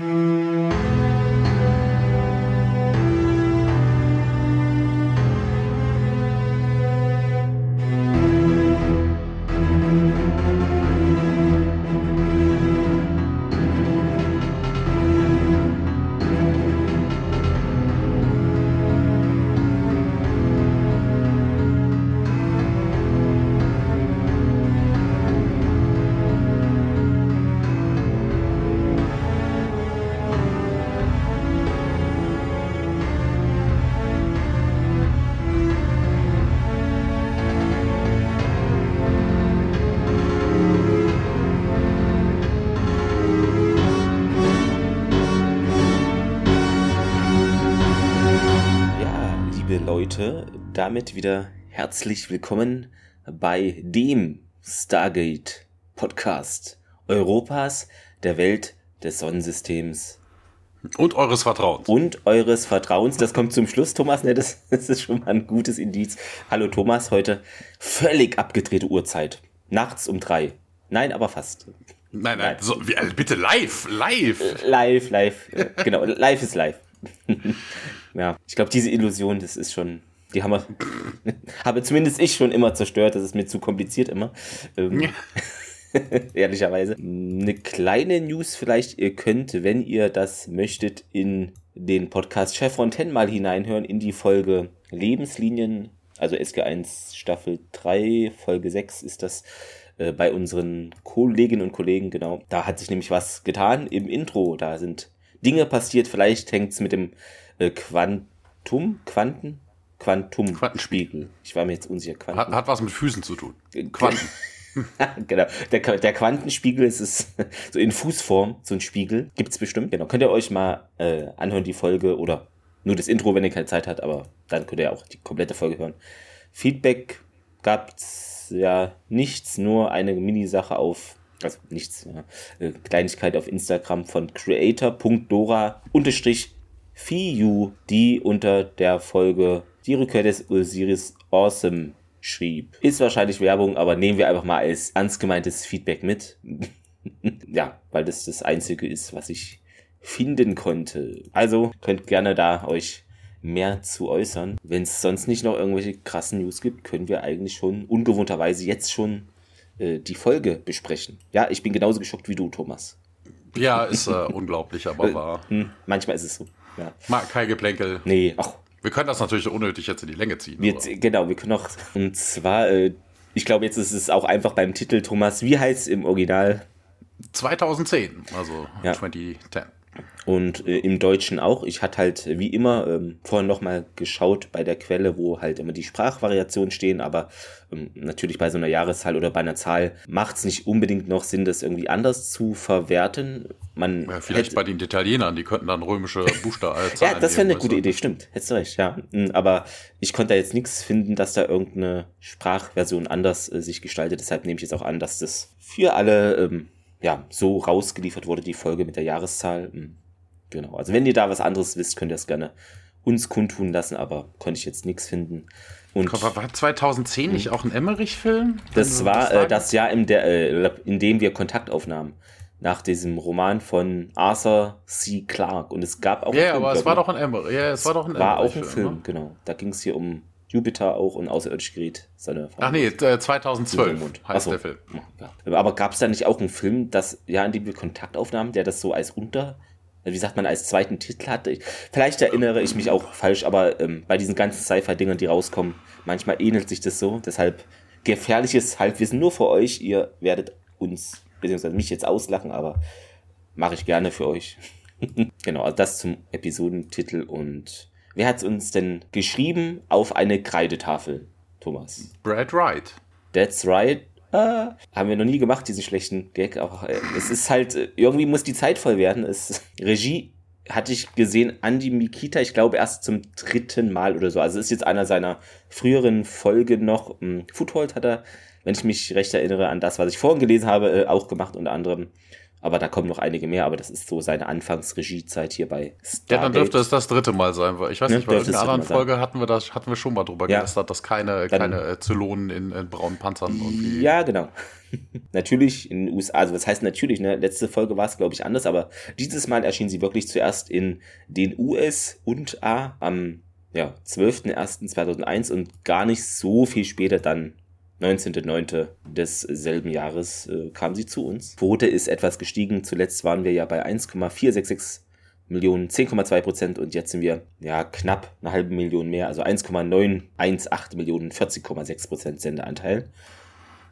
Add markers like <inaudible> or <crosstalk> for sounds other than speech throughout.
Leute, damit wieder herzlich willkommen bei dem Stargate Podcast Europas, der Welt, des Sonnensystems. Und eures Vertrauens. Und eures Vertrauens. Das kommt zum Schluss, Thomas. Ne, das, das ist schon mal ein gutes Indiz. Hallo Thomas, heute völlig abgedrehte Uhrzeit. Nachts um drei. Nein, aber fast. Nein, nein, nein. So, wie, also bitte live, live. Live, live. Genau, live ist live. <laughs> ja, ich glaube, diese Illusion, das ist schon, die haben wir, <laughs> habe zumindest ich schon immer zerstört, das ist mir zu kompliziert immer. Ähm, <laughs> ehrlicherweise. Eine kleine News vielleicht, ihr könnt, wenn ihr das möchtet, in den Podcast Chef Fontaine mal hineinhören, in die Folge Lebenslinien, also SG1 Staffel 3, Folge 6 ist das äh, bei unseren Kolleginnen und Kollegen, genau. Da hat sich nämlich was getan im Intro, da sind Dinge passiert. Vielleicht hängt es mit dem äh, Quantum, Quanten, Quantumspiegel. Ich war mir jetzt unsicher. Quanten. Hat, hat was mit Füßen zu tun. Äh, Quanten. <laughs> genau. Der, der Quantenspiegel ist es <laughs> so in Fußform, so ein Spiegel. Gibt es bestimmt. Genau. Könnt ihr euch mal äh, anhören, die Folge oder nur das Intro, wenn ihr keine Zeit habt, aber dann könnt ihr auch die komplette Folge hören. Feedback gab es ja nichts, nur eine Mini-Sache auf also nichts, ja, äh, Kleinigkeit auf Instagram von creator.dora-fiu, die unter der Folge Die Rückkehr des Osiris Awesome schrieb. Ist wahrscheinlich Werbung, aber nehmen wir einfach mal als ernst gemeintes Feedback mit. <laughs> ja, weil das das Einzige ist, was ich finden konnte. Also könnt gerne da euch mehr zu äußern. Wenn es sonst nicht noch irgendwelche krassen News gibt, können wir eigentlich schon ungewohnterweise jetzt schon äh, die Folge besprechen. Ja, ich bin genauso geschockt wie du, Thomas. Ja, ist äh, <laughs> unglaublich, aber äh, wahr. Hm, manchmal ist es so. Ja. Mal kein Geplänkel. Nee, ach. Wir können das natürlich unnötig jetzt in die Länge ziehen. Wir, genau, wir können auch, und zwar, äh, ich glaube, jetzt ist es auch einfach beim Titel, Thomas, wie heißt es im Original? 2010, also ja. 2010. Und äh, im Deutschen auch. Ich hatte halt wie immer ähm, vorhin nochmal geschaut bei der Quelle, wo halt immer die Sprachvariationen stehen, aber ähm, natürlich bei so einer Jahreszahl oder bei einer Zahl macht es nicht unbedingt noch Sinn, das irgendwie anders zu verwerten. Man ja, vielleicht hätte, bei den Italienern, die könnten dann römische Buchstaben. <laughs> ja, das wäre eine gute Idee, stimmt. Hättest du recht, ja. Hm, aber ich konnte da jetzt nichts finden, dass da irgendeine Sprachversion anders äh, sich gestaltet. Deshalb nehme ich jetzt auch an, dass das für alle ähm, ja, so rausgeliefert wurde, die Folge mit der Jahreszahl. Hm, genau. Also wenn ihr da was anderes wisst, könnt ihr es gerne uns kundtun lassen, aber konnte ich jetzt nichts finden. Und war 2010 nicht auch ein Emmerich-Film? Das war das, äh, das Jahr, in, der, äh, in dem wir Kontakt aufnahmen. Nach diesem Roman von Arthur C. Clarke. Und es gab auch. Ja, yeah, aber es war doch ein Emmerich. Ja, es war doch ein War auch ein Film, ne? genau. Da ging es hier um Jupiter auch und außerirdisch gerät seine Familie. Ach nee, 2012 heißt Achso. der Film. Ja. Aber gab es da nicht auch einen Film, das, ja, in dem wir Kontakt aufnahmen, der das so als Unter, wie sagt man, als zweiten Titel hatte? Vielleicht erinnere ich mich auch falsch, aber ähm, bei diesen ganzen Sci-Fi-Dingern, die rauskommen, manchmal ähnelt sich das so. Deshalb gefährliches Halbwissen nur für euch. Ihr werdet uns, beziehungsweise mich jetzt auslachen, aber mache ich gerne für euch. <laughs> genau, also das zum Episodentitel und Wer hat es uns denn geschrieben auf eine Kreidetafel, Thomas? Brad Wright. That's right. Ah, haben wir noch nie gemacht, diesen schlechten Gag. Aber äh, es ist halt, äh, irgendwie muss die Zeit voll werden. Es, <laughs> Regie hatte ich gesehen, Andy Mikita, ich glaube erst zum dritten Mal oder so. Also ist jetzt einer seiner früheren Folgen noch. Hm, Foothold hat er, wenn ich mich recht erinnere, an das, was ich vorhin gelesen habe, äh, auch gemacht, unter anderem. Aber da kommen noch einige mehr, aber das ist so seine Anfangsregiezeit hier bei Stargate. Ja, dann dürfte es das dritte Mal sein, weil ich weiß ne, nicht, bei irgendeiner anderen Folge hatten wir, das, hatten wir schon mal drüber ja. gelästert, dass keine, dann, keine Zylonen in, in, braunen Panzern irgendwie. Ja, genau. <laughs> natürlich in den USA, also was heißt natürlich, ne? Letzte Folge war es, glaube ich, anders, aber dieses Mal erschien sie wirklich zuerst in den US und A am ja, 12.01.2001 und gar nicht so viel später dann 19.09. desselben Jahres äh, kam sie zu uns. Quote ist etwas gestiegen. Zuletzt waren wir ja bei 1,466 Millionen, 10,2 Prozent und jetzt sind wir ja knapp eine halbe Million mehr, also 1,918 Millionen, 40,6 Prozent Sendeanteil.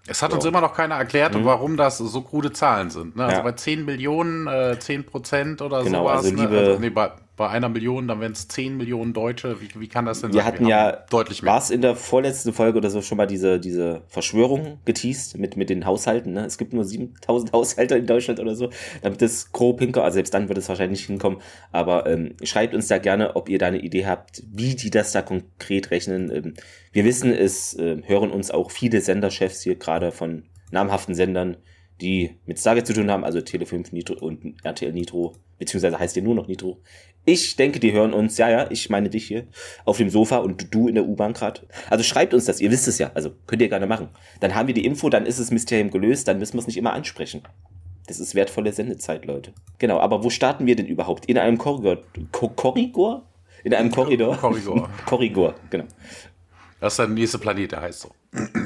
Es hat so. uns immer noch keiner erklärt, mhm. warum das so krude Zahlen sind. Ne? Also ja. bei 10 Millionen, äh, 10 Prozent oder genau, sowas. Also liebe, ne? also, nee, bei, bei einer Million, dann wären es 10 Millionen Deutsche. Wie, wie kann das denn wir sein? Hatten wir hatten ja deutlich mehr. War es in der vorletzten Folge oder so schon mal diese, diese Verschwörung geteased mit, mit den Haushalten? Ne? Es gibt nur 7000 <laughs> Haushalte in Deutschland oder so, damit es grob hinkommt. Also selbst dann wird es wahrscheinlich nicht hinkommen. Aber ähm, schreibt uns da gerne, ob ihr da eine Idee habt, wie die das da konkret rechnen. Ähm, wir wissen, es äh, hören uns auch viele Senderchefs hier gerade von namhaften Sendern, die mit Stargate zu tun haben, also Tele5 Nitro und RTL Nitro, beziehungsweise heißt ihr nur noch Nitro, ich denke, die hören uns, ja, ja, ich meine dich hier, auf dem Sofa und du in der U-Bahn gerade. Also schreibt uns das, ihr wisst es ja, also könnt ihr gerne machen. Dann haben wir die Info, dann ist das Mysterium gelöst, dann müssen wir es nicht immer ansprechen. Das ist wertvolle Sendezeit, Leute. Genau, aber wo starten wir denn überhaupt? In einem Korridor? Ko Korridor? In einem Korridor? Korridor. <laughs> Korridor, genau. Das ist der nächste Planet, der heißt so.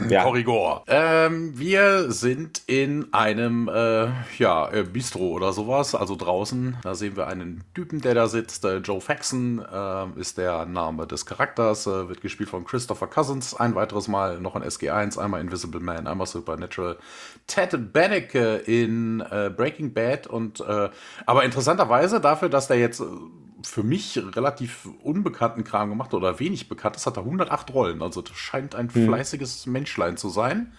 Ja. Korridor. Ähm, wir sind in einem äh, ja, äh, Bistro oder sowas, also draußen. Da sehen wir einen Typen, der da sitzt. Äh, Joe Faxon äh, ist der Name des Charakters, äh, wird gespielt von Christopher Cousins. Ein weiteres Mal noch in SG1, einmal Invisible Man, einmal Supernatural. Ted Bennicke in äh, Breaking Bad und aber interessanterweise dafür, dass der jetzt für mich relativ unbekannten Kram gemacht oder wenig bekannt ist, hat er 108 Rollen. Also das scheint ein hm. fleißiges Menschlein zu sein.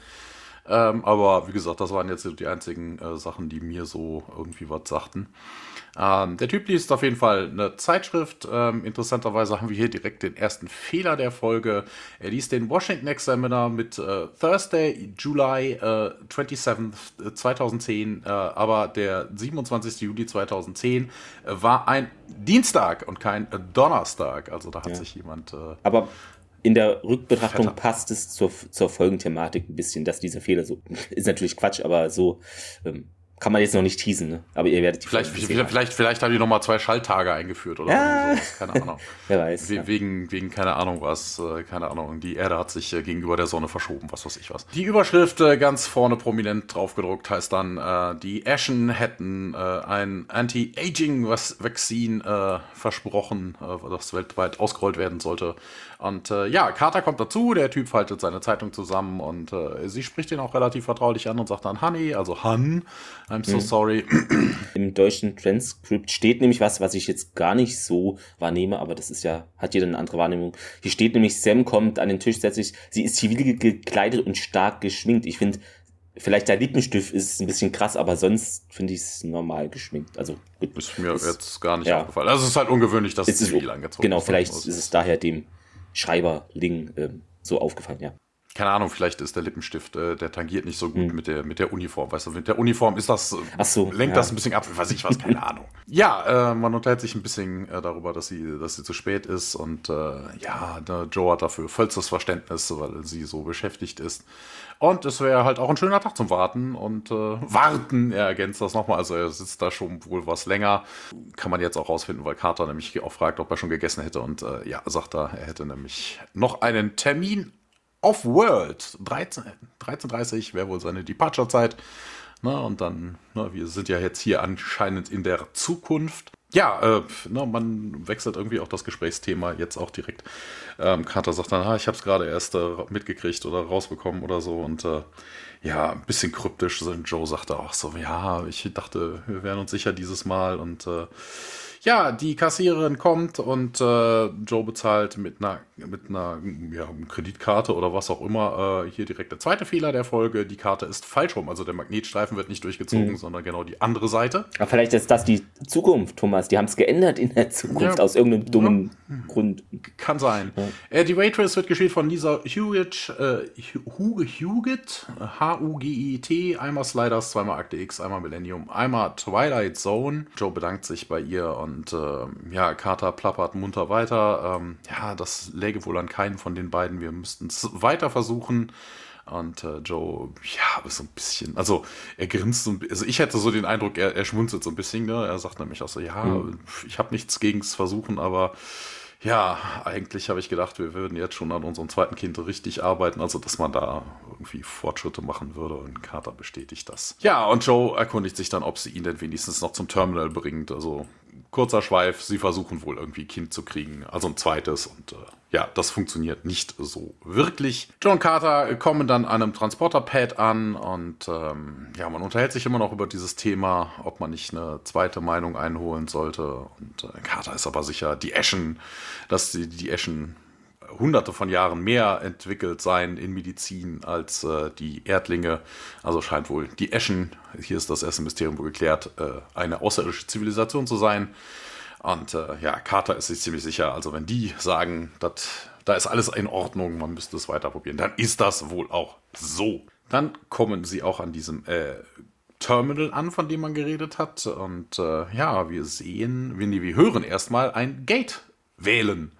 Ähm, aber wie gesagt, das waren jetzt die einzigen äh, Sachen, die mir so irgendwie was sagten. Ähm, der Typ liest auf jeden Fall eine Zeitschrift. Ähm, interessanterweise haben wir hier direkt den ersten Fehler der Folge. Er liest den Washington Examiner mit äh, Thursday, July äh, 27, 2010, äh, aber der 27. Juli 2010 äh, war ein Dienstag und kein Donnerstag. Also da hat ja. sich jemand. Äh, aber in der Rückbetrachtung Fetter. passt es zur, zur Folgenthematik ein bisschen, dass dieser Fehler so <laughs> ist natürlich Quatsch, aber so ähm, kann man jetzt noch nicht teasen, ne? aber ihr werdet die Vielleicht, vielleicht, vielleicht, vielleicht haben die nochmal zwei Schalttage eingeführt oder ja. sowas. Keine Ahnung. <laughs> Wer weiß. We ja. wegen, wegen, keine Ahnung was, äh, keine Ahnung. Die Erde hat sich äh, gegenüber der Sonne verschoben, was weiß ich was. Die Überschrift äh, ganz vorne prominent draufgedruckt heißt dann, die Ashen hätten ein Anti-Aging-Vaccin äh, versprochen, das weltweit ausgerollt werden sollte. Und äh, ja, Carter kommt dazu, der Typ faltet seine Zeitung zusammen und äh, sie spricht ihn auch relativ vertraulich an und sagt dann Honey, also Hun, I'm so mhm. sorry. <clears throat> Im deutschen Transkript steht nämlich was, was ich jetzt gar nicht so wahrnehme, aber das ist ja, hat jeder eine andere Wahrnehmung. Hier steht nämlich, Sam kommt an den Tisch, setzt sich, sie ist zivil gekleidet und stark geschminkt. Ich finde, vielleicht der Lippenstift ist ein bisschen krass, aber sonst finde ich es normal geschminkt. Also ist mir ist, jetzt gar nicht ja. aufgefallen. Also es ist halt ungewöhnlich, dass es zivil angezogen Genau, vielleicht ist es daher dem Schreiberling ähm, so aufgefallen, ja. Keine Ahnung, vielleicht ist der Lippenstift, äh, der tangiert nicht so gut hm. mit, der, mit der Uniform. Weißt du, mit der Uniform ist das, Ach so, lenkt ja. das ein bisschen ab, weiß ich was, keine <laughs> Ahnung. Ja, äh, man unterhält sich ein bisschen äh, darüber, dass sie, dass sie zu spät ist und äh, ja, Joe hat dafür vollstes Verständnis, weil sie so beschäftigt ist. Und es wäre halt auch ein schöner Tag zum Warten und äh, warten, er ergänzt das nochmal, also er sitzt da schon wohl was länger. Kann man jetzt auch rausfinden, weil Carter nämlich auch fragt, ob er schon gegessen hätte und äh, ja, sagt er, er hätte nämlich noch einen Termin off-world. 13.30 13, wäre wohl seine Departure-Zeit. und dann, na, wir sind ja jetzt hier anscheinend in der Zukunft. Ja, äh, na, man wechselt irgendwie auch das Gesprächsthema jetzt auch direkt. Ähm, Carter sagt dann, ah, ich habe es gerade erst äh, mitgekriegt oder rausbekommen oder so und äh, ja, ein bisschen kryptisch. Joe sagte auch so, ja, ich dachte, wir wären uns sicher dieses Mal und äh, ja, die Kassiererin kommt und äh, Joe bezahlt mit einer, mit einer ja, Kreditkarte oder was auch immer. Äh, hier direkt der zweite Fehler der Folge. Die Karte ist falsch rum. Also der Magnetstreifen wird nicht durchgezogen, mhm. sondern genau die andere Seite. Aber vielleicht ist das die Zukunft, Thomas. Die haben es geändert in der Zukunft ja. aus irgendeinem dummen ja. Grund. Kann sein. Äh, die Raytrace wird gespielt von Lisa Hewitt, äh, Hewitt, H-U-G-I-T, einmal Sliders, zweimal Akte X, einmal Millennium, einmal Twilight Zone. Joe bedankt sich bei ihr und äh, ja, Carter plappert munter weiter. Ähm, ja, das läge wohl an keinen von den beiden. Wir müssten es weiter versuchen. Und äh, Joe, ja, so ein bisschen, also er grinst so ein bisschen, also ich hätte so den Eindruck, er, er schmunzelt so ein bisschen, ne? Er sagt nämlich auch so, ja, mhm. ich habe nichts gegens Versuchen, aber ja, eigentlich habe ich gedacht, wir würden jetzt schon an unserem zweiten Kind richtig arbeiten, also dass man da irgendwie Fortschritte machen würde und Carter bestätigt das. Ja, und Joe erkundigt sich dann, ob sie ihn denn wenigstens noch zum Terminal bringt. Also kurzer Schweif, sie versuchen wohl irgendwie Kind zu kriegen, also ein zweites und äh, ja, das funktioniert nicht so wirklich. John Carter kommen dann an einem Transporterpad an und ähm, ja, man unterhält sich immer noch über dieses Thema, ob man nicht eine zweite Meinung einholen sollte. Und äh, Carter ist aber sicher, die Eschen, dass die, die Eschen hunderte von Jahren mehr entwickelt seien in Medizin als äh, die Erdlinge. Also scheint wohl die Eschen, hier ist das erste Mysterium wohl geklärt, äh, eine außerirdische Zivilisation zu sein. Und äh, ja, Carter ist sich ziemlich sicher, also wenn die sagen, dat, da ist alles in Ordnung, man müsste es weiter probieren, dann ist das wohl auch so. Dann kommen sie auch an diesem äh, Terminal an, von dem man geredet hat. Und äh, ja, wir sehen, wir, wir hören erstmal ein Gate wählen.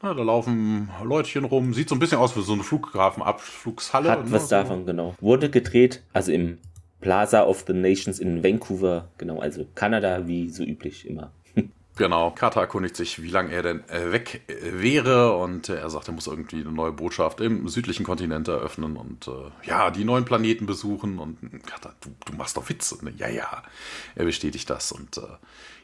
Na, da laufen Leutchen rum, sieht so ein bisschen aus wie so eine Flughafenabflugshalle. Hat ne? was davon, genau. Wurde gedreht, also im Plaza of the Nations in Vancouver, genau, also Kanada, wie so üblich immer. Genau, Carter erkundigt sich, wie lange er denn äh, weg äh, wäre und er sagt, er muss irgendwie eine neue Botschaft im südlichen Kontinent eröffnen und äh, ja, die neuen Planeten besuchen und Carter, du, du machst doch Witze, ne? Ja, ja, er bestätigt das und äh,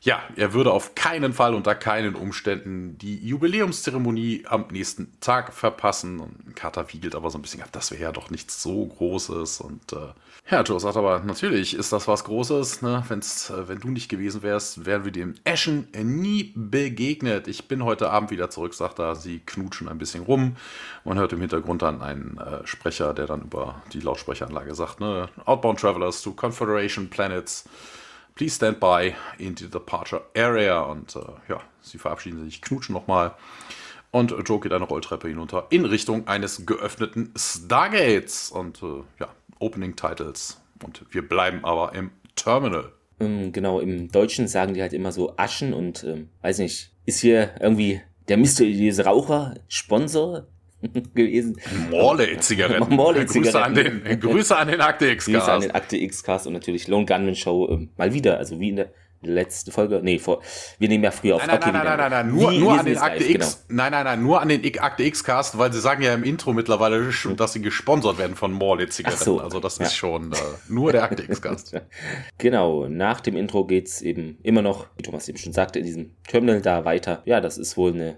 ja, er würde auf keinen Fall unter keinen Umständen die Jubiläumszeremonie am nächsten Tag verpassen. Und Carter wiegelt aber so ein bisschen ab, das wäre ja doch nichts so Großes. Und äh, ja, Joe sagt aber, natürlich ist das was Großes. Ne? Wenn's, äh, wenn du nicht gewesen wärst, wären wir dem Ashen nie begegnet. Ich bin heute Abend wieder zurück, sagt er. Sie knutschen ein bisschen rum. Man hört im Hintergrund dann einen äh, Sprecher, der dann über die Lautsprecheranlage sagt, ne? Outbound Travelers to Confederation Planets. Please stand by in the departure area. Und äh, ja, sie verabschieden sich, knutschen nochmal. Und Joe geht eine Rolltreppe hinunter in Richtung eines geöffneten Stargates. Und äh, ja, Opening Titles. Und wir bleiben aber im Terminal. Ähm, genau, im Deutschen sagen die halt immer so Aschen und ähm, weiß nicht, ist hier irgendwie der mysteriöse Raucher Sponsor <laughs> gewesen. Morley-Zigaretten. <laughs> Morley-Zigaretten. Grüße an den, Grüße an den Akte X-Cast. Grüße an den Akte X-Cast und natürlich Lone Gunman Show ähm, mal wieder, also wie in der letzte Folge, nee, vor, wir nehmen ja früher auf. Nein, nein, nein, nein, nein, nein, nur, nur an den Akte X, genau. nein, nein, nein, nur an den Akte X-Cast, weil sie sagen ja im Intro mittlerweile, dass sie gesponsert werden von Morley Zigaretten. So, also das ja. ist schon äh, nur der Akte X-Cast. <laughs> genau, nach dem Intro geht's eben immer noch, wie Thomas eben schon sagte, in diesem Terminal da weiter. Ja, das ist wohl eine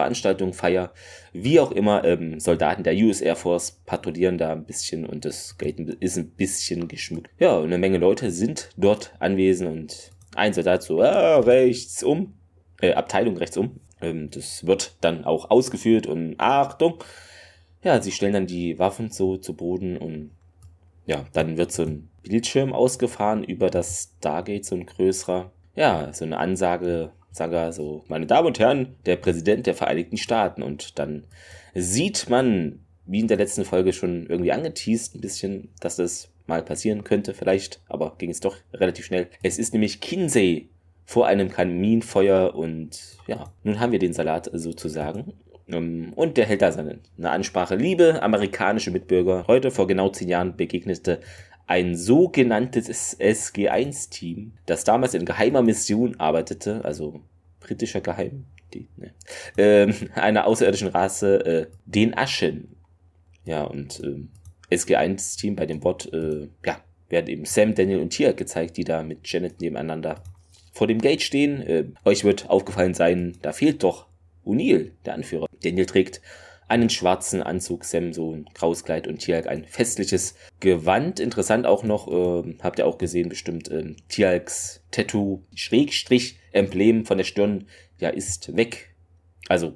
Gedenkveranstaltung, Feier, wie auch immer. Ähm, Soldaten der US Air Force patrouillieren da ein bisschen und das Gate ist ein bisschen geschmückt. Ja, eine Menge Leute sind dort anwesend und ein Soldat so, ah, rechts um, äh, Abteilung rechts um. Ähm, das wird dann auch ausgeführt und Achtung. Ja, sie stellen dann die Waffen so zu Boden und ja, dann wird so ein Bildschirm ausgefahren über das Stargate, so ein größerer. Ja, so eine Ansage, sage so, meine Damen und Herren, der Präsident der Vereinigten Staaten. Und dann sieht man, wie in der letzten Folge schon irgendwie angeteased, ein bisschen, dass das mal passieren könnte, vielleicht, aber ging es doch relativ schnell. Es ist nämlich Kinsey vor einem Kaminfeuer und ja, nun haben wir den Salat sozusagen. Ähm, und der hält da seine eine Ansprache. Liebe amerikanische Mitbürger, heute vor genau zehn Jahren begegnete ein sogenanntes SG-1-Team, das damals in geheimer Mission arbeitete, also britischer Geheim, die, ne, äh, <laughs> einer außerirdischen Rasse, äh, den Aschen. Ja, und äh, SG1-Team bei dem Bot, äh, ja, werden eben Sam, Daniel und Tia gezeigt, die da mit Janet nebeneinander vor dem Gate stehen. Äh, euch wird aufgefallen sein, da fehlt doch O'Neill, der Anführer. Daniel trägt einen schwarzen Anzug, Sam so ein graues Kleid und Tialk ein festliches Gewand. Interessant auch noch, äh, habt ihr auch gesehen bestimmt, äh, Tialks Tattoo, Schrägstrich, Emblem von der Stirn, ja, ist weg. Also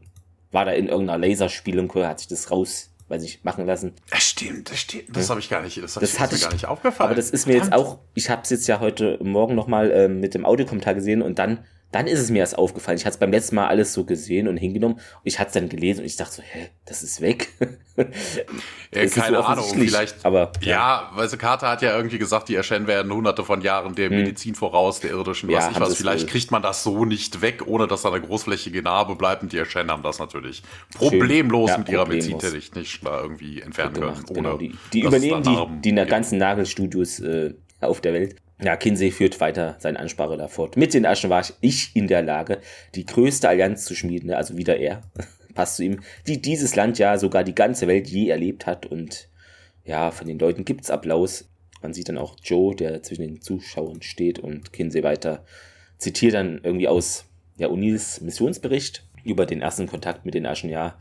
war da in irgendeiner Laserspielung, hat sich das raus weiß ich, machen lassen. Das stimmt, das stimmt. Das habe ich gar nicht, das, das hat ich, gar nicht aufgefallen. Aber das ist mir Verdammt. jetzt auch, ich habe es jetzt ja heute Morgen nochmal äh, mit dem Audiokommentar gesehen und dann dann ist es mir erst aufgefallen. Ich hatte es beim letzten Mal alles so gesehen und hingenommen. Und ich hatte es dann gelesen und ich dachte so, hä, das ist weg. <laughs> ja, keine so Ahnung, vielleicht. Aber ja, ja weißt du, Carter hat ja irgendwie gesagt, die Ashen werden hunderte von Jahren der hm. Medizin voraus, der irdischen, was ja, ich was. Vielleicht kriegt man das so nicht weg, ohne dass da eine großflächige Narbe bleibt. Und die Ashen haben das natürlich problemlos ja, mit ihrer Medizintechnik da irgendwie entfernen können. Ohne genau. Die, die übernehmen die, die ganzen Nagelstudios äh, auf der Welt. Ja, Kinsey führt weiter seine Ansprache da fort. Mit den Aschen war ich in der Lage, die größte Allianz zu schmieden, ne? also wieder er, <laughs> passt zu ihm, die dieses Land ja sogar die ganze Welt je erlebt hat und ja, von den Leuten gibt's Applaus. Man sieht dann auch Joe, der zwischen den Zuschauern steht und Kinsey weiter zitiert dann irgendwie aus ja, O'Neills Missionsbericht über den ersten Kontakt mit den Aschen, ja.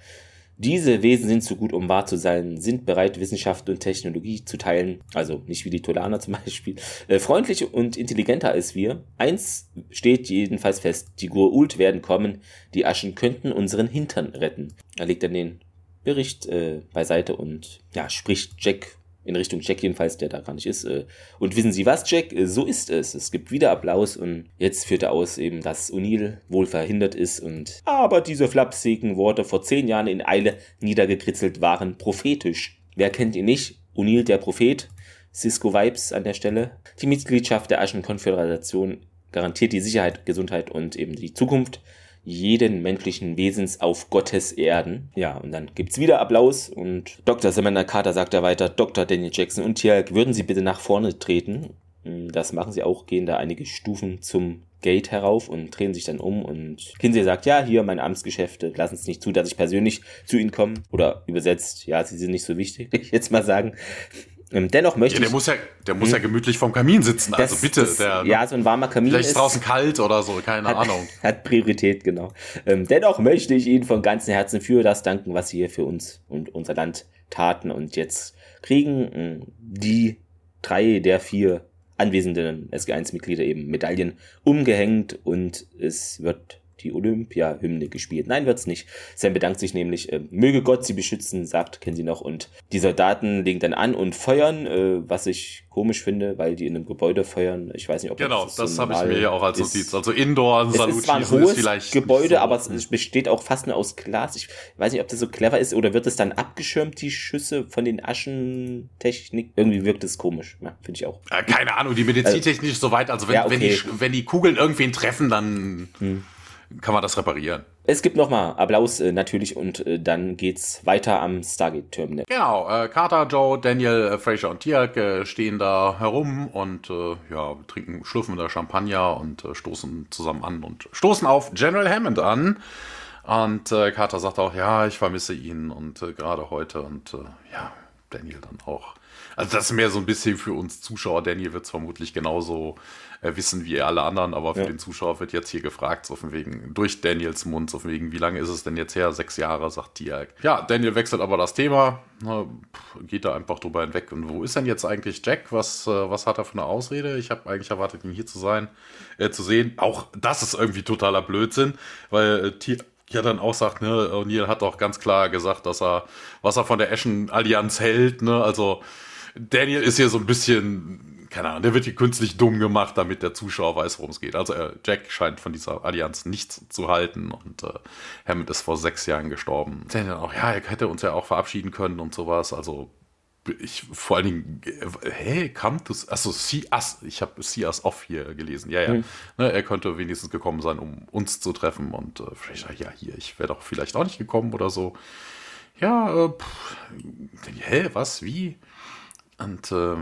Diese Wesen sind zu gut, um wahr zu sein, sind bereit, Wissenschaft und Technologie zu teilen, also nicht wie die Tolaner <laughs> zum Beispiel, äh, freundlich und intelligenter als wir. Eins steht jedenfalls fest, die Gurult werden kommen, die Aschen könnten unseren Hintern retten. Er legt dann den Bericht äh, beiseite und ja, spricht Jack in Richtung Jack jedenfalls, der da gar nicht ist. Äh, und wissen Sie was, Jack? Äh, so ist es. Es gibt wieder Applaus und jetzt führt er aus eben, dass O'Neill wohl verhindert ist und aber diese flapsigen Worte vor zehn Jahren in Eile niedergekritzelt waren prophetisch. Wer kennt ihn nicht? O'Neill, der Prophet. Cisco Vibes an der Stelle. Die Mitgliedschaft der Aschenkonföderation garantiert die Sicherheit, Gesundheit und eben die Zukunft jeden menschlichen Wesens auf Gottes Erden. Ja, und dann gibt's wieder Applaus und Dr. Samantha Carter sagt da weiter, Dr. Daniel Jackson und Tialk, würden Sie bitte nach vorne treten? Hm, das machen sie auch, gehen da einige Stufen zum Gate herauf und drehen sich dann um und Kinsey sagt, ja, hier meine Amtsgeschäfte, lassen es nicht zu, dass ich persönlich zu ihnen komme. Oder übersetzt, ja, sie sind nicht so wichtig, <laughs> ich jetzt mal sagen. Ähm, dennoch möchte ja, der ich. Muss ja, der muss hm. ja gemütlich vom Kamin sitzen. Das, also bitte. Das, der, ja, so ein warmer Kamin. Vielleicht ist draußen kalt oder so, keine hat, Ahnung. <laughs> Hat Priorität, genau. Ähm, dennoch möchte ich Ihnen von ganzem Herzen für das danken, was Sie hier für uns und unser Land taten. Und jetzt kriegen hm, die drei der vier anwesenden SG1-Mitglieder eben Medaillen umgehängt und es wird die Olympia-Hymne gespielt. Nein, wird's nicht. Sam bedankt sich nämlich, äh, möge Gott sie beschützen, sagt Kenzie noch. Und die Soldaten legen dann an und feuern, äh, was ich komisch finde, weil die in einem Gebäude feuern. Ich weiß nicht, ob genau, das, das so habe ich mir ja auch als Notiz. Also Indoor Salut es ist zwar ein hohes vielleicht Gebäude, so. aber es besteht auch fast nur aus Glas. Ich weiß nicht, ob das so clever ist oder wird es dann abgeschirmt, die Schüsse von den Aschentechnik? Irgendwie wirkt es komisch. Ja, finde ich auch. Äh, keine Ahnung, die Medizintechnik ist so weit. Also wenn, ja, okay. wenn, die, wenn die Kugeln irgendwen treffen, dann hm kann man das reparieren. Es gibt nochmal Applaus äh, natürlich und äh, dann geht's weiter am Stargate Terminal. Genau, äh, Carter, Joe, Daniel, äh, Fraser und Tiak äh, stehen da herum und äh, ja, trinken, schlürfen da Champagner und stoßen zusammen an und stoßen auf General Hammond an. Und Carter sagt auch, ja, ich vermisse ihn und gerade heute und ja, Daniel dann auch. Also das ist mehr so ein bisschen für uns Zuschauer. Daniel wird es vermutlich genauso äh, wissen wie alle anderen, aber für ja. den Zuschauer wird jetzt hier gefragt, so von wegen, durch Daniels Mund, so von wegen, wie lange ist es denn jetzt her? Sechs Jahre, sagt Tiag. Ja, Daniel wechselt aber das Thema, na, geht da einfach drüber hinweg. Und wo ist denn jetzt eigentlich Jack? Was, äh, was hat er für eine Ausrede? Ich habe eigentlich erwartet, ihn hier zu sein, äh, zu sehen. Auch das ist irgendwie totaler Blödsinn, weil äh, ja dann auch sagt, ne, O'Neill hat auch ganz klar gesagt, dass er, was er von der Ashen-Allianz hält, ne, also Daniel ist hier so ein bisschen, keine Ahnung, der wird hier künstlich dumm gemacht, damit der Zuschauer weiß, worum es geht. Also äh, Jack scheint von dieser Allianz nichts zu halten und äh, Hammond ist vor sechs Jahren gestorben. Daniel auch, ja, er hätte uns ja auch verabschieden können und sowas. Also ich vor allen Dingen, hey, come to, achso, see us, ich habe see us off hier gelesen, ja, ja, mhm. ne, er könnte wenigstens gekommen sein, um uns zu treffen und äh, Fraser, ja, hier, ich wäre doch vielleicht auch nicht gekommen oder so. Ja, äh, pff, hä, was, wie? Und äh,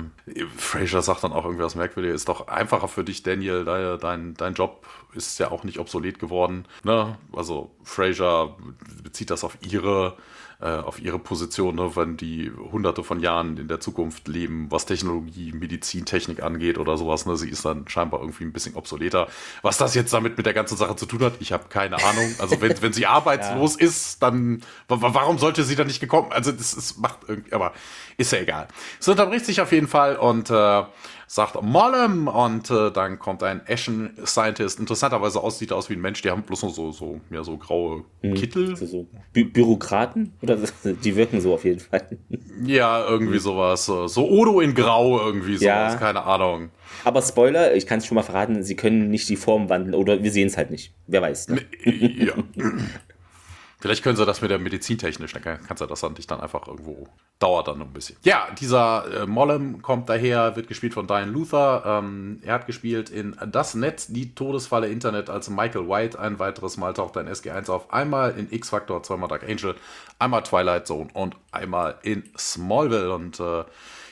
Fraser sagt dann auch irgendwas Merkwürdiges. Ist doch einfacher für dich, Daniel. Dein, dein Job ist ja auch nicht obsolet geworden. Ne? Also Fraser bezieht das auf ihre äh, auf ihre Position, ne, wenn die hunderte von Jahren in der Zukunft leben, was Technologie, Medizin, Technik angeht oder sowas. Ne, sie ist dann scheinbar irgendwie ein bisschen obsoleter. Was das jetzt damit mit der ganzen Sache zu tun hat, ich habe keine Ahnung. Also wenn, wenn sie <laughs> arbeitslos ja. ist, dann warum sollte sie dann nicht gekommen? Also das ist, macht irgendwie, aber ist ja egal. Es unterbricht sich auf jeden Fall und äh, sagt Mollem und äh, dann kommt ein Ashen Scientist. Interessanterweise aussieht er aus wie ein Mensch, die haben bloß noch so, so, ja, so graue hm. Kittel. So, so Bü Bürokraten? Oder <laughs> die wirken so auf jeden Fall. Ja, irgendwie sowas. So Odo in Grau irgendwie sowas, ja. keine Ahnung. Aber Spoiler, ich kann es schon mal verraten, sie können nicht die Form wandeln oder wir sehen es halt nicht. Wer weiß. Ne? Ja. <laughs> Vielleicht können sie das mit der medizintechnisch, dann kannst du das dann dich dann einfach irgendwo, dauert dann ein bisschen. Ja, dieser äh, Mollem kommt daher, wird gespielt von Diane Luther. Ähm, er hat gespielt in Das Netz, die Todesfalle Internet als Michael White. Ein weiteres Mal taucht ein SG1 auf. Einmal in X-Factor, zweimal Dark Angel, einmal Twilight Zone und einmal in Smallville. Und äh,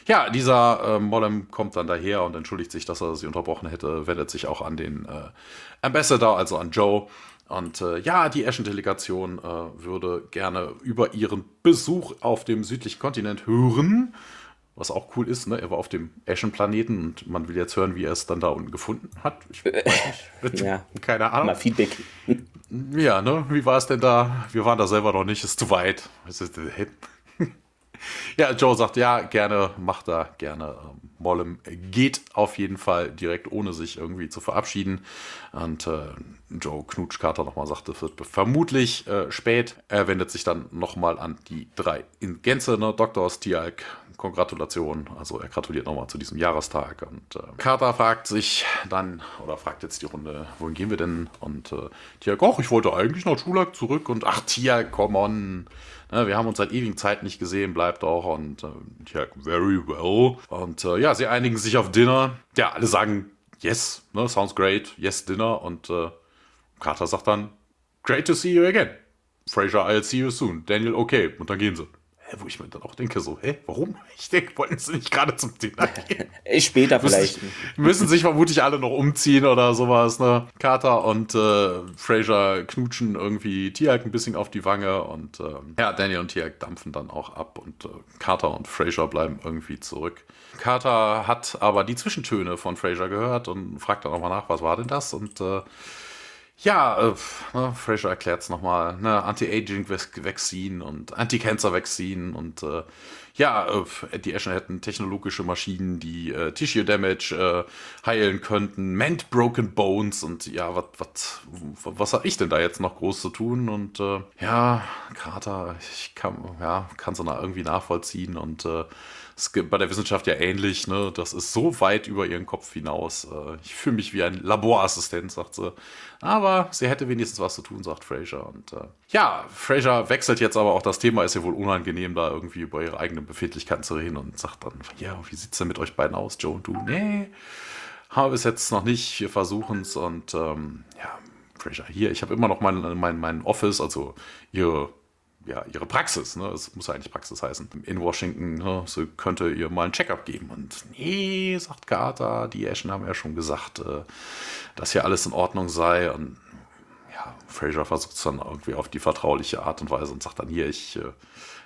ja, dieser äh, Mollem kommt dann daher und entschuldigt sich, dass er sie unterbrochen hätte, wendet sich auch an den äh, Ambassador, also an Joe und äh, ja, die Eschen-Delegation äh, würde gerne über ihren Besuch auf dem südlichen Kontinent hören. Was auch cool ist, ne? Er war auf dem Eschen-Planeten und man will jetzt hören, wie er es dann da unten gefunden hat. Ich weiß nicht. <laughs> ja. Keine Ahnung. Mal Feedback. Ja, ne? Wie war es denn da? Wir waren da selber noch nicht, ist zu weit. Ja, Joe sagt, ja, gerne, macht da gerne. Ähm, Mollem geht auf jeden Fall direkt, ohne sich irgendwie zu verabschieden. Und äh, Joe Knutschkater nochmal sagte, es wird vermutlich äh, spät. Er wendet sich dann nochmal an die drei in Gänze, ne? Dr. Stialk, Kongratulation. Also er gratuliert nochmal zu diesem Jahrestag. Und äh, Carter fragt sich dann, oder fragt jetzt die Runde, wohin gehen wir denn? Und äh, Tialk, ach, ich wollte eigentlich nach Schulak zurück. Und ach, Tialk, come on. Ne, wir haben uns seit ewigen Zeit nicht gesehen, bleibt auch. Und äh, ja, very well. Und äh, ja, sie einigen sich auf Dinner. Ja, alle sagen, yes, ne, sounds great, yes, Dinner. Und äh, Carter sagt dann, great to see you again. Fraser, I'll see you soon. Daniel, okay. Und dann gehen sie wo ich mir dann auch denke, so, hä, warum? <laughs> Ich denke, wollten sie nicht gerade zum Dinner <laughs> gehen? Später vielleicht. Müssen, müssen sich vermutlich alle noch umziehen oder sowas, ne? Carter und äh, Fraser knutschen irgendwie Tiag ein bisschen auf die Wange und äh, ja, Daniel und Tiag dampfen dann auch ab und äh, Carter und Fraser bleiben irgendwie zurück. Carter hat aber die Zwischentöne von Fraser gehört und fragt dann auch mal nach, was war denn das? Und äh, ja, äh, ne, Fraser erklärt es nochmal. Ne, Anti-Aging-Vaccine und Anti-Cancer-Vaccine und äh, ja, äh, die Eschen hätten technologische Maschinen, die äh, Tissue Damage äh, heilen könnten, Mend Broken Bones und ja, was was was habe ich denn da jetzt noch groß zu tun? Und äh, ja, Carter, ich kann ja kann so irgendwie nachvollziehen und äh, ist bei der Wissenschaft ja ähnlich, ne? Das ist so weit über ihren Kopf hinaus. Äh, ich fühle mich wie ein Laborassistent, sagt sie. Aber sie hätte wenigstens was zu tun, sagt Fraser. Und äh, ja, Fraser wechselt jetzt aber auch das Thema, ist ja wohl unangenehm, da irgendwie über ihre eigenen Befindlichkeiten zu reden und sagt dann, ja, wie sieht es denn mit euch beiden aus, Joe und du? Nee, haben wir es jetzt noch nicht, wir versuchen es und ähm, ja, Fraser, hier, ich habe immer noch mein, mein, mein Office, also ihre ja, ihre Praxis, ne? Es muss ja eigentlich Praxis heißen. In Washington, ne? so könnte ihr mal ein Checkup geben. Und nee, sagt Carter, die Ashen haben ja schon gesagt, äh, dass hier alles in Ordnung sei. Und ja, Fraser versucht es dann irgendwie auf die vertrauliche Art und Weise und sagt dann hier, ich äh,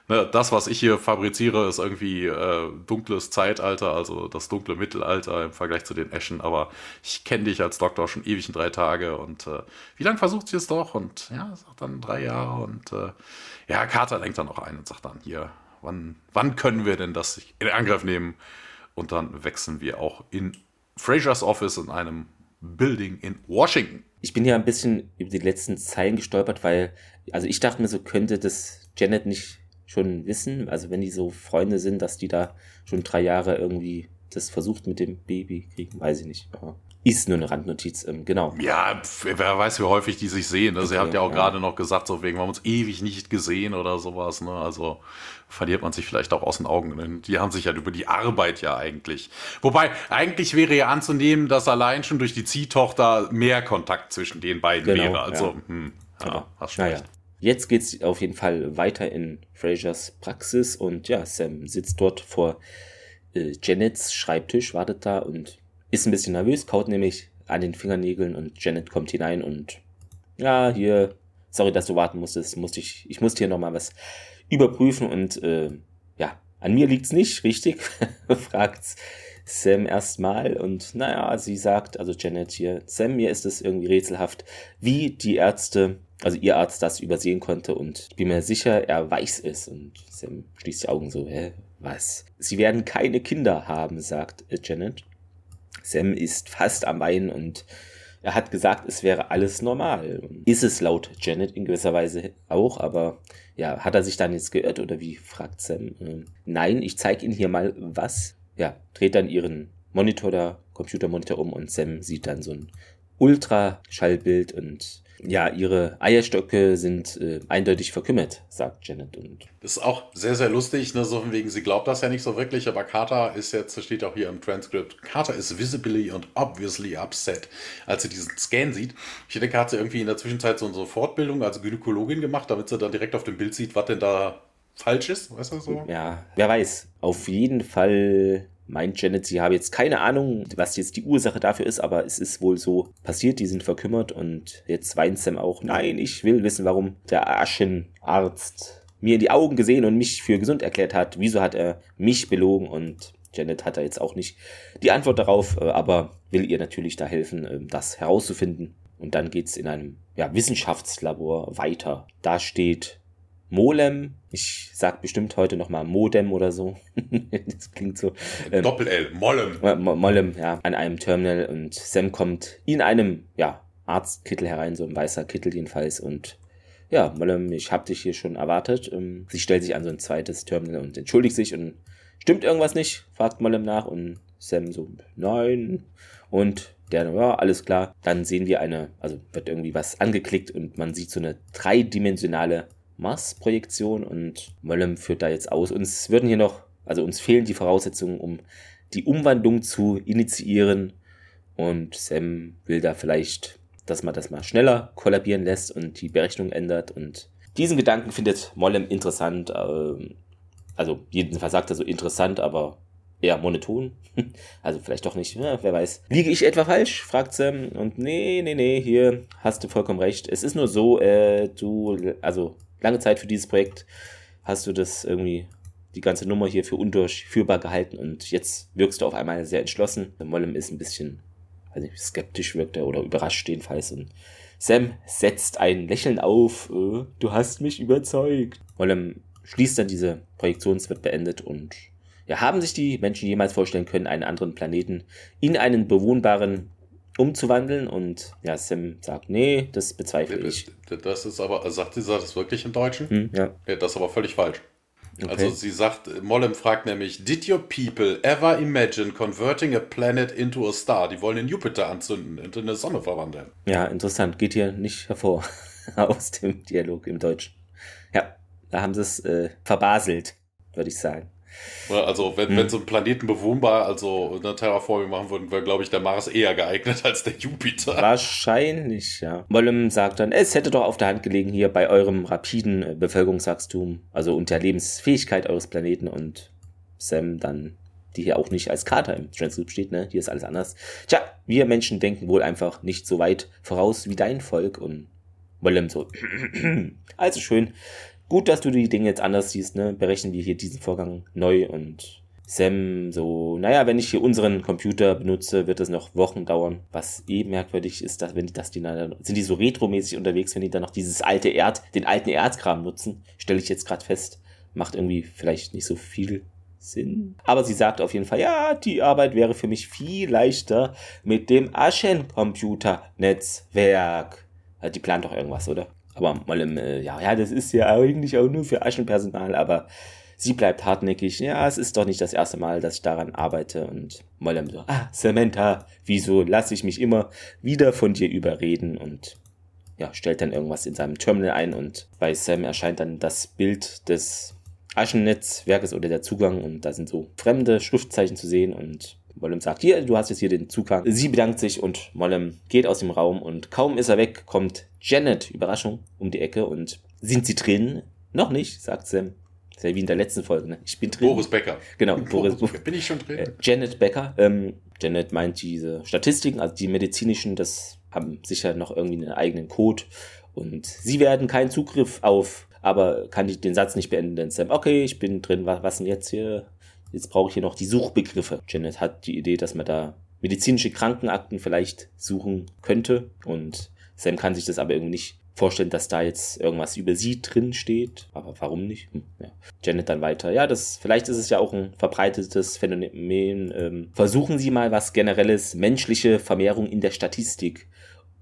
ne, das, was ich hier fabriziere, ist irgendwie äh, dunkles Zeitalter, also das dunkle Mittelalter im Vergleich zu den Eschen, aber ich kenne dich als Doktor schon ewig in drei Tage und äh, wie lange versucht sie es doch? Und ja, sagt dann drei Jahre und äh, ja, Carter lenkt dann auch ein und sagt dann hier, wann, wann können wir denn das in Angriff nehmen? Und dann wechseln wir auch in Frasers Office in einem Building in Washington. Ich bin ja ein bisschen über die letzten Zeilen gestolpert, weil, also ich dachte mir so, könnte das Janet nicht schon wissen, also wenn die so Freunde sind, dass die da schon drei Jahre irgendwie das versucht mit dem Baby kriegen, weiß ich nicht. Aber ist nur eine Randnotiz, ähm, genau. Ja, wer weiß, wie häufig die sich sehen. Also, okay, ihr habt ja auch ja. gerade noch gesagt, so wegen, wir haben uns ewig nicht gesehen oder sowas. Ne? Also verliert man sich vielleicht auch aus den Augen. Die haben sich halt über die Arbeit ja eigentlich. Wobei, eigentlich wäre ja anzunehmen, dass allein schon durch die Ziehtochter mehr Kontakt zwischen den beiden genau, wäre. Also, ja. hm, ja, genau. hast schon recht. Jetzt geht's auf jeden Fall weiter in Frasers Praxis und ja, Sam sitzt dort vor äh, Janets Schreibtisch, wartet da und ist ein bisschen nervös, kaut nämlich an den Fingernägeln und Janet kommt hinein und ja, hier, sorry, dass du warten musstest, musste ich, ich musste hier nochmal was überprüfen und äh, ja, an mir liegt's nicht, richtig? <laughs> fragt Sam erstmal und naja, sie sagt, also Janet hier, Sam, mir ist es irgendwie rätselhaft, wie die Ärzte also ihr Arzt das übersehen konnte und ich bin mir sicher, er weiß es. Und Sam schließt die Augen so, hä, was? Sie werden keine Kinder haben, sagt Janet. Sam ist fast am Weinen und er hat gesagt, es wäre alles normal. Ist es laut Janet in gewisser Weise auch, aber ja, hat er sich dann jetzt geirrt oder wie fragt Sam? Ähm, nein, ich zeige Ihnen hier mal was. Ja, dreht dann ihren Monitor da, Computermonitor um und Sam sieht dann so ein Ultraschallbild und ja, ihre Eierstöcke sind äh, eindeutig verkümmert, sagt Janet. Und das ist auch sehr, sehr lustig, ne? so von wegen, sie glaubt das ja nicht so wirklich, aber Carter ist jetzt, steht auch hier im Transkript, Carter is visibly and obviously upset, als sie diesen Scan sieht. Ich denke, hat sie irgendwie in der Zwischenzeit so eine Fortbildung als Gynäkologin gemacht, damit sie dann direkt auf dem Bild sieht, was denn da falsch ist, weißt du so? Ja, wer weiß. Auf jeden Fall meint Janet, sie habe jetzt keine Ahnung, was jetzt die Ursache dafür ist, aber es ist wohl so passiert, die sind verkümmert und jetzt weint Sam auch, nein, ich will wissen, warum der Aschenarzt mir in die Augen gesehen und mich für gesund erklärt hat. Wieso hat er mich belogen und Janet hat da jetzt auch nicht die Antwort darauf, äh, aber will ihr natürlich da helfen, ähm, das herauszufinden. Und dann geht's in einem ja, Wissenschaftslabor weiter. Da steht Molem. Ich sag bestimmt heute nochmal Modem oder so. <laughs> das klingt so. Ähm, Doppel-L, Mollem. Mollem, ja, an einem Terminal und Sam kommt in einem, ja, Arztkittel herein, so ein weißer Kittel jedenfalls und ja, Mollem, ich hab dich hier schon erwartet. Ähm, sie stellt sich an so ein zweites Terminal und entschuldigt sich und stimmt irgendwas nicht? fragt Mollem nach und Sam so, nein. Und der, ja, alles klar. Dann sehen wir eine, also wird irgendwie was angeklickt und man sieht so eine dreidimensionale Mars-Projektion und Möllem führt da jetzt aus. Uns würden hier noch, also uns fehlen die Voraussetzungen, um die Umwandlung zu initiieren und Sam will da vielleicht, dass man das mal schneller kollabieren lässt und die Berechnung ändert und diesen Gedanken findet Mollem interessant, ähm, also jedenfalls sagt er so interessant, aber eher monoton. <laughs> Also vielleicht doch nicht, ja, wer weiß. Liege ich etwa falsch? fragt Sam. Und nee, nee, nee, hier hast du vollkommen recht. Es ist nur so, äh, du, also lange Zeit für dieses Projekt hast du das irgendwie die ganze Nummer hier für undurchführbar gehalten und jetzt wirkst du auf einmal sehr entschlossen. Mollem ist ein bisschen, weiß nicht, skeptisch wirkt er oder überrascht jedenfalls und Sam setzt ein Lächeln auf, äh, du hast mich überzeugt. Mollem schließt dann diese Projektion, es wird beendet und ja, haben sich die Menschen jemals vorstellen können, einen anderen Planeten in einen bewohnbaren umzuwandeln und ja, Sam sagt, nee, das bezweifle ich. Das ist aber, sagt sie das wirklich im Deutschen? Hm, ja. ja. Das ist aber völlig falsch. Okay. Also sie sagt, Mollem fragt nämlich, did your people ever imagine converting a planet into a star? Die wollen den Jupiter anzünden und in eine Sonne verwandeln. Ja, interessant. Geht hier nicht hervor <laughs> aus dem Dialog im Deutschen. Ja, da haben sie es äh, verbaselt, würde ich sagen. Also, wenn, hm. wenn so ein Planeten bewohnbar, also eine Terraforming machen würden, wäre, glaube ich, der Mars eher geeignet als der Jupiter. Wahrscheinlich, ja. Mollem sagt dann, es hätte doch auf der Hand gelegen hier bei eurem rapiden äh, Bevölkerungswachstum, also und der Lebensfähigkeit eures Planeten und Sam dann, die hier auch nicht als Kater im Transcript steht, ne? Hier ist alles anders. Tja, wir Menschen denken wohl einfach nicht so weit voraus wie dein Volk und Mollem so. <clears throat> also schön. Gut, dass du die Dinge jetzt anders siehst, ne? Berechnen wir hier diesen Vorgang neu und Sam so, naja, wenn ich hier unseren Computer benutze, wird es noch Wochen dauern. Was eh merkwürdig ist, dass wenn die das die sind die so retromäßig unterwegs, wenn die dann noch dieses alte Erd, den alten Erdkram nutzen, stelle ich jetzt gerade fest, macht irgendwie vielleicht nicht so viel Sinn. Aber sie sagt auf jeden Fall, ja, die Arbeit wäre für mich viel leichter mit dem Aschencomputer-Netzwerk. Die plant doch irgendwas, oder? Aber mal im, äh, ja, ja, das ist ja eigentlich auch nur für Aschenpersonal, aber sie bleibt hartnäckig. Ja, es ist doch nicht das erste Mal, dass ich daran arbeite. Und Mollem so, ah, Samantha, wieso lasse ich mich immer wieder von dir überreden? Und ja, stellt dann irgendwas in seinem Terminal ein und bei Sam erscheint dann das Bild des Aschennetzwerkes oder der Zugang und da sind so fremde Schriftzeichen zu sehen und Mollem sagt, hier, du hast jetzt hier den Zugang. Sie bedankt sich und Mollem geht aus dem Raum und kaum ist er weg, kommt Janet, Überraschung, um die Ecke und sind sie drin? Noch nicht, sagt Sam. Das ist ja wie in der letzten Folge, ne? Ich bin drin. Boris Becker. Genau, <laughs> Boris, Boris Bin ich schon drin? Äh, Janet Becker. Ähm, Janet meint diese Statistiken, also die medizinischen, das haben sicher noch irgendwie einen eigenen Code und sie werden keinen Zugriff auf, aber kann ich den Satz nicht beenden, denn Sam, okay, ich bin drin, was, was denn jetzt hier? Jetzt brauche ich hier noch die Suchbegriffe. Janet hat die Idee, dass man da medizinische Krankenakten vielleicht suchen könnte und Sam kann sich das aber irgendwie nicht vorstellen, dass da jetzt irgendwas über sie drin steht. Aber warum nicht? Hm, ja. Janet dann weiter. Ja, das, vielleicht ist es ja auch ein verbreitetes Phänomen. Ähm, versuchen Sie mal was generelles, menschliche Vermehrung in der Statistik.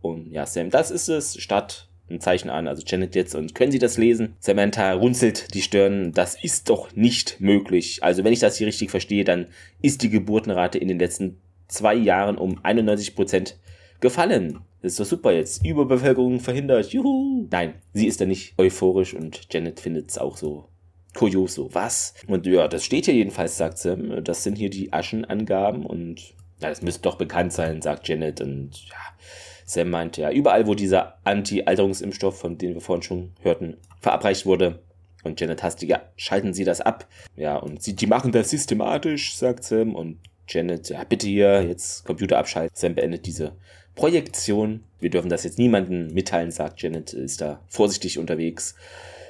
Und ja, Sam, das ist es, statt ein Zeichen an, also Janet jetzt, und können Sie das lesen? Samantha runzelt die Stirn, das ist doch nicht möglich. Also wenn ich das hier richtig verstehe, dann ist die Geburtenrate in den letzten zwei Jahren um 91 Prozent gefallen. Das ist doch super jetzt. Überbevölkerung verhindert. Juhu. Nein, sie ist da nicht euphorisch und Janet findet es auch so kurios so. Was? Und ja, das steht hier jedenfalls, sagt Sam. Das sind hier die Aschenangaben und ja, das müsste doch bekannt sein, sagt Janet. Und ja, Sam meint ja, überall, wo dieser Anti-Alterungsimpfstoff, von dem wir vorhin schon hörten, verabreicht wurde, und Janet hastig, ja, schalten Sie das ab. Ja, und sie, die machen das systematisch, sagt Sam. Und Janet, ja, bitte hier, jetzt Computer abschalten. Sam beendet diese Projektion. Wir dürfen das jetzt niemandem mitteilen, sagt Janet, ist da vorsichtig unterwegs.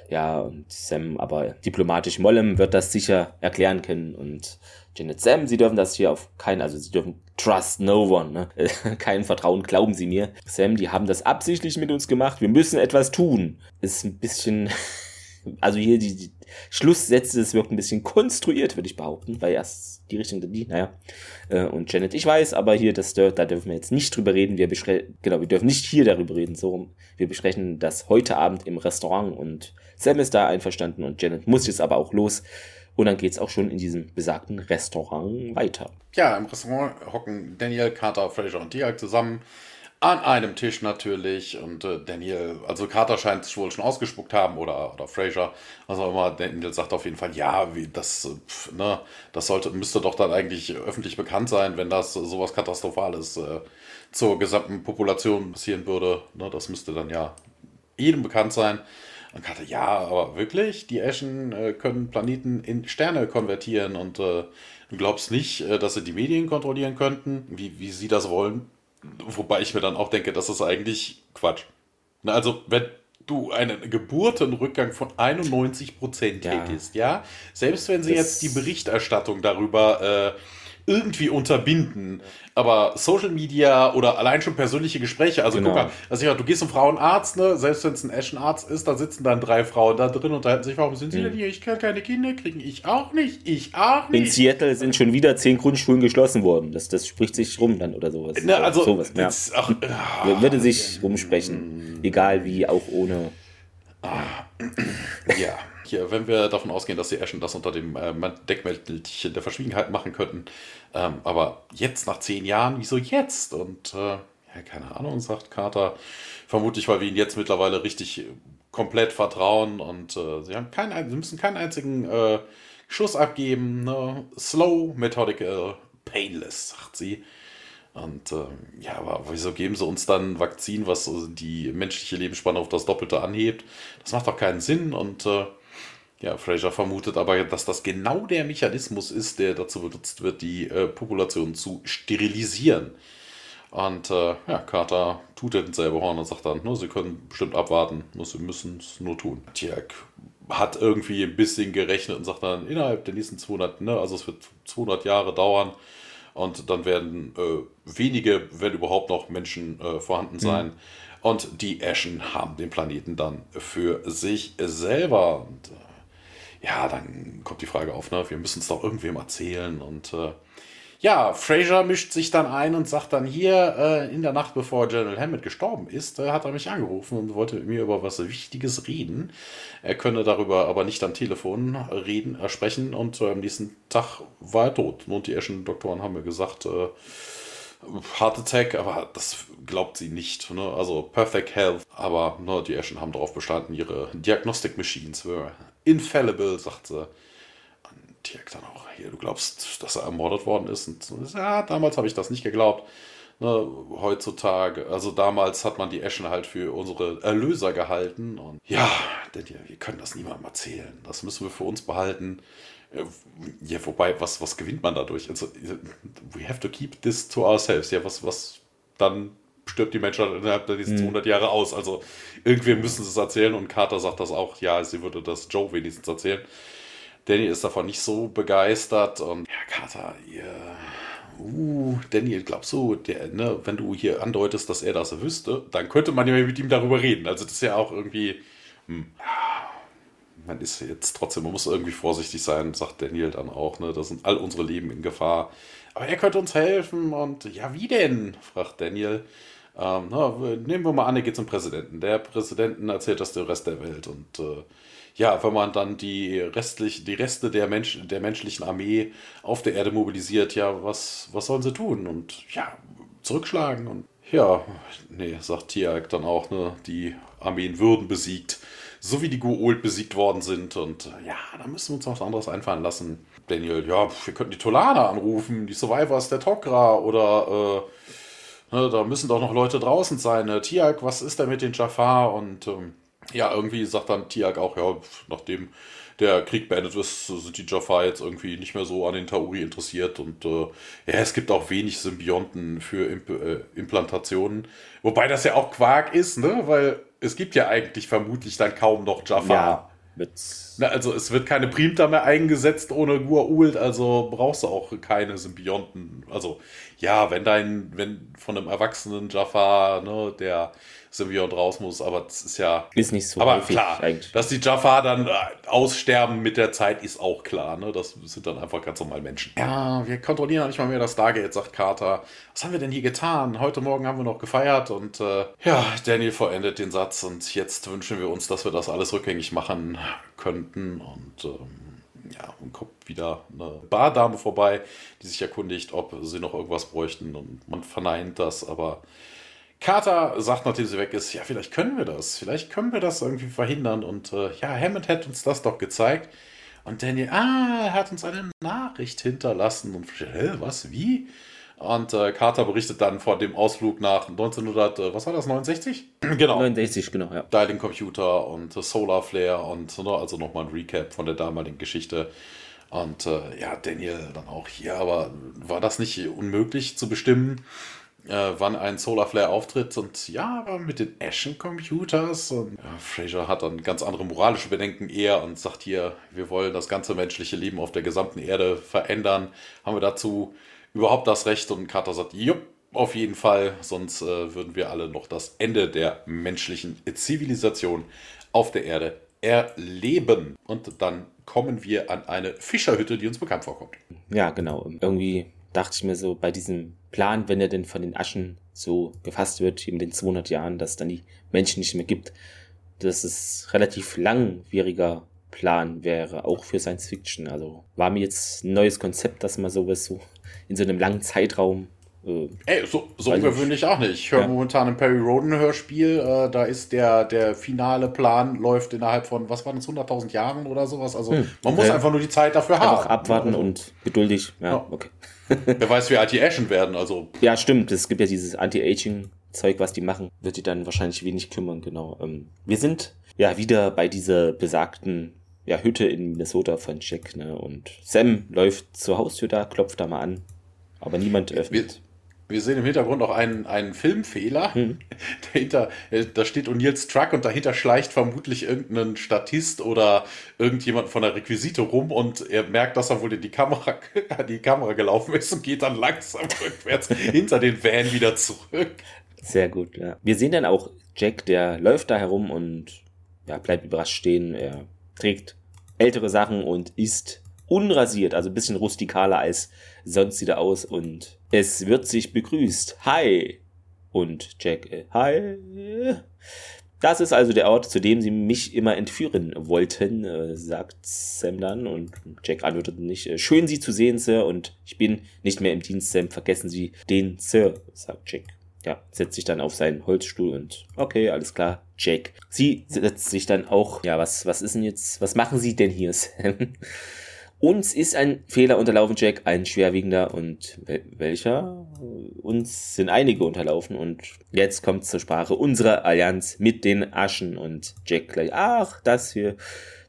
Ja, und Sam, aber diplomatisch Mollem wird das sicher erklären können. Und Janet, Sam, Sie dürfen das hier auf keinen, also Sie dürfen trust no one, ne? <laughs> kein Vertrauen, glauben Sie mir. Sam, die haben das absichtlich mit uns gemacht, wir müssen etwas tun. Ist ein bisschen, <laughs> also hier die, die Schlusssätze, das wirkt ein bisschen konstruiert, würde ich behaupten, weil erst die Richtung, die, naja. Äh, und Janet, ich weiß, aber hier, das, da dürfen wir jetzt nicht drüber reden. Wir genau, wir dürfen nicht hier darüber reden, so. Wir besprechen das heute Abend im Restaurant und Sam ist da einverstanden und Janet muss jetzt aber auch los. Und dann geht es auch schon in diesem besagten Restaurant weiter. Ja, im Restaurant hocken Daniel, Carter, Fraser und Diak zusammen. An einem Tisch natürlich. Und äh, Daniel, also Carter scheint es wohl schon ausgespuckt haben oder, oder Fraser, was auch immer. Daniel sagt auf jeden Fall, ja, wie das, pf, ne, das sollte, müsste doch dann eigentlich öffentlich bekannt sein, wenn das sowas Katastrophales äh, zur gesamten Population passieren würde. Ne, das müsste dann ja jedem bekannt sein. Und Carter, ja, aber wirklich? Die Eschen äh, können Planeten in Sterne konvertieren und äh, du glaubst nicht, äh, dass sie die Medien kontrollieren könnten, wie, wie sie das wollen? Wobei ich mir dann auch denke, das ist eigentlich Quatsch. Also, wenn du einen Geburtenrückgang von 91% tätigst, ja. ja, selbst wenn sie das jetzt die Berichterstattung darüber äh, irgendwie unterbinden. Aber Social Media oder allein schon persönliche Gespräche, also genau. guck mal, also ja, du gehst zum Frauenarzt, ne, selbst wenn es ein Eschenarzt ist, da sitzen dann drei Frauen da drin und unterhalten sich, warum sind sie mhm. denn hier? Ich kann keine Kinder kriegen, ich auch nicht, ich auch nicht. In Seattle sind schon wieder zehn Grundschulen geschlossen worden. Das, das spricht sich rum dann oder sowas. Ne, also, sowas, ja. ach, ach, Würde sich rumsprechen, egal wie, auch ohne. Ah, <clears throat> ja hier, wenn wir davon ausgehen, dass die Ashen das unter dem äh, Deckmäntelchen der Verschwiegenheit machen könnten. Ähm, aber jetzt, nach zehn Jahren, wieso jetzt? Und äh, ja, keine Ahnung, sagt Carter. Vermutlich, weil wir ihn jetzt mittlerweile richtig komplett vertrauen und äh, sie, haben keinen, sie müssen keinen einzigen äh, Schuss abgeben. Ne? Slow, methodical, painless, sagt sie. Und äh, ja, aber wieso geben sie uns dann ein Vakzin, was die menschliche Lebensspanne auf das Doppelte anhebt? Das macht doch keinen Sinn. Und äh, ja, Fraser vermutet aber, dass das genau der Mechanismus ist, der dazu benutzt wird, die äh, Population zu sterilisieren. Und äh, ja, Carter tut den selber Horn und sagt dann, ne, sie können bestimmt abwarten, nur sie müssen es nur tun. Tjag hat irgendwie ein bisschen gerechnet und sagt dann, innerhalb der nächsten 200, ne, also es wird 200 Jahre dauern und dann werden äh, wenige, wenn überhaupt noch Menschen äh, vorhanden sein. Mhm. Und die Ashen haben den Planeten dann für sich selber. Und, äh, ja, dann kommt die Frage auf, ne, wir müssen es doch irgendwem erzählen. Und äh, ja, Fraser mischt sich dann ein und sagt dann hier, äh, in der Nacht bevor General Hammond gestorben ist, äh, hat er mich angerufen und wollte mit mir über was Wichtiges reden. Er könne darüber aber nicht am Telefon reden, äh, sprechen und äh, am nächsten Tag war er tot. Und die Eschen-Doktoren haben mir gesagt, äh, Heart Attack, aber das glaubt sie nicht. Ne? Also Perfect Health. Aber ne, die Eschen haben darauf bestanden, ihre Diagnostic Machines were infallible, sagt sie. Und Dirk dann auch, hier, du glaubst, dass er ermordet worden ist? Und ja, damals habe ich das nicht geglaubt. Ne, heutzutage, also damals hat man die Eschen halt für unsere Erlöser gehalten. Und ja, denn wir können das niemandem erzählen. Das müssen wir für uns behalten. Ja, wobei, was, was gewinnt man dadurch? Also, we have to keep this to ourselves. Ja, was, was dann stirbt die Menschheit innerhalb der nächsten mhm. 200 Jahre aus. Also irgendwie müssen sie es erzählen und Carter sagt das auch, ja, sie würde das Joe wenigstens erzählen. Danny ist davon nicht so begeistert und ja, Carter, ihr uh, Daniel, glaubst du, der, ne, wenn du hier andeutest, dass er das wüsste, dann könnte man ja mit ihm darüber reden. Also das ist ja auch irgendwie, hm, man ist jetzt trotzdem, man muss irgendwie vorsichtig sein, sagt Daniel dann auch, ne, da sind all unsere Leben in Gefahr. Aber er könnte uns helfen und ja, wie denn? fragt Daniel. Ähm, na, nehmen wir mal an, er geht zum Präsidenten. Der Präsidenten erzählt das dem Rest der Welt und äh, ja, wenn man dann die, restlich, die Reste der, Mensch, der menschlichen Armee auf der Erde mobilisiert, ja, was, was sollen sie tun? Und ja, zurückschlagen und ja, nee, sagt Tiag dann auch, ne, die Armeen würden besiegt, so wie die Guold besiegt worden sind. Und ja, da müssen wir uns was anderes einfallen lassen. Daniel, ja, wir könnten die Tolana anrufen, die Survivors der Tok'ra oder äh, ne, da müssen doch noch Leute draußen sein. Ne? Tiag, was ist denn mit den Jafar? Und ähm, ja, irgendwie sagt dann Tiag auch, ja, nachdem der Krieg beendet ist, sind die Jafar jetzt irgendwie nicht mehr so an den Tauri interessiert und äh, ja, es gibt auch wenig Symbionten für Imp äh, Implantationen. Wobei das ja auch Quark ist, ne? Weil es gibt ja eigentlich vermutlich dann kaum noch Jafar. Ja, Na, also es wird keine Primta mehr eingesetzt ohne Gua'uld, also brauchst du auch keine Symbionten. Also ja, wenn dein, wenn von einem erwachsenen Jafar, ne, der Symbiont raus muss, aber das ist ja. Ist nicht so aber klar, eigentlich. Dass die Jafar dann äh, aussterben mit der Zeit, ist auch klar. Ne? Das sind dann einfach ganz normal Menschen. Ja, wir kontrollieren nicht mal mehr das Stargate, sagt Carter. Was haben wir denn hier getan? Heute Morgen haben wir noch gefeiert und äh, ja, Daniel vollendet den Satz und jetzt wünschen wir uns, dass wir das alles rückgängig machen könnten und ähm, ja, und kommt wieder eine Bardame vorbei, die sich erkundigt, ob sie noch irgendwas bräuchten und man verneint das, aber Carter sagt, nachdem sie weg ist, ja, vielleicht können wir das. Vielleicht können wir das irgendwie verhindern. Und äh, ja, Hammond hat uns das doch gezeigt. Und Daniel, ah, er hat uns eine Nachricht hinterlassen. Und hä, was, wie? Und äh, Carter berichtet dann von dem Ausflug nach 1900, äh, was war das, 69? <clears throat> genau. 69, genau, ja. Dialing Computer und äh, Solar Flare und ne, also nochmal ein Recap von der damaligen Geschichte. Und äh, ja, Daniel dann auch hier, aber war das nicht unmöglich zu bestimmen? äh, wann ein Solarflare auftritt. Und ja, aber mit den Ashen Computers. Und ja, Fraser hat dann ganz andere moralische Bedenken eher und sagt hier, wir wollen das ganze menschliche Leben auf der gesamten Erde verändern. Haben wir dazu überhaupt das Recht? Und Carter sagt, jupp, auf jeden Fall, sonst äh, würden wir alle noch das Ende der menschlichen Zivilisation auf der Erde erleben. Und dann kommen wir an eine Fischerhütte, die uns bekannt vorkommt. Ja, genau. Irgendwie dachte ich mir so bei diesem Plan, wenn er denn von den Aschen so gefasst wird, in den 200 Jahren, dass es dann die Menschen nicht mehr gibt, dass es relativ langwieriger Plan wäre, auch für Science Fiction. Also war mir jetzt ein neues Konzept, dass man sowas so in so einem langen Zeitraum äh, Ey, so, so ungewöhnlich auch nicht. Ich höre ja. momentan ein Perry Roden Hörspiel. Äh, da ist der, der finale Plan läuft innerhalb von, was waren das, 100.000 Jahren oder sowas. Also hm. man muss einfach nur die Zeit dafür haben. Einfach abwarten also, und geduldig. Ja, ja. okay. <laughs> Wer weiß, wie alt die Ashen werden. Also. Ja, stimmt. Es gibt ja dieses Anti-Aging-Zeug, was die machen. Wird die dann wahrscheinlich wenig kümmern, genau. Ähm, wir sind ja wieder bei dieser besagten ja, Hütte in Minnesota von Jack. Ne? Und Sam läuft zur Haustür da, klopft da mal an. Aber niemand öffnet. Wir wir sehen im Hintergrund noch einen, einen Filmfehler. Mhm. <laughs> Dahinter, äh, da steht O'Neills Truck und dahinter schleicht vermutlich irgendein Statist oder irgendjemand von der Requisite rum und er merkt, dass er wohl in die Kamera, <laughs> die Kamera gelaufen ist und geht dann langsam <laughs> rückwärts hinter den Van wieder zurück. Sehr gut, ja. Wir sehen dann auch Jack, der läuft da herum und ja, bleibt überrascht stehen. Er trägt ältere Sachen und ist unrasiert, also ein bisschen rustikaler als sonst sieht er aus und es wird sich begrüßt. Hi! Und Jack, äh, hi! Das ist also der Ort, zu dem sie mich immer entführen wollten, äh, sagt Sam dann. Und Jack antwortet nicht. Äh, schön, Sie zu sehen, Sir. Und ich bin nicht mehr im Dienst, Sam. Vergessen Sie den Sir, sagt Jack. Ja, setzt sich dann auf seinen Holzstuhl und okay, alles klar, Jack. Sie setzt sich dann auch. Ja, was, was ist denn jetzt? Was machen Sie denn hier, <laughs> Sam? Uns ist ein Fehler unterlaufen, Jack, ein schwerwiegender und welcher? Uns sind einige unterlaufen und jetzt kommt zur Sprache unsere Allianz mit den Aschen und Jack gleich, ach, das hier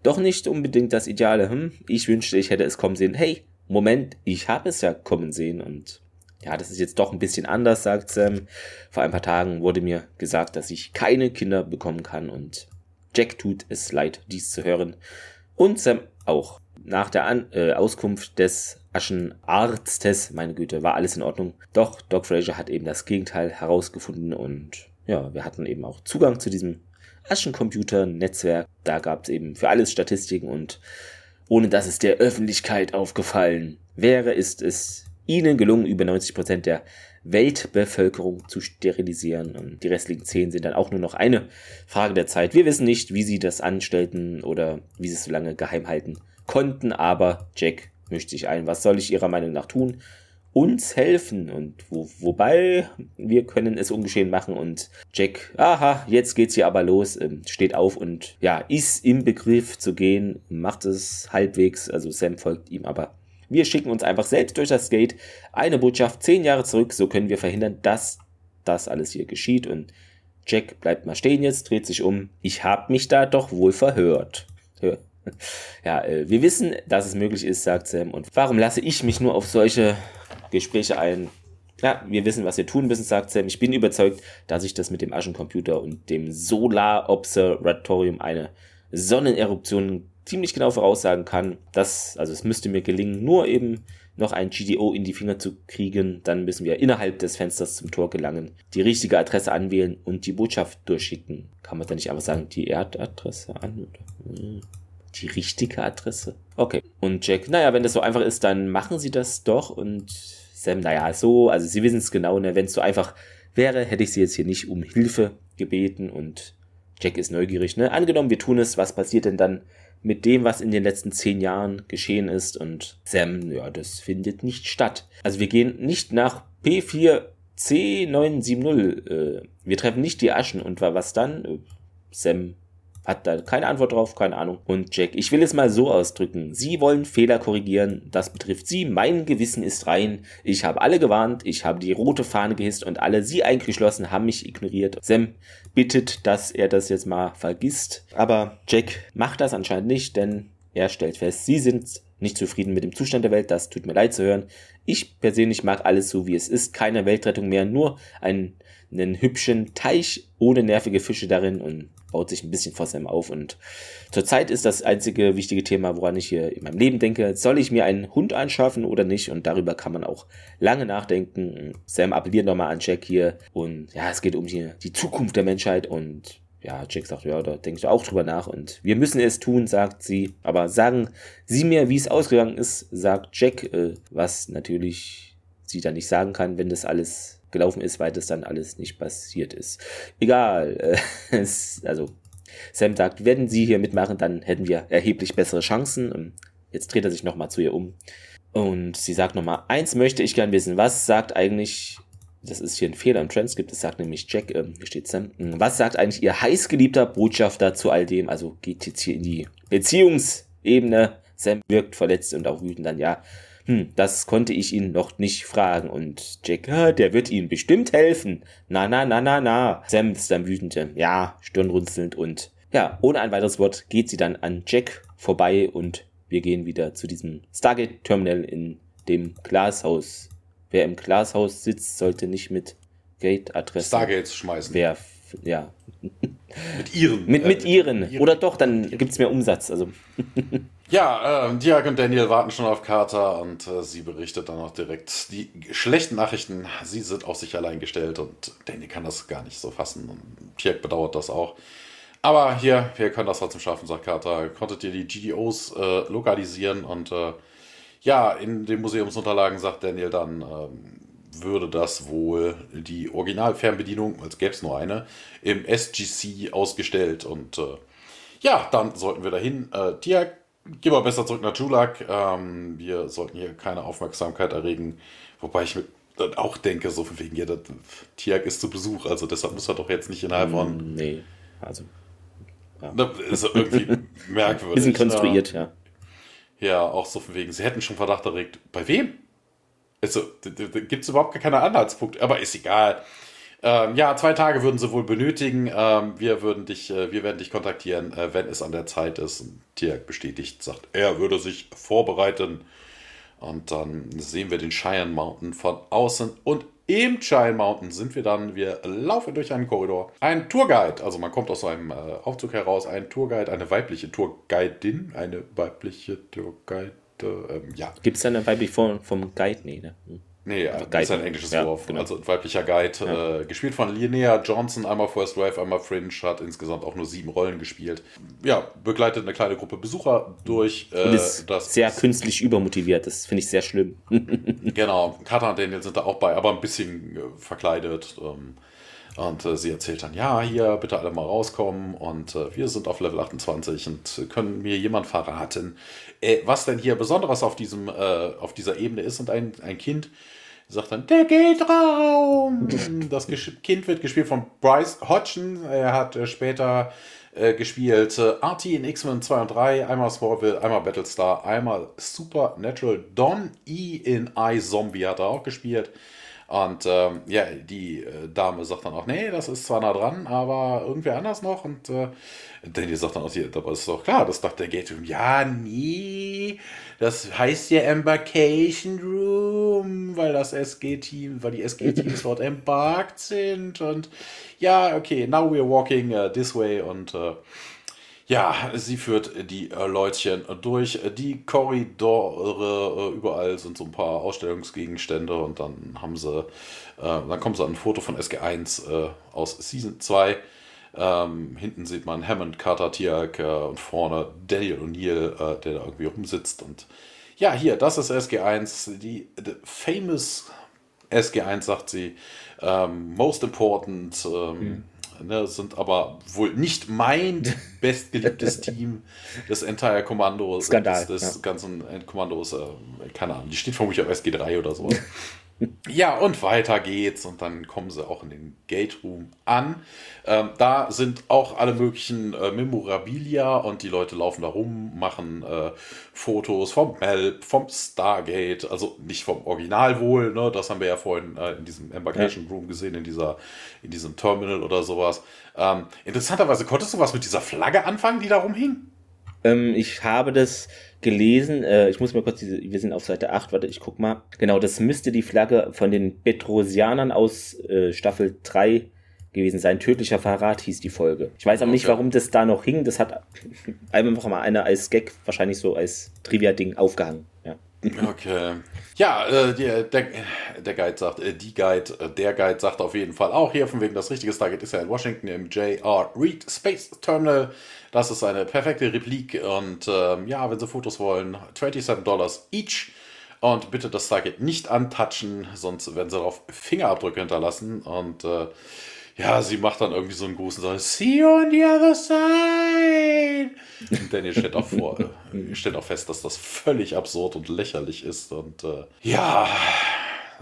doch nicht unbedingt das Ideale, hm? Ich wünschte, ich hätte es kommen sehen. Hey, Moment, ich habe es ja kommen sehen und ja, das ist jetzt doch ein bisschen anders, sagt Sam. Vor ein paar Tagen wurde mir gesagt, dass ich keine Kinder bekommen kann und Jack tut es leid, dies zu hören. Und Sam auch nach der An äh, Auskunft des Aschenarztes, meine Güte, war alles in Ordnung. Doch Doc Fraser hat eben das Gegenteil herausgefunden und ja, wir hatten eben auch Zugang zu diesem Aschencomputer-Netzwerk. Da gab es eben für alles Statistiken und ohne dass es der Öffentlichkeit aufgefallen wäre, ist es ihnen gelungen, über 90 Prozent der Weltbevölkerung zu sterilisieren. Und die restlichen 10 sind dann auch nur noch eine Frage der Zeit. Wir wissen nicht, wie sie das anstellten oder wie sie es so lange geheim halten konnten, aber Jack mischt sich ein. Was soll ich Ihrer Meinung nach tun? Uns helfen und wo, wobei wir können es ungeschehen machen und Jack, aha, jetzt geht's hier aber los, ähm, steht auf und ja, ist im Begriff zu gehen, macht es halbwegs, also Sam folgt ihm aber wir schicken uns einfach selbst durch das Gate eine Botschaft zehn Jahre zurück, so können wir verhindern, dass das alles hier geschieht. Und Jack bleibt mal stehen jetzt, dreht sich um. Ich habe mich da doch wohl verhört. Ja, äh, wir wissen, dass es möglich ist, sagt Sam. Und warum lasse ich mich nur auf solche Gespräche ein? Ja, wir wissen, was wir tun müssen, sagt Sam. Ich bin überzeugt, dass ich das mit dem Aschencomputer und dem Solar Observatorium eine Sonneneruption ziemlich genau voraussagen kann, dass, also es müsste mir gelingen, nur eben noch ein GDO in die Finger zu kriegen, dann müssen wir innerhalb des Fensters zum Tor gelangen, die richtige Adresse anwählen und die Botschaft durchschicken. Kann man da nicht einfach sagen, die Erdadresse an? Hm, die richtige Adresse? Okay. Und Jack, naja, wenn das so einfach ist, dann machen Sie das doch. Und Sam, naja, so, also Sie wissen es genau, ne? wenn es so einfach wäre, hätte ich Sie jetzt hier nicht um Hilfe gebeten. Und Jack ist neugierig, ne? Angenommen, wir tun es, was passiert denn dann? mit dem, was in den letzten zehn Jahren geschehen ist. Und Sam, ja, das findet nicht statt. Also wir gehen nicht nach P4C970. Äh, wir treffen nicht die Aschen. Und was dann? Äh, Sam hat da keine Antwort drauf, keine Ahnung. Und Jack, ich will es mal so ausdrücken. Sie wollen Fehler korrigieren. Das betrifft Sie. Mein Gewissen ist rein. Ich habe alle gewarnt. Ich habe die rote Fahne gehisst und alle Sie eingeschlossen haben mich ignoriert. Sam bittet, dass er das jetzt mal vergisst. Aber Jack macht das anscheinend nicht, denn er stellt fest, Sie sind nicht zufrieden mit dem Zustand der Welt. Das tut mir leid zu hören. Ich persönlich mag alles so, wie es ist. Keine Weltrettung mehr, nur einen, einen hübschen Teich ohne nervige Fische darin und baut sich ein bisschen vor Sam auf. Und zurzeit ist das einzige wichtige Thema, woran ich hier in meinem Leben denke. Soll ich mir einen Hund anschaffen oder nicht? Und darüber kann man auch lange nachdenken. Sam appelliert nochmal an Jack hier. Und ja, es geht um die, die Zukunft der Menschheit. Und ja, Jack sagt, ja, da denkst du auch drüber nach. Und wir müssen es tun, sagt sie. Aber sagen Sie mir, wie es ausgegangen ist, sagt Jack, äh, was natürlich sie dann nicht sagen kann, wenn das alles gelaufen ist, weil das dann alles nicht passiert ist. Egal. Äh, <laughs> also, Sam sagt, wenn sie hier mitmachen, dann hätten wir erheblich bessere Chancen. Jetzt dreht er sich nochmal zu ihr um. Und sie sagt nochmal, eins möchte ich gern wissen, was sagt eigentlich, das ist hier ein Fehler im Transkript, das sagt nämlich Jack, äh, hier steht Sam, hm, was sagt eigentlich ihr heißgeliebter Botschafter zu all dem? Also geht jetzt hier in die Beziehungsebene. Sam wirkt verletzt und auch wütend dann, ja, hm, das konnte ich ihn noch nicht fragen. Und Jack, ah, der wird Ihnen bestimmt helfen. Na, na, na, na, na. Sam ist dann wütend. Ja, stirnrunzelnd und ja, ohne ein weiteres Wort geht sie dann an Jack vorbei und wir gehen wieder zu diesem Stargate-Terminal in dem Glashaus. Wer im Glashaus sitzt, sollte nicht mit Gate-Adresse. Stargates schmeißen. Wer, ja. Mit ihren. Mit, mit äh, ihren. ihren. Oder doch, dann gibt es mehr Umsatz. Also. <laughs> Ja, äh, Diak und Daniel warten schon auf Carter und äh, sie berichtet dann auch direkt die schlechten Nachrichten. Sie sind auf sich allein gestellt und Daniel kann das gar nicht so fassen und Diak bedauert das auch. Aber hier, wir können das trotzdem schaffen, sagt Carter. Konntet ihr die GDOs äh, lokalisieren und äh, ja, in den Museumsunterlagen sagt Daniel dann, ähm, würde das wohl die Originalfernbedienung, als gäbe es nur eine, im SGC ausgestellt und äh, ja, dann sollten wir dahin. Äh, Tiak Gehen wir besser zurück nach Julak. Ähm, wir sollten hier keine Aufmerksamkeit erregen. Wobei ich mir dann auch denke, so von wegen, ja, das, Tiak ist zu Besuch, also deshalb muss er doch jetzt nicht innerhalb von. Mm, nee, also. Ja. Das ist irgendwie <laughs> merkwürdig. Bisschen konstruiert, ja. Ja, auch so von wegen, sie hätten schon Verdacht erregt. Bei wem? Also, da, da gibt es überhaupt gar keine Anhaltspunkte, aber ist egal. Ähm, ja, zwei Tage würden sie wohl benötigen. Ähm, wir, würden dich, äh, wir werden dich kontaktieren, äh, wenn es an der Zeit ist. Und Tiak bestätigt, sagt, er würde sich vorbereiten. Und dann sehen wir den Cheyenne Mountain von außen. Und im Giant Mountain sind wir dann, wir laufen durch einen Korridor. Ein Tourguide, also man kommt aus einem äh, Aufzug heraus, ein Tourguide, eine weibliche Tourguidin, eine weibliche Tourguide, ähm, ja. Gibt es da eine weibliche Form vom Guide? Nee, ne? Hm. Nee, also das ist ein englisches ja, Wort. Genau. Also ein weiblicher Guide. Ja. Äh, gespielt von Linnea Johnson, einmal First Drive, einmal Fringe, hat insgesamt auch nur sieben Rollen gespielt. Ja, begleitet eine kleine Gruppe Besucher durch. Äh, ist das sehr künstlich übermotiviert, das finde ich sehr schlimm. <laughs> genau, Kata und Daniel sind da auch bei, aber ein bisschen äh, verkleidet. Ähm, und äh, sie erzählt dann, ja, hier bitte alle mal rauskommen und äh, wir sind auf Level 28 und können mir jemand verraten, äh, was denn hier Besonderes auf, diesem, äh, auf dieser Ebene ist. Und ein, ein Kind sagt dann, der Geldraum. <laughs> das Kind wird gespielt von Bryce Hodgson. Er hat äh, später äh, gespielt RT in X-Men 2 und 3, einmal Smallville, einmal Battlestar, einmal Supernatural. Don E in iZombie hat er auch gespielt. Und ähm, ja, die äh, Dame sagt dann auch, nee, das ist zwar nah dran, aber irgendwer anders noch. Und äh, Danny sagt dann auch, hier, aber ist doch klar, das dachte der Gate Room. Ja, nee, das heißt ja Embarkation Room, weil das SG-Team, weil die SG-Teams <laughs> dort embarked sind. Und ja, okay, now we're walking uh, this way und uh, ja, sie führt die äh, Leutchen durch die Korridore. Äh, überall sind so ein paar Ausstellungsgegenstände und dann haben sie, äh, dann kommen sie an ein Foto von SG1 äh, aus Season 2. Ähm, hinten sieht man Hammond, Carter, Tiak und vorne Daniel O'Neill, äh, der da irgendwie rumsitzt. Und ja, hier, das ist SG1, die, die famous SG1, sagt sie. Ähm, most important. Ähm, mhm ne, sind aber wohl nicht mein <laughs> bestgeliebtes Team des Entire Kommandos, Skandal, des, des ja. ganzen Kommandos, äh, keine Ahnung, die steht vermutlich auf SG3 oder so. <laughs> Ja, und weiter geht's und dann kommen sie auch in den Gate Room an. Ähm, da sind auch alle möglichen äh, Memorabilia und die Leute laufen da rum, machen äh, Fotos vom Melb, vom Stargate, also nicht vom Original wohl, ne? das haben wir ja vorhin äh, in diesem Embarkation Room gesehen, in, dieser, in diesem Terminal oder sowas. Ähm, interessanterweise, konntest du was mit dieser Flagge anfangen, die da rumhing? Ähm, ich habe das gelesen. Äh, ich muss mal kurz, diese, wir sind auf Seite 8, warte, ich guck mal. Genau, das müsste die Flagge von den Petrosianern aus äh, Staffel 3 gewesen sein. Tödlicher Verrat hieß die Folge. Ich weiß aber okay. nicht, warum das da noch hing. Das hat <laughs> einfach mal einer als Gag, wahrscheinlich so als Trivia-Ding aufgehangen. Ja. Okay. Ja, äh, der, der, der, Guide sagt, äh, die Guide, äh, der Guide sagt auf jeden Fall auch hier, von wegen das richtige Stargate ist ja in Washington im J.R. Reed Space Terminal. Das ist eine perfekte Replik und ähm, ja, wenn Sie Fotos wollen, 27 Dollars each. Und bitte das Stargate nicht antatschen, sonst werden Sie darauf Fingerabdrücke hinterlassen. Und äh, ja, sie macht dann irgendwie so einen Gruß und sagt, see you on the other side. Und Daniel stellt auch, vor, äh, stellt auch fest, dass das völlig absurd und lächerlich ist. Und äh, ja,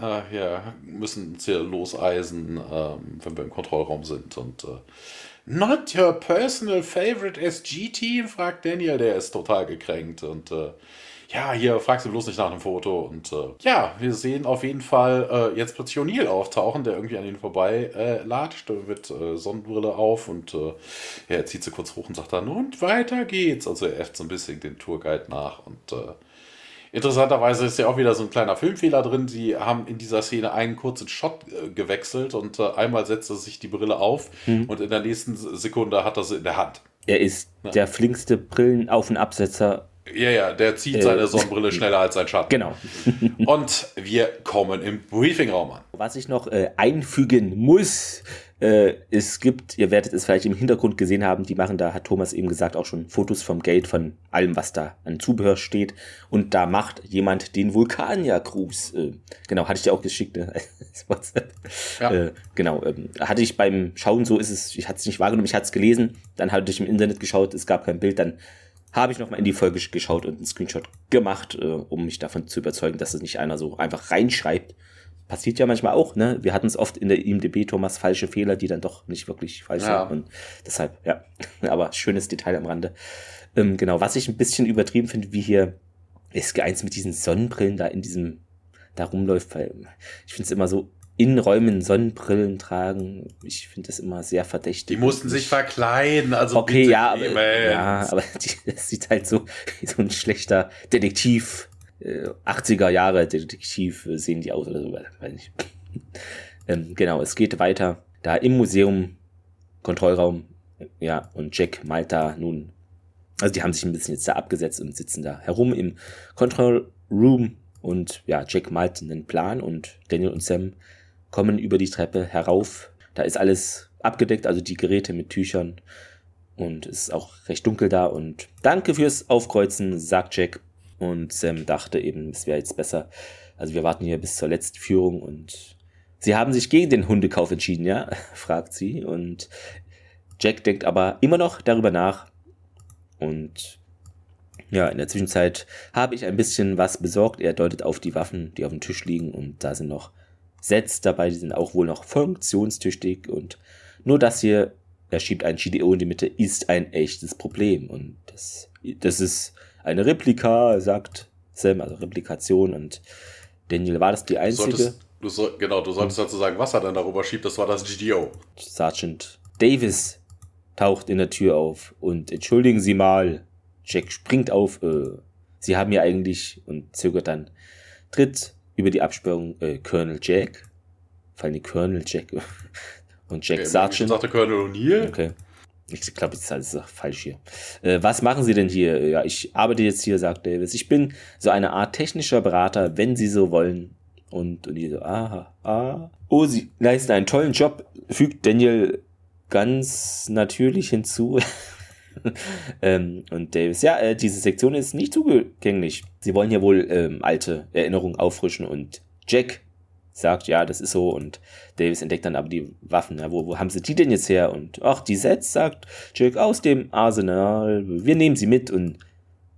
äh, ja, müssen uns hier loseisen, ähm, wenn wir im Kontrollraum sind. Und äh, Not your personal favorite SG-Team? fragt Daniel, der ist total gekränkt. Und äh, ja, hier fragst du bloß nicht nach einem Foto. Und äh, ja, wir sehen auf jeden Fall äh, jetzt plötzlich O'Neill auftauchen, der irgendwie an ihnen vorbei äh, latscht mit äh, Sonnenbrille auf und äh, ja, er zieht sie kurz hoch und sagt dann, und weiter geht's. Also er äfft so ein bisschen den Tourguide nach und äh, Interessanterweise ist ja auch wieder so ein kleiner Filmfehler drin. Sie haben in dieser Szene einen kurzen Shot äh, gewechselt und äh, einmal setzt er sich die Brille auf mhm. und in der nächsten Sekunde hat er sie in der Hand. Er ist ja. der flinkste Brillenauf- und Absetzer ja, ja, der zieht äh, seine Sonnenbrille <laughs> schneller als sein Schatten. Genau. <laughs> Und wir kommen im Briefingraum an. Was ich noch äh, einfügen muss, äh, es gibt, ihr werdet es vielleicht im Hintergrund gesehen haben, die machen da, hat Thomas eben gesagt, auch schon Fotos vom Gate, von allem, was da an Zubehör steht. Und da macht jemand den Vulkanier-Gruß. Äh, genau, hatte ich dir auch geschickt, ne? <laughs> Ja. Äh, genau, ähm, hatte ich beim Schauen, so ist es, ich hatte es nicht wahrgenommen, ich hatte es gelesen, dann hatte ich im Internet geschaut, es gab kein Bild, dann habe ich nochmal in die Folge geschaut und einen Screenshot gemacht, äh, um mich davon zu überzeugen, dass es nicht einer so einfach reinschreibt. Passiert ja manchmal auch, ne? Wir hatten es oft in der IMDB, Thomas, falsche Fehler, die dann doch nicht wirklich falsch ja. sind. Und deshalb, ja. <laughs> Aber schönes Detail am Rande. Ähm, genau, was ich ein bisschen übertrieben finde, wie hier SG1 mit diesen Sonnenbrillen da in diesem, da rumläuft, weil ich finde es immer so in Räumen Sonnenbrillen tragen. Ich finde das immer sehr verdächtig. Die mussten sich verkleiden, also okay, ja, aber, ja, aber <laughs> die, das sieht halt so wie so ein schlechter Detektiv, äh, 80er Jahre Detektiv äh, sehen die aus oder so, weiß ich. <laughs> ähm, genau, es geht weiter. Da im Museum, Kontrollraum, ja, und Jack malt da nun, also die haben sich ein bisschen jetzt da abgesetzt und sitzen da herum im Control Room und ja, Jack malt einen Plan und Daniel und Sam kommen über die Treppe herauf. Da ist alles abgedeckt, also die Geräte mit Tüchern und es ist auch recht dunkel da und danke fürs Aufkreuzen, sagt Jack. Und Sam dachte eben, es wäre jetzt besser. Also wir warten hier bis zur letzten Führung und sie haben sich gegen den Hundekauf entschieden, ja? <laughs> fragt sie. Und Jack denkt aber immer noch darüber nach. Und ja, in der Zwischenzeit habe ich ein bisschen was besorgt. Er deutet auf die Waffen, die auf dem Tisch liegen. Und da sind noch Sets dabei, die sind auch wohl noch funktionstüchtig. Und nur das hier er schiebt ein GDO in die Mitte, ist ein echtes Problem. Und das, das ist eine Replika, sagt Sam, also Replikation. Und Daniel, war das die einzige? Du du soll, genau, du solltest dazu sagen, was er dann darüber schiebt, das war das GDO. Sergeant Davis taucht in der Tür auf und entschuldigen Sie mal, Jack springt auf, äh, Sie haben ja eigentlich und zögert dann, tritt über die Absperrung äh, Colonel Jack, fallen die Colonel Jack, <laughs> und Jack okay, Sargent. sagte Colonel O'Neill. Okay. Ich glaube, das ist falsch hier. Äh, was machen Sie denn hier? Ja, ich arbeite jetzt hier, sagt Davis. Ich bin so eine Art technischer Berater, wenn Sie so wollen. Und, und die so, aha, ah. Oh, Sie leisten einen tollen Job, fügt Daniel ganz natürlich hinzu. <laughs> <laughs> ähm, und Davis, ja, äh, diese Sektion ist nicht zugänglich. Sie wollen hier wohl ähm, alte Erinnerungen auffrischen und Jack sagt, ja, das ist so und Davis entdeckt dann aber die Waffen. Ja, wo, wo haben sie die denn jetzt her? Und ach, die Sets, sagt Jack, aus dem Arsenal, wir nehmen sie mit und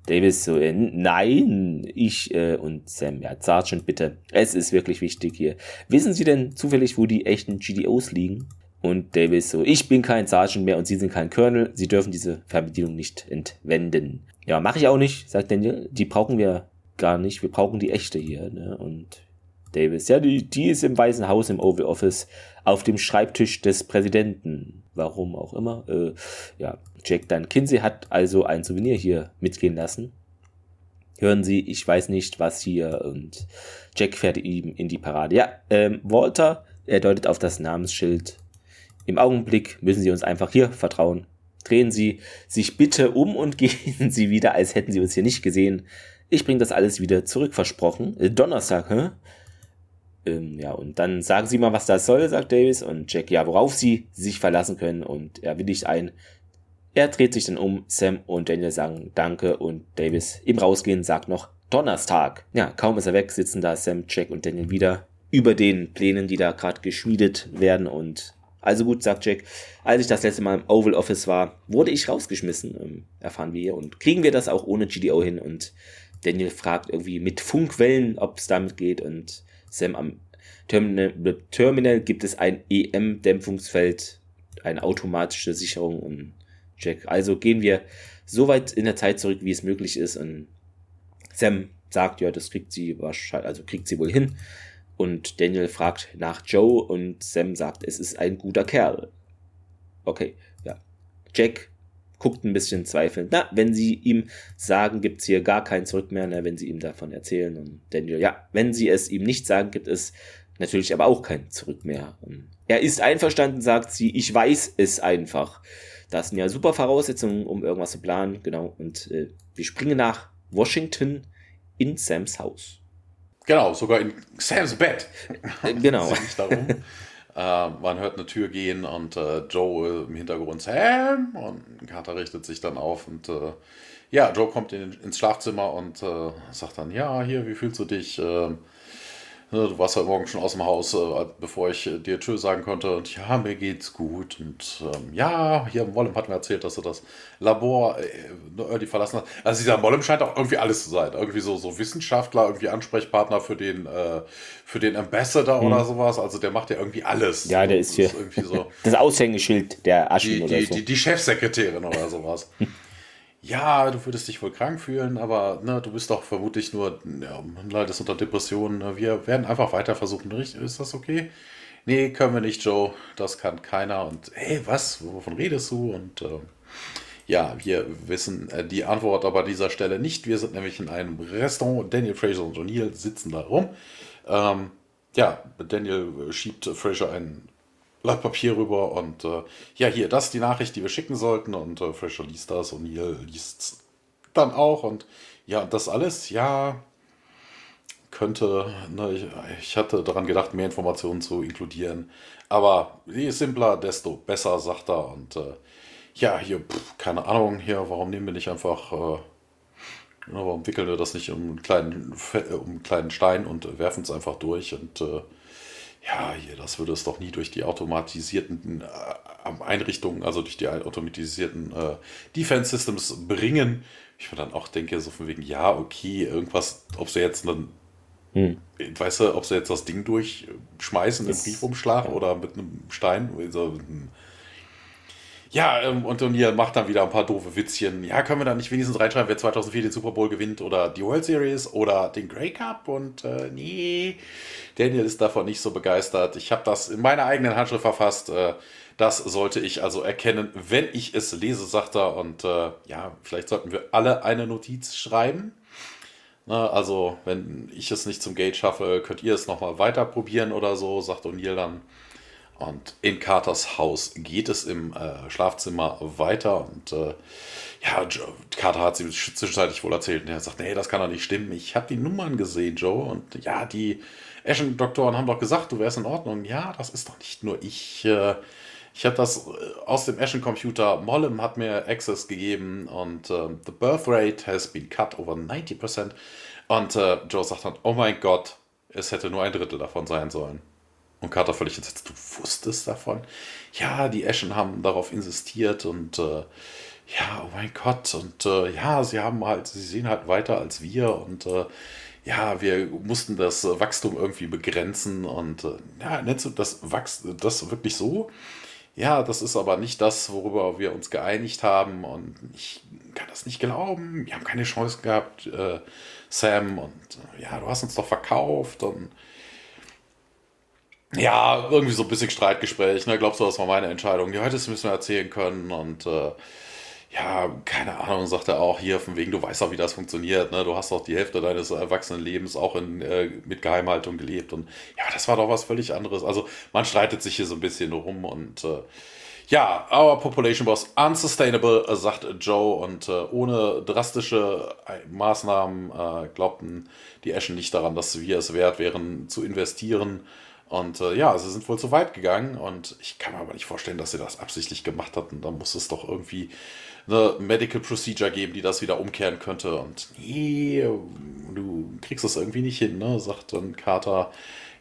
Davis so, äh, nein, ich äh, und Sam, ja, Sergeant, bitte, es ist wirklich wichtig hier. Wissen Sie denn zufällig, wo die echten GDOs liegen? Und Davis so, ich bin kein Sergeant mehr und Sie sind kein Colonel, Sie dürfen diese Fernbedienung nicht entwenden. Ja, mache ich auch nicht, sagt Daniel, die brauchen wir gar nicht, wir brauchen die echte hier. Ne? Und Davis. Ja, die, die ist im Weißen Haus im Oval Office auf dem Schreibtisch des Präsidenten. Warum auch immer. Äh, ja, Jack Dan Kinsey hat also ein Souvenir hier mitgehen lassen. Hören Sie, ich weiß nicht, was hier und Jack fährt ihm in die Parade. Ja, ähm, Walter, er deutet auf das Namensschild. Im Augenblick müssen Sie uns einfach hier vertrauen. Drehen Sie sich bitte um und <laughs> gehen Sie wieder, als hätten Sie uns hier nicht gesehen. Ich bringe das alles wieder zurück, versprochen. Äh, Donnerstag, hä? Ähm, ja, und dann sagen sie mal, was das soll, sagt Davis. Und Jack, ja, worauf sie sich verlassen können. Und er willigt ein. Er dreht sich dann um. Sam und Daniel sagen Danke. Und Davis im Rausgehen sagt noch Donnerstag. Ja, kaum ist er weg, sitzen da Sam, Jack und Daniel wieder über den Plänen, die da gerade geschmiedet werden. Und also gut, sagt Jack, als ich das letzte Mal im Oval Office war, wurde ich rausgeschmissen, ähm, erfahren wir. Und kriegen wir das auch ohne GDO hin? Und Daniel fragt irgendwie mit Funkwellen, ob es damit geht. Und Sam, am Terminal, Terminal gibt es ein EM-Dämpfungsfeld, eine automatische Sicherung und Jack. Also gehen wir so weit in der Zeit zurück, wie es möglich ist. Und Sam sagt, ja, das kriegt sie wahrscheinlich, also kriegt sie wohl hin. Und Daniel fragt nach Joe und Sam sagt, es ist ein guter Kerl. Okay, ja. Jack guckt ein bisschen zweifelnd. Na, wenn sie ihm sagen, gibt es hier gar kein Zurück mehr, na, wenn sie ihm davon erzählen. Und Daniel, ja, wenn sie es ihm nicht sagen, gibt es natürlich aber auch kein Zurück mehr. Und er ist einverstanden, sagt sie, ich weiß es einfach. Das sind ja super Voraussetzungen, um irgendwas zu planen. Genau. Und äh, wir springen nach Washington in Sams Haus. Genau, sogar in Sams Bett. Äh, genau. <laughs> darum. Äh, man hört eine Tür gehen und äh, Joe im Hintergrund Sam und Carter richtet sich dann auf und äh, ja, Joe kommt in, ins Schlafzimmer und äh, sagt dann, ja, hier, wie fühlst du dich? Ähm, Ne, du warst heute Morgen schon aus dem Haus, äh, bevor ich äh, dir Tschö sagen konnte. Und ja, mir geht's gut. Und ähm, ja, hier im Wollem hat mir erzählt, dass du das Labor äh, Early verlassen hast. Also dieser Wollem scheint auch irgendwie alles zu sein. Irgendwie so, so Wissenschaftler, irgendwie Ansprechpartner für den, äh, für den Ambassador mhm. oder sowas. Also der macht ja irgendwie alles. Ja, der ist hier. Ist irgendwie so <laughs> das Aushängeschild der Aschen die, oder die, so. Die, die Chefsekretärin oder sowas. <laughs> ja, du würdest dich wohl krank fühlen, aber ne, du bist doch vermutlich nur, ja, leidest unter Depressionen. Ne? Wir werden einfach weiter versuchen. Ist das okay? Nee, können wir nicht, Joe. Das kann keiner. Und hey, was? Wovon redest du? Und äh, ja, wir wissen äh, die Antwort aber an dieser Stelle nicht. Wir sind nämlich in einem Restaurant. Daniel Fraser und O'Neill sitzen da rum. Ähm, ja, Daniel schiebt Fraser ein Blatt Papier rüber und äh, ja, hier, das ist die Nachricht, die wir schicken sollten. Und äh, Fraser liest das und Neil liest dann auch. Und ja, das alles, ja, könnte, ne, ich, ich, hatte daran gedacht, mehr Informationen zu inkludieren. Aber je simpler, desto besser, sagt er. Und äh, ja, hier, pff, keine Ahnung, hier, warum nehmen wir nicht einfach, äh, warum wickeln wir das nicht um einen kleinen, äh, um einen kleinen Stein und werfen es einfach durch und äh, ja, hier, das würde es doch nie durch die automatisierten äh, Einrichtungen, also durch die automatisierten äh, Defense Systems bringen. Ich mir dann auch denke, so von wegen, ja, okay, irgendwas, ob sie jetzt einen, hm. weißt du, ob sie jetzt das Ding durchschmeißen, im Briefumschlag ja. oder mit einem Stein, also, hm. Ja, ähm, und O'Neill macht dann wieder ein paar doofe Witzchen. Ja, können wir dann nicht wenigstens reinschreiben, wer 2004 den Super Bowl gewinnt oder die World Series oder den Grey Cup? Und äh, nee, Daniel ist davon nicht so begeistert. Ich habe das in meiner eigenen Handschrift verfasst. Äh, das sollte ich also erkennen, wenn ich es lese, sagt er. Und äh, ja, vielleicht sollten wir alle eine Notiz schreiben. Na, also, wenn ich es nicht zum Gate schaffe, könnt ihr es nochmal weiter probieren oder so, sagt O'Neill dann. Und in Carters Haus geht es im äh, Schlafzimmer weiter und äh, ja, Carter hat sie zwischenzeitlich wohl erzählt und er sagt, nee, das kann doch nicht stimmen. Ich habe die Nummern gesehen, Joe. Und ja, die Eschen-Doktoren haben doch gesagt, du wärst in Ordnung. Ja, das ist doch nicht nur ich. Äh, ich habe das äh, aus dem Eschen-Computer. Mollem hat mir Access gegeben und äh, the birth rate has been cut over 90%. Und äh, Joe sagt dann, oh mein Gott, es hätte nur ein Drittel davon sein sollen. Und Carter völlig entsetzt, du wusstest davon? Ja, die Eschen haben darauf insistiert und äh, ja, oh mein Gott, und äh, ja, sie haben halt, sie sehen halt weiter als wir und äh, ja, wir mussten das Wachstum irgendwie begrenzen und äh, ja, nennst du das Wachs das wirklich so? Ja, das ist aber nicht das, worüber wir uns geeinigt haben und ich kann das nicht glauben. Wir haben keine Chance gehabt, äh, Sam, und äh, ja, du hast uns doch verkauft und ja, irgendwie so ein bisschen Streitgespräch. Ne? Glaubst du, das war meine Entscheidung? Die heute müssen wir erzählen können. Und äh, ja, keine Ahnung, sagt er auch hier, von wegen, du weißt auch, wie das funktioniert. Ne? Du hast auch die Hälfte deines Erwachsenenlebens auch in, äh, mit Geheimhaltung gelebt. Und ja, das war doch was völlig anderes. Also man streitet sich hier so ein bisschen rum und äh, ja, our population was unsustainable, äh, sagt Joe. Und äh, ohne drastische äh, Maßnahmen äh, glaubten die Eschen nicht daran, dass wir es wert wären, zu investieren. Und äh, ja, sie sind wohl zu weit gegangen und ich kann mir aber nicht vorstellen, dass sie das absichtlich gemacht hatten. Da muss es doch irgendwie eine Medical Procedure geben, die das wieder umkehren könnte. Und nee, du kriegst das irgendwie nicht hin, ne? sagt dann Carter.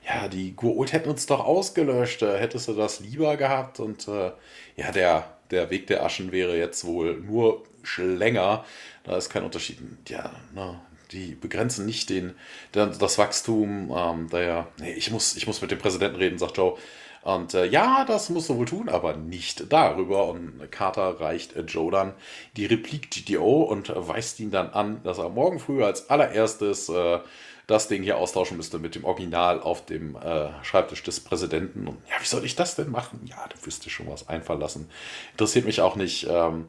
Ja, die Gurult hätten uns doch ausgelöscht. Äh, hättest du das lieber gehabt? Und äh, ja, der, der Weg der Aschen wäre jetzt wohl nur länger. Da ist kein Unterschied. Ja, ne? Die begrenzen nicht den, das Wachstum. Ähm, daher, nee, ich muss, ich muss mit dem Präsidenten reden, sagt Joe. Und äh, ja, das musst du wohl tun, aber nicht darüber. Und Carter reicht äh, Joe dann die Replik GTO und weist ihn dann an, dass er morgen früh als allererstes äh, das Ding hier austauschen müsste mit dem Original auf dem äh, Schreibtisch des Präsidenten. Und ja, wie soll ich das denn machen? Ja, du wüsste schon was einfallen lassen. Interessiert mich auch nicht. Ähm,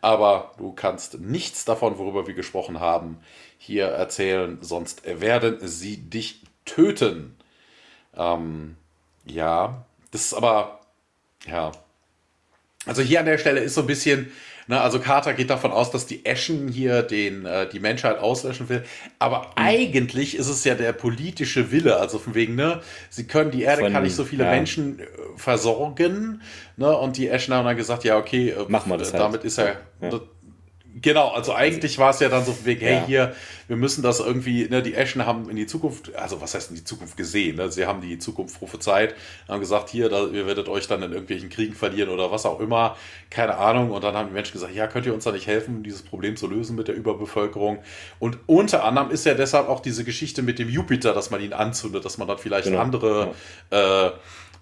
aber du kannst nichts davon, worüber wir gesprochen haben, hier erzählen, sonst werden sie dich töten. Ähm, ja, das ist aber, ja. Also hier an der Stelle ist so ein bisschen, ne, also Carter geht davon aus, dass die Eschen hier den, äh, die Menschheit auslöschen will. Aber mhm. eigentlich ist es ja der politische Wille, also von wegen, ne, sie können, die Erde von, kann nicht so viele ja. Menschen äh, versorgen, ne, und die Eschen haben dann gesagt, ja, okay, äh, Machen wir das damit halt. ist er, ja. Genau, also eigentlich war es ja dann so wegen, hey, ja. hier, wir müssen das irgendwie, ne, die Eschen haben in die Zukunft, also was heißt in die Zukunft gesehen, ne? sie haben die Zukunft prophezeit, haben gesagt, hier, da, ihr werdet euch dann in irgendwelchen Kriegen verlieren oder was auch immer, keine Ahnung, und dann haben die Menschen gesagt, ja, könnt ihr uns da nicht helfen, dieses Problem zu lösen mit der Überbevölkerung und unter anderem ist ja deshalb auch diese Geschichte mit dem Jupiter, dass man ihn anzündet, dass man dann vielleicht genau. andere ja. äh,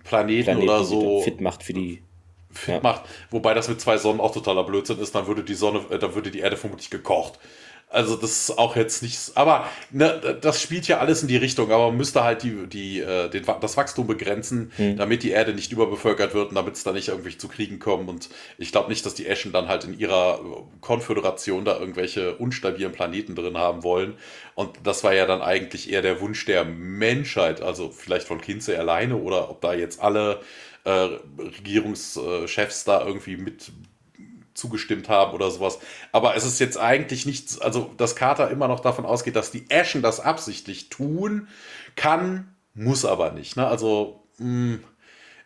Planeten, Planeten oder so fit macht für die ja. macht. Wobei das mit zwei Sonnen auch totaler Blödsinn ist, dann würde die Sonne, äh, dann würde die Erde vermutlich gekocht. Also das ist auch jetzt nicht, aber ne, das spielt ja alles in die Richtung, aber man müsste halt die, die, äh, den, das Wachstum begrenzen, hm. damit die Erde nicht überbevölkert wird und damit es da nicht irgendwie zu Kriegen kommt. Und ich glaube nicht, dass die Eschen dann halt in ihrer Konföderation da irgendwelche unstabilen Planeten drin haben wollen. Und das war ja dann eigentlich eher der Wunsch der Menschheit, also vielleicht von Kinze alleine oder ob da jetzt alle äh, Regierungschefs da irgendwie mit zugestimmt haben oder sowas. Aber es ist jetzt eigentlich nichts, also dass Carter immer noch davon ausgeht, dass die Ashen das absichtlich tun, kann, muss aber nicht. Ne? Also, mh, hm,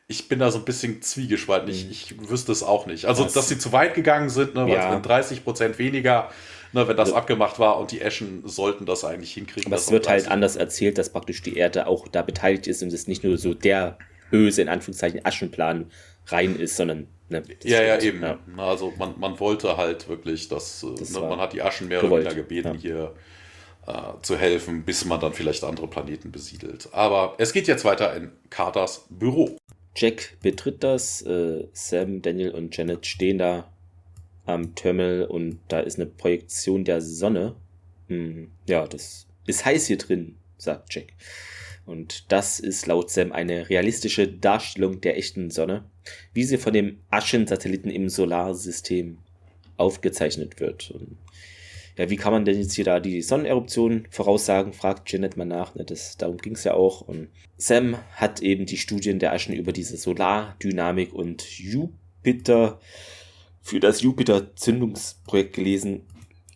ich bin da so ein bisschen zwiegespalten. Ich, mhm. ich wüsste es auch nicht. Also, das, dass sie zu weit gegangen sind, ne, weil ja. 30 Prozent weniger, ne, wenn das ja. abgemacht war und die Ashen sollten das eigentlich hinkriegen. Aber es wird halt anders erzählt, dass praktisch die Erde auch da beteiligt ist und es nicht nur so der böse, in Anführungszeichen, Aschenplan rein ist, sondern Ne, ja, ja, eben. Ja. Also man, man wollte halt wirklich, dass äh, das ne, man hat die Aschen mehr gewollt. oder weniger gebeten, ja. hier äh, zu helfen, bis man dann vielleicht andere Planeten besiedelt. Aber es geht jetzt weiter in Carters Büro. Jack betritt das, äh, Sam, Daniel und Janet stehen da am Terminal und da ist eine Projektion der Sonne. Hm, ja, das ist heiß hier drin, sagt Jack. Und das ist laut Sam eine realistische Darstellung der echten Sonne, wie sie von dem Aschensatelliten im Solarsystem aufgezeichnet wird. Und ja, wie kann man denn jetzt hier da die Sonneneruption voraussagen, fragt Janet mal nach. Das, darum ging es ja auch. Und Sam hat eben die Studien der Aschen über diese Solardynamik und Jupiter für das Jupiter-Zündungsprojekt gelesen.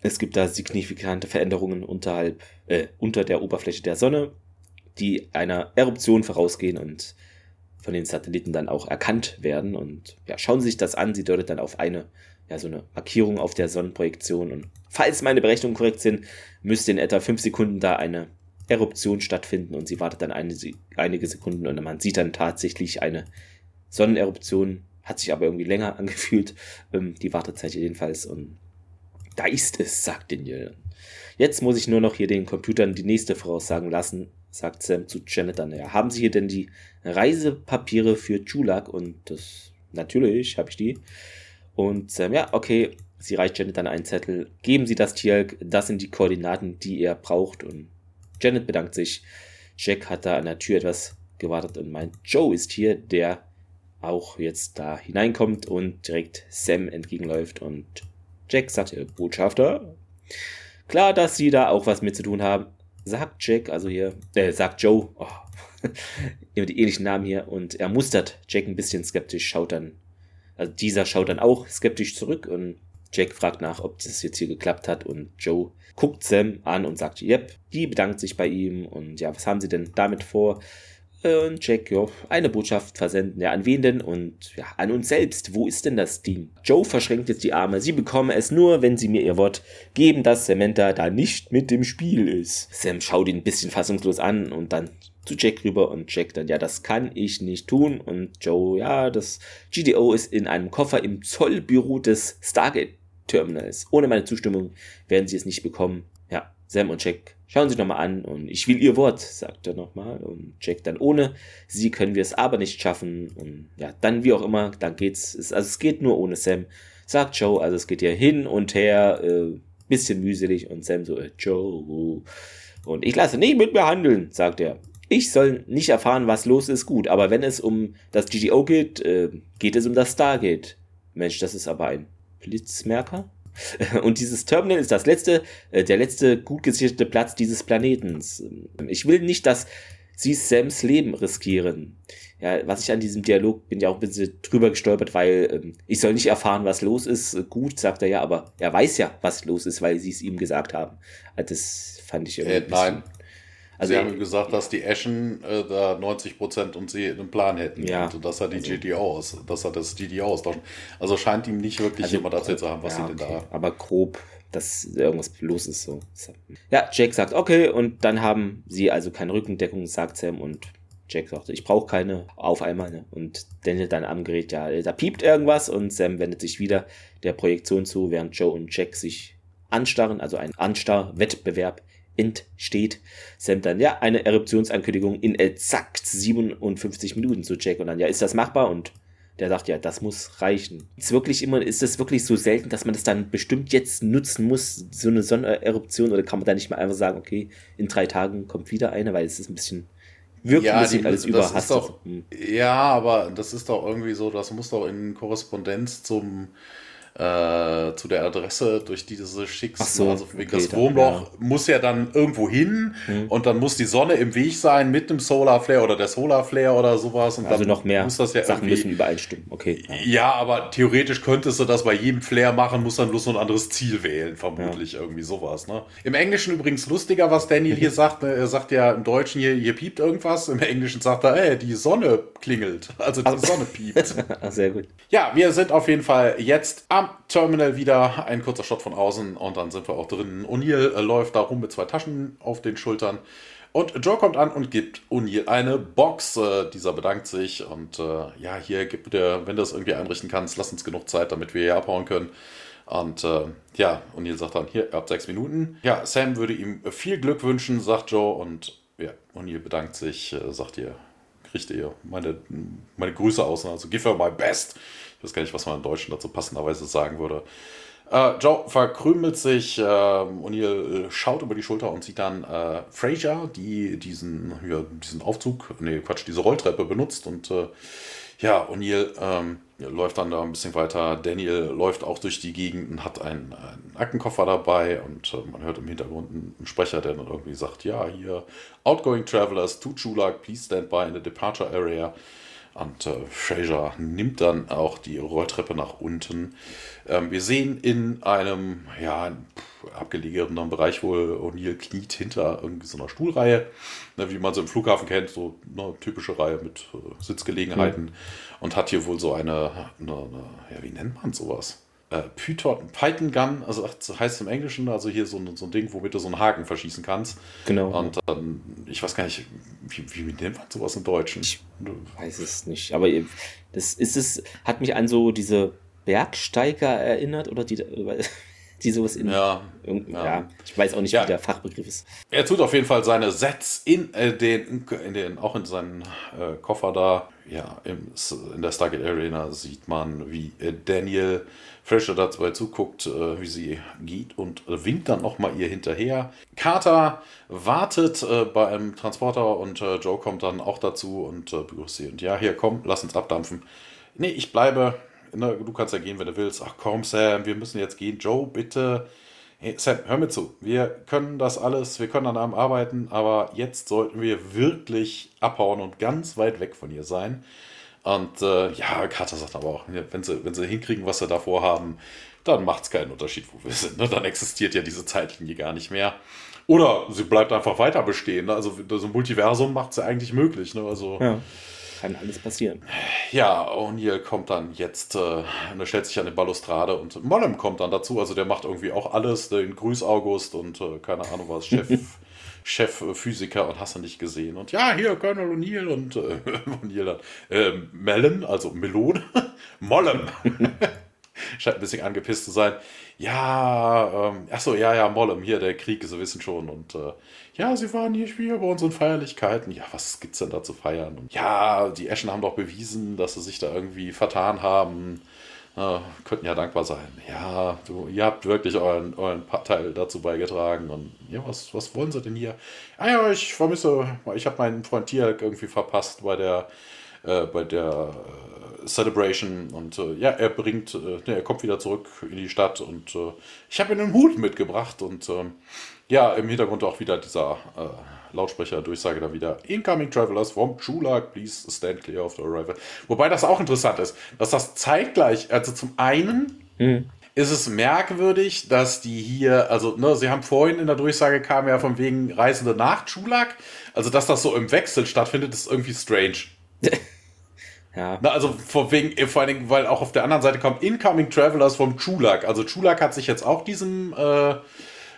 Es gibt da signifikante Veränderungen unterhalb, äh, unter der Oberfläche der Sonne die einer Eruption vorausgehen und von den Satelliten dann auch erkannt werden. Und ja, schauen Sie sich das an. Sie deutet dann auf eine, ja, so eine Markierung auf der Sonnenprojektion. Und falls meine Berechnungen korrekt sind, müsste in etwa fünf Sekunden da eine Eruption stattfinden und sie wartet dann eine, einige Sekunden und man sieht dann tatsächlich eine Sonneneruption. Hat sich aber irgendwie länger <laughs> angefühlt, ähm, die Wartezeit jedenfalls. Und da ist es, sagt Daniel. Jetzt muss ich nur noch hier den Computern die nächste voraussagen lassen sagt Sam zu Janet dann, ja, haben Sie hier denn die Reisepapiere für Chulak? Und das, natürlich habe ich die. Und Sam, ja, okay, sie reicht Janet dann einen Zettel. Geben Sie das Tierk, das sind die Koordinaten, die er braucht. Und Janet bedankt sich. Jack hat da an der Tür etwas gewartet und meint, Joe ist hier, der auch jetzt da hineinkommt und direkt Sam entgegenläuft. Und Jack sagt, Botschafter, klar, dass Sie da auch was mit zu tun haben sagt Jack, also hier, äh, sagt Joe, oh, <laughs> immer die ähnlichen Namen hier, und er mustert Jack ein bisschen skeptisch, schaut dann, also dieser schaut dann auch skeptisch zurück und Jack fragt nach, ob das jetzt hier geklappt hat und Joe guckt Sam an und sagt, yep, die bedankt sich bei ihm und ja, was haben sie denn damit vor? Und Jack, ja, eine Botschaft versenden. Ja, an wen denn? Und ja, an uns selbst. Wo ist denn das Ding? Joe verschränkt jetzt die Arme. Sie bekommen es nur, wenn sie mir ihr Wort geben, dass Samantha da nicht mit dem Spiel ist. Sam schaut ihn ein bisschen fassungslos an und dann zu Jack rüber und Jack dann, ja, das kann ich nicht tun. Und Joe, ja, das GDO ist in einem Koffer im Zollbüro des Stargate Terminals. Ohne meine Zustimmung werden sie es nicht bekommen. Sam und Jack Schauen Sie nochmal an und ich will Ihr Wort, sagt er nochmal. Und Jack dann ohne Sie können wir es aber nicht schaffen. Und ja, dann wie auch immer, dann geht's. Also es geht nur ohne Sam, sagt Joe. Also es geht ja hin und her, äh, bisschen mühselig. Und Sam so, äh, Joe. Und ich lasse nicht mit mir handeln, sagt er. Ich soll nicht erfahren, was los ist, gut. Aber wenn es um das GGO geht, äh, geht es um das Stargate. Mensch, das ist aber ein Blitzmerker. <laughs> Und dieses Terminal ist das letzte, äh, der letzte gut gesicherte Platz dieses Planetens. Ich will nicht, dass sie Sams Leben riskieren. Ja, was ich an diesem Dialog bin ja auch ein bisschen drüber gestolpert, weil ähm, ich soll nicht erfahren, was los ist. Gut, sagt er ja, aber er weiß ja, was los ist, weil sie es ihm gesagt haben. Also das fand ich irgendwie. Äh, nein, also sie haben gesagt, dass die Ashen äh, da 90 Prozent und sie einen Plan hätten. Ja. Und dass er die also, GDO aus, dass er das GDO austauschen. Also scheint ihm nicht wirklich also, jemand erzählt zu haben, was ja, sie denn okay. da. Aber grob, dass irgendwas los ist so. Ja, Jack sagt okay und dann haben sie also keine Rückendeckung, sagt Sam und Jack sagt, ich brauche keine auf einmal. Ne? Und Daniel dann am Gerät, ja, da piept irgendwas und Sam wendet sich wieder der Projektion zu, während Joe und Jack sich anstarren, also ein Anstarr-Wettbewerb entsteht. Sam dann, ja, eine Eruptionsankündigung in exakt 57 Minuten zu Jack und dann, ja, ist das machbar? Und der sagt, ja, das muss reichen. Ist wirklich immer, ist das wirklich so selten, dass man das dann bestimmt jetzt nutzen muss, so eine Sonneneruption, oder kann man da nicht mal einfach sagen, okay, in drei Tagen kommt wieder eine, weil es ist ein bisschen wirkt ja, ein bisschen die, alles überhastet. Doch, hm. Ja, aber das ist doch irgendwie so, das muss doch in Korrespondenz zum äh, zu der Adresse, durch die du sie schickst. So, also okay, das Wurmloch ja. muss ja dann irgendwo hin hm. und dann muss die Sonne im Weg sein mit dem Solar Flare oder der Solar Flare oder sowas. Und also dann noch mehr muss das ja Sachen müssen übereinstimmen. Okay. Ja. ja. aber theoretisch könntest du das bei jedem Flare machen, muss dann bloß so ein anderes Ziel wählen, vermutlich ja. irgendwie sowas. Ne? Im Englischen übrigens lustiger, was Daniel hier <laughs> sagt. Ne? Er sagt ja im Deutschen hier, hier piept irgendwas. Im Englischen sagt er, ey, die Sonne klingelt. Also die also, Sonne piept. <laughs> Sehr gut. Ja, wir sind auf jeden Fall jetzt am Terminal wieder. Ein kurzer Shot von außen und dann sind wir auch drin. O'Neill äh, läuft da rum mit zwei Taschen auf den Schultern. Und Joe kommt an und gibt O'Neill eine Box. Äh, dieser bedankt sich und äh, ja, hier gibt der, wenn du das irgendwie einrichten kannst, lass uns genug Zeit, damit wir hier abhauen können. Und äh, ja, O'Neill sagt dann, hier, ihr habt sechs Minuten. Ja, Sam würde ihm viel Glück wünschen, sagt Joe. Und ja, O'Neill bedankt sich, äh, sagt ihr, kriegt ihr meine, meine Grüße aus. Also give her my best. Ich weiß gar nicht, was man im Deutschen dazu passenderweise sagen würde. Äh, Joe verkrümelt sich, äh, O'Neill schaut über die Schulter und sieht dann äh, Fraser, die diesen, ja, diesen Aufzug, nee, Quatsch, diese Rolltreppe benutzt und äh, ja, O'Neill ähm, läuft dann da ein bisschen weiter. Daniel läuft auch durch die Gegend und hat einen, einen Aktenkoffer dabei und äh, man hört im Hintergrund einen Sprecher, der dann irgendwie sagt, ja, hier, Outgoing Travelers to Chulak, please stand by in the departure area. Und äh, Fraser nimmt dann auch die Rolltreppe nach unten. Ähm, wir sehen in einem ja, abgelegenen Bereich, wo O'Neill kniet hinter irgendwie so einer Stuhlreihe, ne, wie man sie im Flughafen kennt, so eine typische Reihe mit äh, Sitzgelegenheiten. Mhm. Und hat hier wohl so eine, eine, eine ja, wie nennt man sowas? Äh, Python, Python Gun, also das heißt im Englischen, also hier so, so ein Ding, womit du so einen Haken verschießen kannst. Genau. Und dann, ich weiß gar nicht, wie, wie nennt man sowas im Deutschen? Ich weiß es nicht, aber das ist es, hat mich an so diese Bergsteiger erinnert oder die, <laughs> die sowas in. Ja, ja. ja. ich weiß auch nicht, ja. wie der Fachbegriff ist. Er tut auf jeden Fall seine Sets in, äh, den, in den, auch in seinen äh, Koffer da. Ja, im, in der Stargate Arena sieht man, wie äh, Daniel Fresher dabei zuguckt, äh, wie sie geht und winkt dann nochmal ihr hinterher. Carter wartet äh, bei einem Transporter und äh, Joe kommt dann auch dazu und begrüßt sie. Und ja, hier komm, lass uns abdampfen. Nee, ich bleibe. Na, du kannst ja gehen, wenn du willst. Ach komm, Sam, wir müssen jetzt gehen. Joe, bitte. Hey, Sam, hör mir zu. Wir können das alles, wir können an einem arbeiten, aber jetzt sollten wir wirklich abhauen und ganz weit weg von ihr sein. Und äh, ja, Carter sagt aber auch, wenn sie, wenn sie hinkriegen, was sie davor haben, dann macht es keinen Unterschied, wo wir sind. Ne? Dann existiert ja diese Zeitlinie gar nicht mehr. Oder sie bleibt einfach weiter bestehen. Ne? Also so ein Multiversum macht es ja eigentlich möglich. Ne? Also, ja, kann alles passieren. Ja, O'Neill kommt dann jetzt, äh, er stellt sich an die Balustrade und Mollem kommt dann dazu. Also der macht irgendwie auch alles, den Grüß August und äh, keine Ahnung was, Chef. <laughs> Chefphysiker und hast du nicht gesehen. Und ja, hier Colonel O'Neill und äh, <laughs> O'Neill äh, Melon, also Melone, <laughs> Mollem. <laughs> Scheint ein bisschen angepisst zu sein. Ja, ähm, achso, ja, ja, Mollem, hier der Krieg, Sie wissen schon. Und äh, ja, Sie waren hier, hier bei unseren Feierlichkeiten. Ja, was gibt's denn da zu feiern? Und ja, die Eschen haben doch bewiesen, dass sie sich da irgendwie vertan haben. Uh, könnten ja dankbar sein. Ja, du, ihr habt wirklich euren, euren Teil dazu beigetragen. Und ja, was, was wollen sie denn hier? Ah ja, ich vermisse, ich habe meinen Freund Tier irgendwie verpasst bei der, äh, bei der äh, Celebration. Und äh, ja, er bringt, äh, ne, er kommt wieder zurück in die Stadt und äh, ich habe ihm einen Hut mitgebracht. Und ähm, ja, im Hintergrund auch wieder dieser äh, Lautsprecher-Durchsage da wieder: Incoming Travelers from Chulak, please stand clear of the arrival. Wobei das auch interessant ist, dass das zeitgleich, also zum einen. Mhm. Ist es merkwürdig, dass die hier, also, ne, sie haben vorhin in der Durchsage kam ja von wegen Reisende nach Chulak, also dass das so im Wechsel stattfindet, ist irgendwie strange. <laughs> Ja. Na, also vor wegen, vor allen Dingen, weil auch auf der anderen Seite kommen Incoming Travelers vom Chulak. Also Chulak hat sich jetzt auch diesem äh,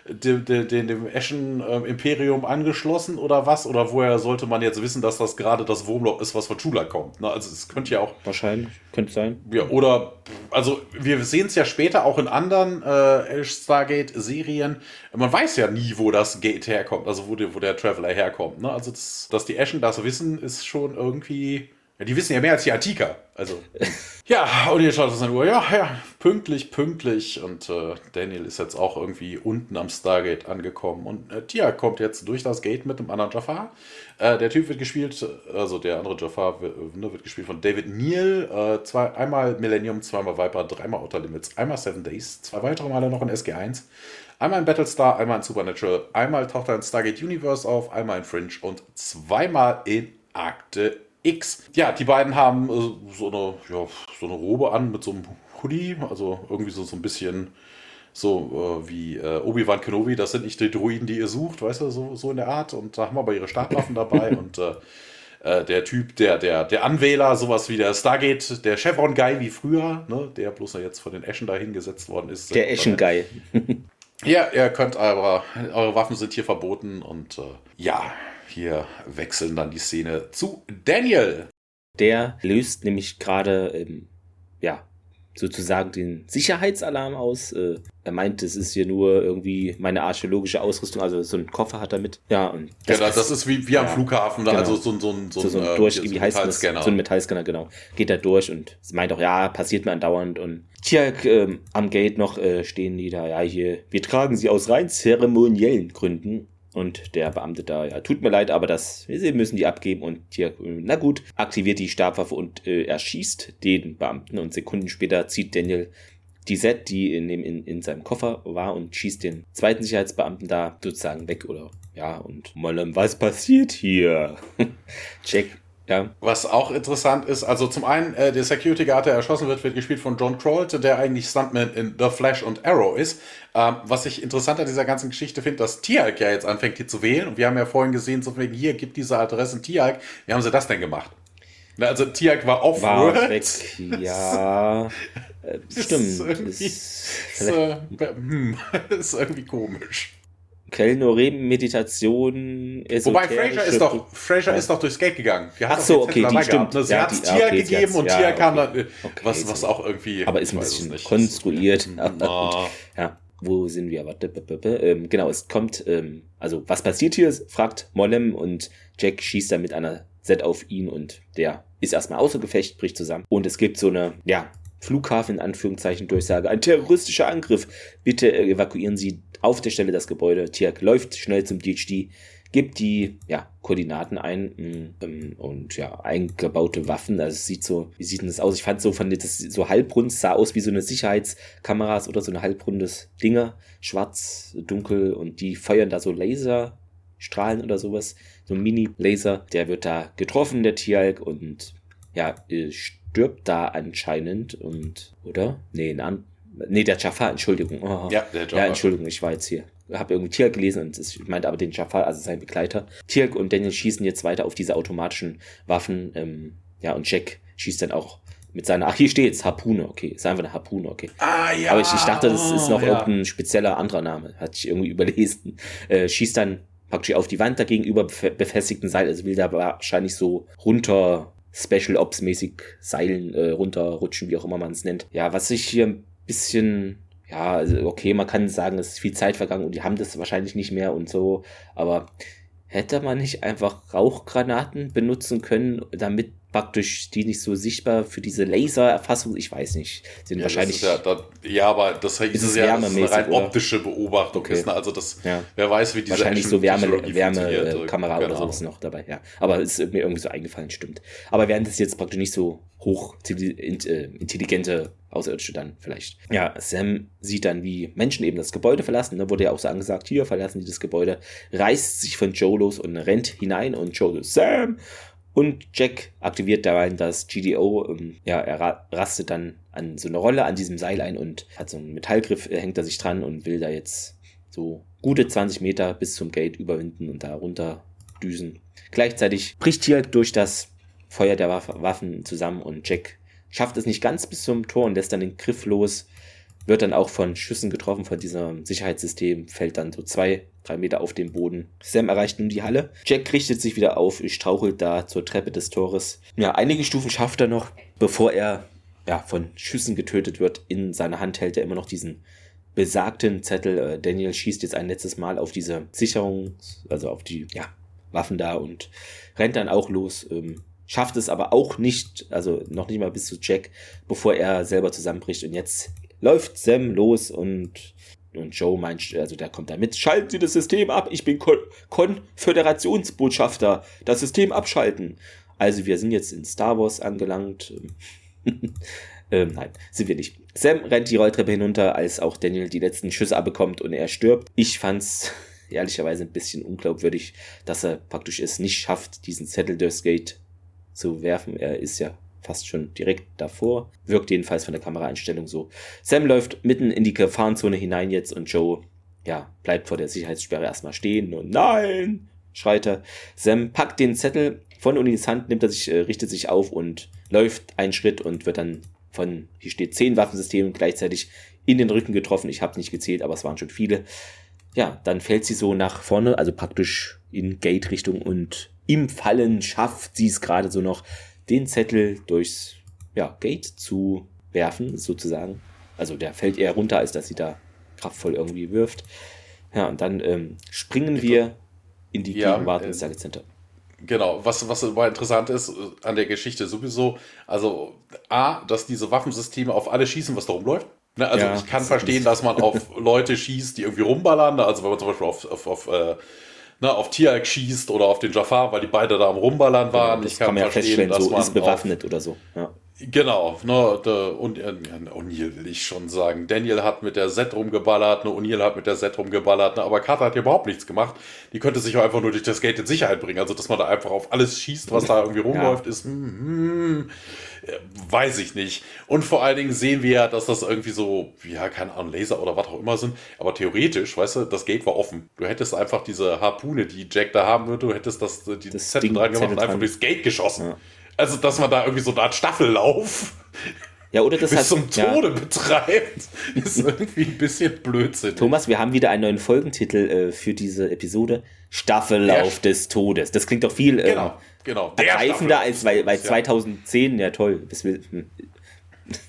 dem, dem, dem Eschen-Imperium angeschlossen oder was? Oder woher sollte man jetzt wissen, dass das gerade das Wurmloch ist, was von Chula kommt? Ne? Also es könnte ja auch. Wahrscheinlich, könnte sein. Ja, oder, also wir sehen es ja später auch in anderen äh, Stargate-Serien. Man weiß ja nie, wo das Gate herkommt, also wo der, wo der Traveler herkommt. Ne? Also das, dass die Eschen das wissen, ist schon irgendwie Ja, die wissen ja mehr als die Antiker. Also. <laughs> ja, und ihr schaut auf seine Uhr. Ja, ja, pünktlich, pünktlich. Und äh, Daniel ist jetzt auch irgendwie unten am Stargate angekommen. Und äh, Tia kommt jetzt durch das Gate mit dem anderen Jafar. Äh, der Typ wird gespielt, also der andere Jafar wird, ne, wird gespielt von David Neal. Äh, zwei, einmal Millennium, zweimal Viper, dreimal Outer Limits, einmal Seven Days, zwei weitere Male noch in SG1. Einmal in Battlestar, einmal in Supernatural, einmal taucht er in Stargate Universe auf, einmal in Fringe und zweimal in Akte X. Ja, die beiden haben äh, so, eine, ja, so eine Robe an mit so einem Hoodie, also irgendwie so, so ein bisschen so äh, wie äh, Obi-Wan Kenobi. Das sind nicht die Druiden, die ihr sucht, weißt du, so, so in der Art. Und da haben wir aber ihre Stabwaffen dabei <laughs> und äh, äh, der Typ, der, der, der Anwähler, sowas wie der Stargate, der Chevron-Guy wie früher, ne, der bloß jetzt von den Eschen da hingesetzt worden ist. Der Eschen-Guy. <laughs> ja, ihr könnt aber, eure Waffen sind hier verboten und äh, ja, hier wechseln dann die Szene zu Daniel. Der löst nämlich gerade, ähm, ja, sozusagen den Sicherheitsalarm aus. Äh, er meint, es ist hier nur irgendwie meine archäologische Ausrüstung, also so ein Koffer hat er mit. Ja, und das, ja, das, das ist wie, wie am ja, Flughafen, genau. also so, so, so, so, so ein, äh, durch, wie heißt das? So ein Metallscanner, genau. Geht da durch und meint auch, ja, passiert mir andauernd und Tjalk äh, am Gate noch äh, stehen die da, ja, hier, wir tragen sie aus rein zeremoniellen Gründen. Und der Beamte da, ja, tut mir leid, aber das, sie müssen die abgeben und hier, na gut, aktiviert die Stabwaffe und äh, erschießt den Beamten und Sekunden später zieht Daniel die Set, die in, dem, in, in seinem Koffer war und schießt den zweiten Sicherheitsbeamten da sozusagen weg oder ja, und Mollem, was passiert hier? <laughs> Check ja. Was auch interessant ist, also zum einen, äh, der Security Guard, der erschossen wird, wird gespielt von John Travolta, der eigentlich Stuntman in The Flash und Arrow ist. Ähm, was ich interessant an dieser ganzen Geschichte finde, dass Tialk ja jetzt anfängt, hier zu wählen. Und wir haben ja vorhin gesehen, so wegen hier gibt diese Adressen Tialk. Wie haben sie das denn gemacht? Na, also Tialk war off-world. Ja, <laughs> äh, stimmt. Ist ist, ist, äh, <laughs> hm, <laughs> ist irgendwie komisch. Kellnorem-Meditation. Wobei Fraser ist doch, Fraser ja. ist doch durchs Gate gegangen. Die Ach so, okay, die stimmt. Ne? Sie ja, hat es Tier okay, gegeben und ja, Tier kam dann, äh, okay, was, was auch irgendwie. Aber ist ein bisschen konstruiert. ja, wo sind wir? Warte, ähm, genau, es kommt, ähm, also was passiert hier? Fragt Mollem und Jack schießt dann mit einer Set auf ihn und der ist erstmal außer Gefecht, bricht zusammen. Und es gibt so eine, ja, Flughafen in Anführungszeichen Durchsage. Ein terroristischer Angriff. Bitte evakuieren Sie auf der Stelle das Gebäude. Tiak läuft schnell zum DHD, gibt die ja, Koordinaten ein mm, ähm, und ja, eingebaute Waffen. Also es sieht so, wie sieht denn das aus? Ich fand so von das so halbrund sah aus wie so eine Sicherheitskameras oder so eine halbrundes Dinger, schwarz, dunkel und die feuern da so Laserstrahlen oder sowas, so ein Mini-Laser. Der wird da getroffen, der Tialk und ja, äh, stirbt da anscheinend und oder? Nee, ein Nee, der Jafar, Entschuldigung. Oh. Ja, der Jafar. Ja, Entschuldigung, ich war jetzt hier. Habe irgendwie Tirk gelesen und ich meinte aber den Jafar, also sein Begleiter. Tirk und Daniel schießen jetzt weiter auf diese automatischen Waffen. Ähm, ja, und Jack schießt dann auch mit seiner, ach, hier steht's, Harpune, okay, ist einfach eine Harpune, okay. Ah, ja. Aber ich, ich dachte, das ist noch ja. irgendein spezieller anderer Name, hatte ich irgendwie überlesen. Äh, schießt dann praktisch auf die Wand dagegenüber befestigten Seil, also will da wahrscheinlich so runter Special Ops mäßig Seilen äh, runterrutschen, wie auch immer man es nennt. Ja, was ich hier ein bisschen, ja, also okay, man kann sagen, es ist viel Zeit vergangen und die haben das wahrscheinlich nicht mehr und so, aber hätte man nicht einfach Rauchgranaten benutzen können, damit praktisch die nicht so sichtbar für diese Lasererfassung, ich weiß nicht, sind ja, wahrscheinlich. Ja, da, ja, aber das ist, ist ja das ist eine rein optische Beobachtung. Okay. Ist, ne? Also das, ja. wer weiß, wie diese Wahrscheinlich so Wärme, Wärmekamera oder sowas noch dabei, ja. Aber es ist mir irgendwie so eingefallen, stimmt. Aber wären das jetzt praktisch nicht so hoch äh, intelligente Außerirdische dann vielleicht. Ja, Sam sieht dann, wie Menschen eben das Gebäude verlassen. Da wurde ja auch so angesagt, hier verlassen die das Gebäude, reißt sich von Joe los und rennt hinein und Joe so, Sam! Und Jack aktiviert dabei das GDO. Ähm, ja, er rastet dann an so eine Rolle an diesem Seil ein und hat so einen Metallgriff, hängt er sich dran und will da jetzt so gute 20 Meter bis zum Gate überwinden und da runter düsen. Gleichzeitig bricht hier durch das Feuer der Waffen zusammen und Jack schafft es nicht ganz bis zum Tor und lässt dann den Griff los wird dann auch von Schüssen getroffen von diesem Sicherheitssystem, fällt dann so zwei, drei Meter auf den Boden. Sam erreicht nun die Halle. Jack richtet sich wieder auf, strauchelt da zur Treppe des Tores. Ja, einige Stufen schafft er noch, bevor er ja, von Schüssen getötet wird. In seiner Hand hält er immer noch diesen besagten Zettel. Äh, Daniel schießt jetzt ein letztes Mal auf diese Sicherung, also auf die ja, Waffen da und rennt dann auch los. Ähm, schafft es aber auch nicht, also noch nicht mal bis zu Jack, bevor er selber zusammenbricht. Und jetzt läuft Sam los und, und Joe meint, also der kommt da mit, schalten Sie das System ab, ich bin Kon Konföderationsbotschafter, das System abschalten. Also wir sind jetzt in Star Wars angelangt. <laughs> ähm, nein, sind wir nicht. Sam rennt die Rolltreppe hinunter, als auch Daniel die letzten Schüsse abbekommt und er stirbt. Ich fand's <laughs> ehrlicherweise ein bisschen unglaubwürdig, dass er praktisch es nicht schafft, diesen Zettel durchs Gate zu werfen. Er ist ja fast schon direkt davor. Wirkt jedenfalls von der Kameraeinstellung so. Sam läuft mitten in die Gefahrenzone hinein jetzt und Joe, ja, bleibt vor der Sicherheitssperre erstmal stehen und nein, schreit er. Sam packt den Zettel von Unis Hand, nimmt er sich, äh, richtet sich auf und läuft einen Schritt und wird dann von, hier steht zehn Waffensystemen gleichzeitig in den Rücken getroffen. Ich habe nicht gezählt, aber es waren schon viele. Ja, dann fällt sie so nach vorne, also praktisch in Gate-Richtung und im Fallen schafft sie es gerade so noch, den Zettel durchs ja, Gate zu werfen, sozusagen. Also der fällt eher runter, als dass sie da kraftvoll irgendwie wirft. Ja, und dann ähm, springen wir in die ja, Gegenwart ins Target Center. Genau, was, was aber interessant ist äh, an der Geschichte sowieso, also A, dass diese Waffensysteme auf alles schießen, was da rumläuft. Ne, also ja, ich kann verstehen, dass man auf <laughs> Leute schießt, die irgendwie rumballern. Also wenn man zum Beispiel auf, auf, auf äh, ne, auf Tiag schießt oder auf den Jafar, weil die beide da am Rumballern waren. Genau, ich kann, kann man verstehen, dass so man ist bewaffnet oder so. Ja. Genau, ne, der, und äh, O'Neill will ich schon sagen. Daniel hat mit der Set rumgeballert, ne, O'Neill hat mit der Set rumgeballert, ne, aber Carter hat ja überhaupt nichts gemacht. Die könnte sich auch einfach nur durch das Gate in Sicherheit bringen. Also, dass man da einfach auf alles schießt, was da <laughs> irgendwie rumläuft, ja. ist, mm, weiß ich nicht. Und vor allen Dingen sehen wir ja, dass das irgendwie so, ja, keine Ahnung, Laser oder was auch immer sind. Aber theoretisch, weißt du, das Gate war offen. Du hättest einfach diese Harpune, die Jack da haben würde, du hättest das, die das Zettel dran gemacht und einfach durchs Gate geschossen. Ja. Also, dass man da irgendwie so eine Art Staffellauf ja, oder das bis hat, zum Tode ja. betreibt, ist irgendwie ein bisschen Blödsinn. Thomas, wir haben wieder einen neuen Folgentitel äh, für diese Episode. Staffellauf der des Todes. Das klingt doch viel äh, genau, genau. ergreifender als bei, bei 2010. Ja, toll. Das, hm.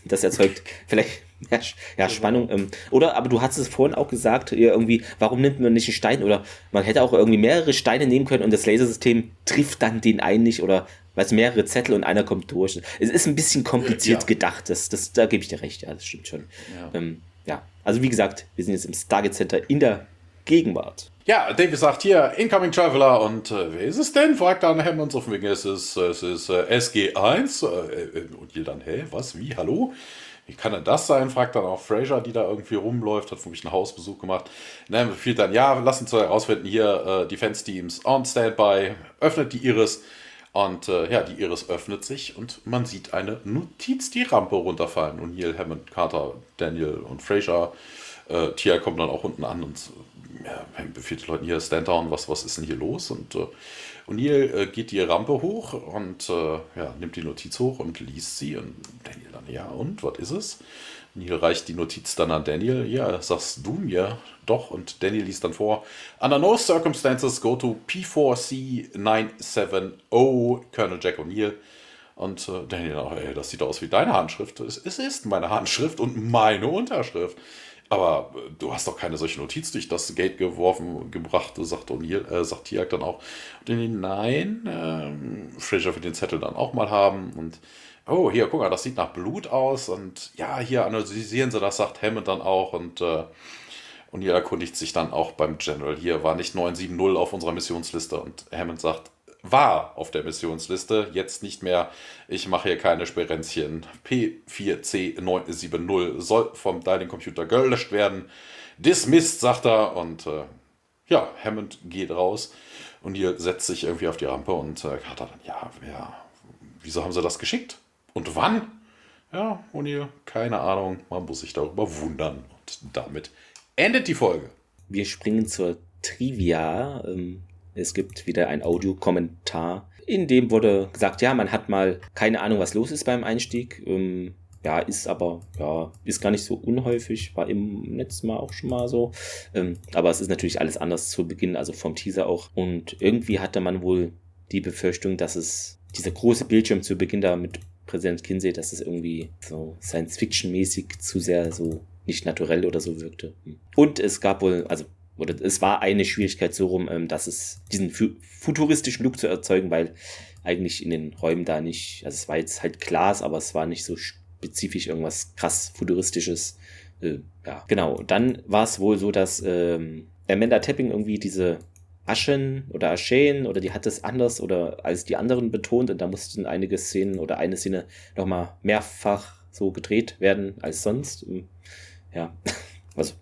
das erzeugt vielleicht ja, ja Spannung. Ähm, oder, aber du hast es vorhin auch gesagt, irgendwie, warum nimmt man nicht einen Stein? Oder man hätte auch irgendwie mehrere Steine nehmen können und das Lasersystem trifft dann den einen nicht oder weißt mehrere Zettel und einer kommt durch. Es ist ein bisschen kompliziert ja. gedacht, das, das, da gebe ich dir recht, ja, das stimmt schon. Ja. Ähm, ja, also wie gesagt, wir sind jetzt im Stargate Center in der Gegenwart. Ja, David sagt hier, Incoming Traveler und äh, wer ist es denn? fragt dann Hammond auf wegen, es ist, es ist äh, SG1 äh, und ihr dann, hä, was, wie, hallo? Wie kann denn das sein? fragt dann auch Fraser, die da irgendwie rumläuft, hat für mich einen Hausbesuch gemacht. Dann befiehlt dann, ja, lass uns herausfinden, hier äh, Defense Teams on Standby, öffnet die Iris und äh, ja, die Iris öffnet sich und man sieht eine Notiz die Rampe runterfallen. Und Neil, Hammond, Carter, Daniel und Fraser. Äh, Tia kommt dann auch unten an und ja, befiehlt den Leuten hier, stand down, was, was ist denn hier los? Und äh, O'Neill äh, geht die Rampe hoch und äh, ja, nimmt die Notiz hoch und liest sie. Und Daniel dann, ja, und was ist es? Neil reicht die Notiz dann an Daniel. Ja, sagst du mir doch. Und Daniel liest dann vor. Under no circumstances go to P4C 970 Colonel Jack O'Neill. Und äh, Daniel, ey, das sieht aus wie deine Handschrift. Es, es ist meine Handschrift und meine Unterschrift. Aber äh, du hast doch keine solche Notiz durch das Gate geworfen, gebracht, sagt O'Neill, äh, sagt Tiag dann auch. Und nein, ähm, Fraser wird den Zettel dann auch mal haben und oh, hier, guck mal, das sieht nach Blut aus und ja, hier analysieren sie das, sagt Hammond dann auch und äh, ihr erkundigt sich dann auch beim General. Hier war nicht 970 auf unserer Missionsliste und Hammond sagt, war auf der Missionsliste, jetzt nicht mehr. Ich mache hier keine Sperenzchen. P4C970 soll vom Dialing-Computer gelöscht werden. Dismissed, sagt er. Und äh, ja, Hammond geht raus und hier setzt sich irgendwie auf die Rampe und äh, hat dann, ja, ja, wieso haben sie das geschickt? Und wann? Ja, O'Neill, keine Ahnung. Man muss sich darüber wundern. Und damit endet die Folge. Wir springen zur Trivia. Ähm, es gibt wieder ein Audiokommentar. In dem wurde gesagt, ja, man hat mal keine Ahnung, was los ist beim Einstieg. Ähm, ja, ist aber, ja, ist gar nicht so unhäufig, war im letzten Mal auch schon mal so. Ähm, aber es ist natürlich alles anders zu Beginn, also vom Teaser auch. Und irgendwie hatte man wohl die Befürchtung, dass es dieser große Bildschirm zu Beginn da mit Präsident Kinsey, dass es irgendwie so Science-Fiction-mäßig zu sehr so nicht naturell oder so wirkte. Und es gab wohl, also oder es war eine Schwierigkeit so rum, ähm, dass es diesen futuristischen Look zu erzeugen, weil eigentlich in den Räumen da nicht, also es war jetzt halt Glas, aber es war nicht so spezifisch irgendwas krass futuristisches. Äh, ja, genau. Dann war es wohl so, dass ähm, Amanda Tapping irgendwie diese Aschen oder Ascheen oder die hat es anders oder als die anderen betont und da mussten einige Szenen oder eine Szene nochmal mehrfach so gedreht werden als sonst. Ähm, ja, <laughs> also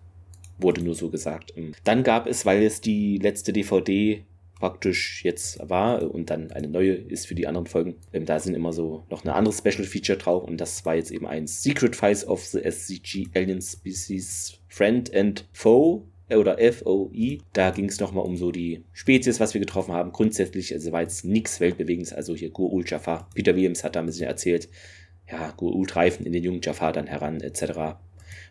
wurde nur so gesagt. Ähm, dann gab es, weil es die letzte DVD praktisch jetzt war und dann eine neue ist für die anderen Folgen. Ähm, da sind immer so noch eine andere Special Feature drauf und das war jetzt eben ein Secret Files of the SCG Alien Species Friend and Foe oder FOE. Da ging es nochmal um so die Spezies, was wir getroffen haben. Grundsätzlich, also war jetzt nichts Weltbewegendes, also hier Gur Jafar. Peter Williams hat da ein bisschen erzählt, ja, Gur reifen in den jungen Jafar dann heran, etc.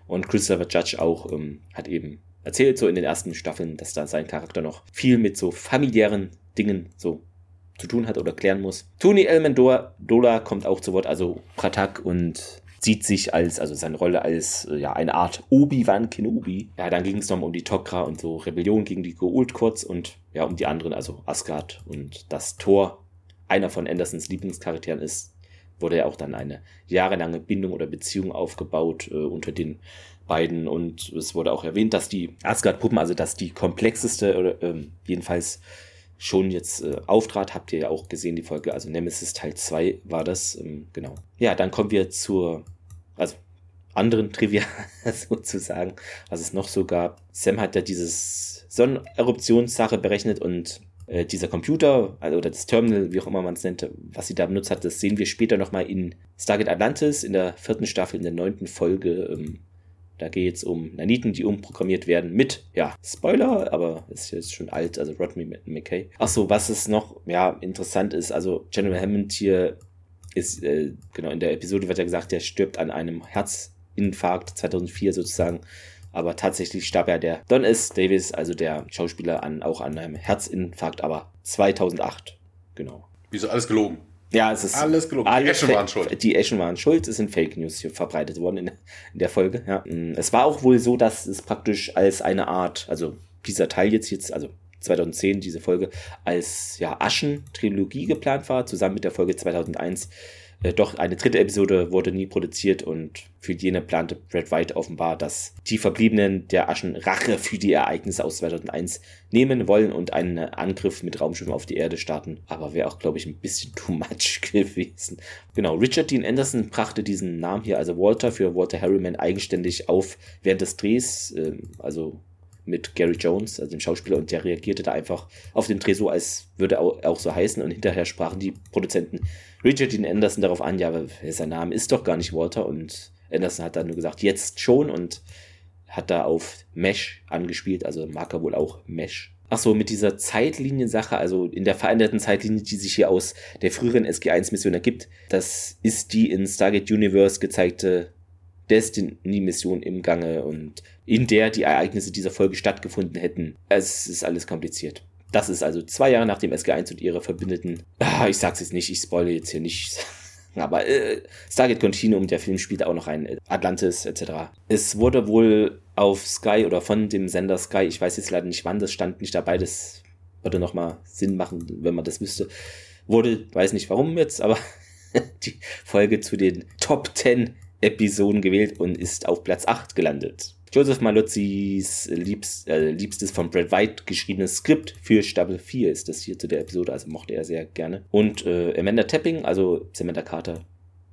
Und Christopher Judge auch ähm, hat eben erzählt, so in den ersten Staffeln, dass da sein Charakter noch viel mit so familiären Dingen so zu tun hat oder klären muss. Tony Elmendola kommt auch zu Wort, also Pratak und sieht sich als, also seine Rolle als äh, ja, eine Art Obi-Wan Kenobi. Ja, dann ging es nochmal um die Tok'ra und so Rebellion gegen die Goa'uld kurz und ja, um die anderen, also Asgard und das Tor, einer von Andersons Lieblingscharakteren ist, wurde ja auch dann eine jahrelange Bindung oder Beziehung aufgebaut äh, unter den beiden und es wurde auch erwähnt, dass die Asgard-Puppen, also dass die komplexeste oder ähm, jedenfalls schon jetzt äh, auftrat, habt ihr ja auch gesehen, die Folge, also Nemesis Teil 2 war das, ähm, genau. Ja, dann kommen wir zur, also anderen Trivia <laughs> sozusagen, was es noch so gab. Sam hat ja dieses Sonneneruptionssache berechnet und äh, dieser Computer also, oder das Terminal, wie auch immer man es nennt, was sie da benutzt hat, das sehen wir später nochmal in Stargate Atlantis in der vierten Staffel, in der neunten Folge. Ähm, da geht es um Naniten, die umprogrammiert werden mit, ja, Spoiler, aber ist jetzt schon alt, also Rodney McKay. Achso, was es noch, ja, interessant ist, also General Hammond hier ist, äh, genau, in der Episode wird ja gesagt, der stirbt an einem Herzinfarkt 2004 sozusagen. Aber tatsächlich starb ja der Don S. Davis, also der Schauspieler, an, auch an einem Herzinfarkt, aber 2008. Genau. Wieso alles gelogen? Ja, es ist alles gelogen. Die Eschen waren schuld. Die Eschen waren schuld. Es sind Fake News hier verbreitet worden in, in, der Folge. Ja. Mm, es war auch wohl so, dass es praktisch als eine Art, also dieser Teil jetzt jetzt, also 2010 diese Folge als ja Aschen-Trilogie geplant war, zusammen mit der Folge 2001 äh, doch eine dritte Episode wurde nie produziert und für jene plante Brad White offenbar, dass die Verbliebenen der Aschen Rache für die Ereignisse aus 2001 nehmen wollen und einen Angriff mit Raumschiffen auf die Erde starten. Aber wäre auch, glaube ich, ein bisschen too much <laughs> gewesen. Genau, Richard Dean Anderson brachte diesen Namen hier, also Walter für Walter Harriman, eigenständig auf während des Drehs, äh, also mit Gary Jones, also dem Schauspieler, und der reagierte da einfach auf den Dreh so, als würde er auch so heißen. Und hinterher sprachen die Produzenten Richard Dean Anderson darauf an, ja, aber sein Name ist doch gar nicht Walter. Und Anderson hat dann nur gesagt, jetzt schon und hat da auf Mesh angespielt, also mag er wohl auch Mesh. Ach so, mit dieser Zeitliniensache, also in der veränderten Zeitlinie, die sich hier aus der früheren SG1-Mission ergibt, das ist die in Stargate Universe gezeigte Destiny-Mission im Gange und in der die Ereignisse dieser Folge stattgefunden hätten. Es ist alles kompliziert. Das ist also zwei Jahre nach dem SG1 und ihrer Verbündeten. Ah, ich sag's jetzt nicht, ich spoile jetzt hier nicht. <laughs> Aber äh, Stargate Continuum, der Film spielt auch noch ein äh, Atlantis etc. Es wurde wohl auf Sky oder von dem Sender Sky, ich weiß jetzt leider nicht wann, das stand nicht dabei, das würde nochmal Sinn machen, wenn man das wüsste. Wurde, weiß nicht warum jetzt, aber <laughs> die Folge zu den Top 10 Episoden gewählt und ist auf Platz 8 gelandet. Joseph Maluzzis liebst, äh, liebstes von Brad White geschriebenes Skript für Staffel 4 ist das hier zu der Episode, also mochte er sehr gerne. Und äh, Amanda Tapping, also Samantha Carter,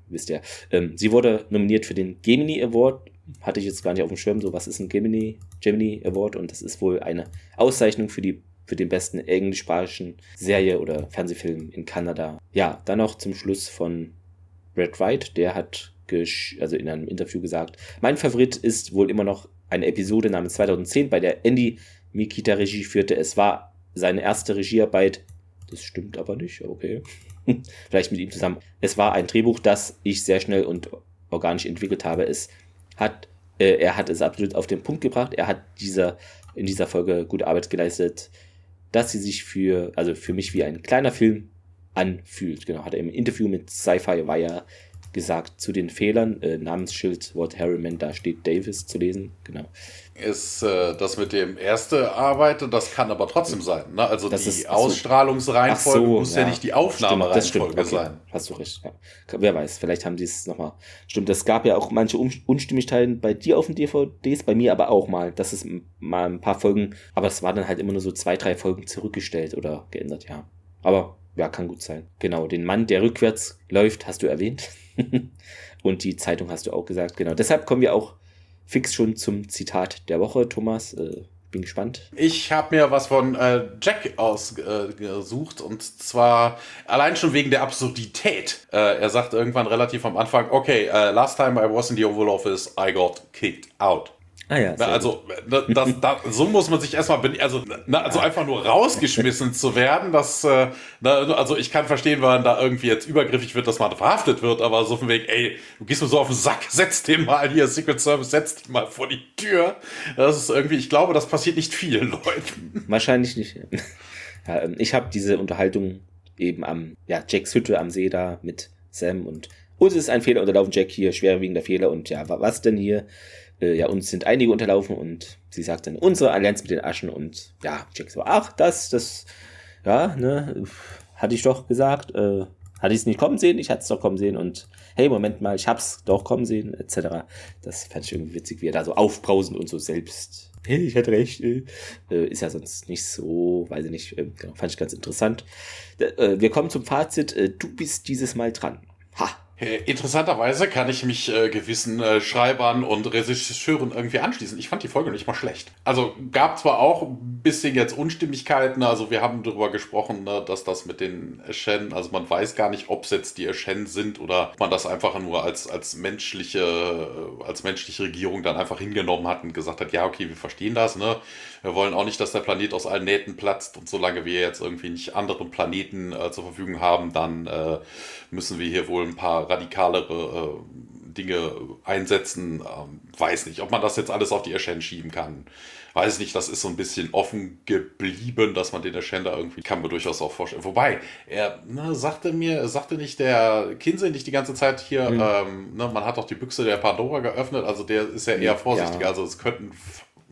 wisst ihr, ähm, sie wurde nominiert für den Gemini Award. Hatte ich jetzt gar nicht auf dem Schirm, so was ist ein Gemini, Gemini Award und das ist wohl eine Auszeichnung für die für den besten englischsprachigen Serie oder Fernsehfilm in Kanada. Ja, dann noch zum Schluss von Brad White, der hat also in einem Interview gesagt, mein Favorit ist wohl immer noch eine Episode namens 2010, bei der Andy Mikita Regie führte. Es war seine erste Regiearbeit. Das stimmt aber nicht, okay. <laughs> Vielleicht mit ihm zusammen. Es war ein Drehbuch, das ich sehr schnell und organisch entwickelt habe. Es hat, äh, er hat es absolut auf den Punkt gebracht. Er hat dieser, in dieser Folge gute Arbeit geleistet, dass sie sich für, also für mich wie ein kleiner Film anfühlt. Genau, hat er im Interview mit Sci-Fi Wire gesagt zu den Fehlern. Äh, Namensschild Walt Harriman, da steht Davis zu lesen, genau. Ist äh, das mit dem erste Arbeit, das kann aber trotzdem sein. Ne? Also das die ist, Ausstrahlungsreihenfolge so, muss ja, ja, nicht die Aufnahmereihenfolge okay. sein. Hast du recht, ja. Wer weiß, vielleicht haben die es nochmal. Stimmt, es gab ja auch manche Unstimmigkeiten bei dir auf den DVDs, bei mir aber auch mal. Das ist mal ein paar Folgen, aber es war dann halt immer nur so zwei, drei Folgen zurückgestellt oder geändert, ja. Aber ja, kann gut sein. Genau, den Mann, der rückwärts läuft, hast du erwähnt. <laughs> Und die Zeitung hast du auch gesagt. Genau, deshalb kommen wir auch fix schon zum Zitat der Woche, Thomas. Äh, bin gespannt. Ich habe mir was von äh, Jack ausgesucht äh, und zwar allein schon wegen der Absurdität. Äh, er sagt irgendwann relativ am Anfang, okay, uh, last time I was in the Oval Office, I got kicked out. Ah ja, also das, das, so muss man sich erstmal, also, na, also einfach nur rausgeschmissen zu werden, das, äh, na, also ich kann verstehen, wenn man da irgendwie jetzt übergriffig wird, dass man verhaftet wird, aber so von wegen, ey, du gehst mir so auf den Sack, <laughs> setz den mal hier, Secret Service, setz dich mal vor die Tür. Das ist irgendwie, ich glaube, das passiert nicht vielen <laughs> Leuten. Wahrscheinlich nicht. <laughs> Ja, ähm, ich habe diese Unterhaltung eben am, ja, Jacks Hütte am See da mit Sam und uns ist ein Fehler unterlaufen, Jack hier, schwerwiegender Fehler und ja, was denn hier? Äh, ja, uns sind einige unterlaufen und sie sagt dann, unsere Allianz mit den Aschen und ja, Jack so, ach, das, das, ja, ne, hatte ich doch gesagt, äh, hatte ich es nicht kommen sehen, ich hatte es doch kommen sehen und hey, Moment mal, ich hab's doch kommen sehen, etc. Das fand ich irgendwie witzig, wie er da so aufbrausend und so selbst, hey, ich hatte recht, äh, ist ja sonst nicht so, weiß ich nicht, äh, genau, fand ich ganz interessant. Äh, wir kommen zum Fazit, äh, du bist dieses Mal dran. Äh, interessanterweise kann ich mich äh, gewissen äh, Schreibern und Regisseuren irgendwie anschließen. Ich fand die Folge nicht mal schlecht. Also gab zwar auch ein bisschen jetzt Unstimmigkeiten, also wir haben darüber gesprochen, ne, dass das mit den Eschen, also man weiß gar nicht, ob es jetzt die Eschen sind oder ob man das einfach nur als, als menschliche, äh, als menschliche Regierung dann einfach hingenommen hat und gesagt hat, ja, okay, wir verstehen das, ne? Wir wollen auch nicht, dass der Planet aus allen Nähten platzt und solange wir jetzt irgendwie nicht andere Planeten äh, zur Verfügung haben, dann äh, müssen wir hier wohl ein paar radikalere äh, Dinge einsetzen. Ähm, weiß nicht, ob man das jetzt alles auf die Eschen schieben kann. Weiß nicht, das ist so ein bisschen offen geblieben, dass man den Eschen da irgendwie, kann man durchaus auch vorstellen. Wobei, er ne, sagte mir, sagte nicht der Kinsey nicht die ganze Zeit hier, mhm. ähm, ne, man hat doch die Büchse der Pandora geöffnet, also der ist ja eher vorsichtiger, ja. also es könnten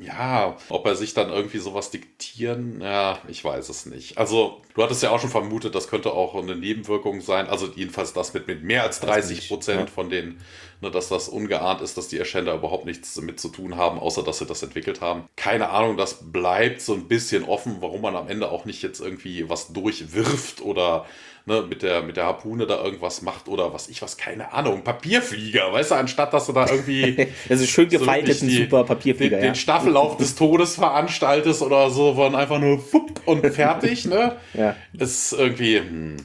ja, ob er sich dann irgendwie sowas diktieren, ja, ich weiß es nicht. Also, du hattest ja auch schon vermutet, das könnte auch eine Nebenwirkung sein. Also, jedenfalls das mit, mit mehr als 30 Prozent von den, ne, dass das ungeahnt ist, dass die Erschender überhaupt nichts damit zu tun haben, außer dass sie das entwickelt haben. Keine Ahnung, das bleibt so ein bisschen offen, warum man am Ende auch nicht jetzt irgendwie was durchwirft oder ne, mit, der, mit der Harpune da irgendwas macht oder was ich was, keine Ahnung, Papierflieger, weißt du, anstatt dass du da irgendwie. <laughs> also schön gefalteten so super Papierflieger. Den, ja. den Staffellauf des Todes veranstaltest oder so, von einfach nur fupp und fertig, ne? <laughs> ja. Ist irgendwie, hm,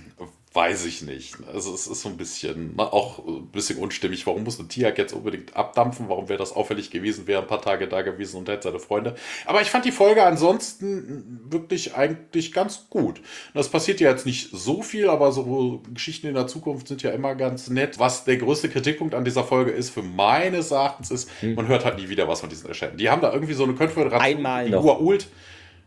Weiß ich nicht. Also es ist so ein bisschen, na, auch ein bisschen unstimmig. Warum muss ein Tiag jetzt unbedingt abdampfen? Warum wäre das auffällig gewesen, wäre ein paar Tage da gewesen und hätte seine Freunde. Aber ich fand die Folge ansonsten wirklich eigentlich ganz gut. Das passiert ja jetzt nicht so viel, aber so Geschichten in der Zukunft sind ja immer ganz nett. Was der größte Kritikpunkt an dieser Folge ist, für meines Erachtens, ist, hm. man hört halt nie wieder was von diesen Erscheinungen. Die haben da irgendwie so eine Konföderation. Einmal die noch. Ult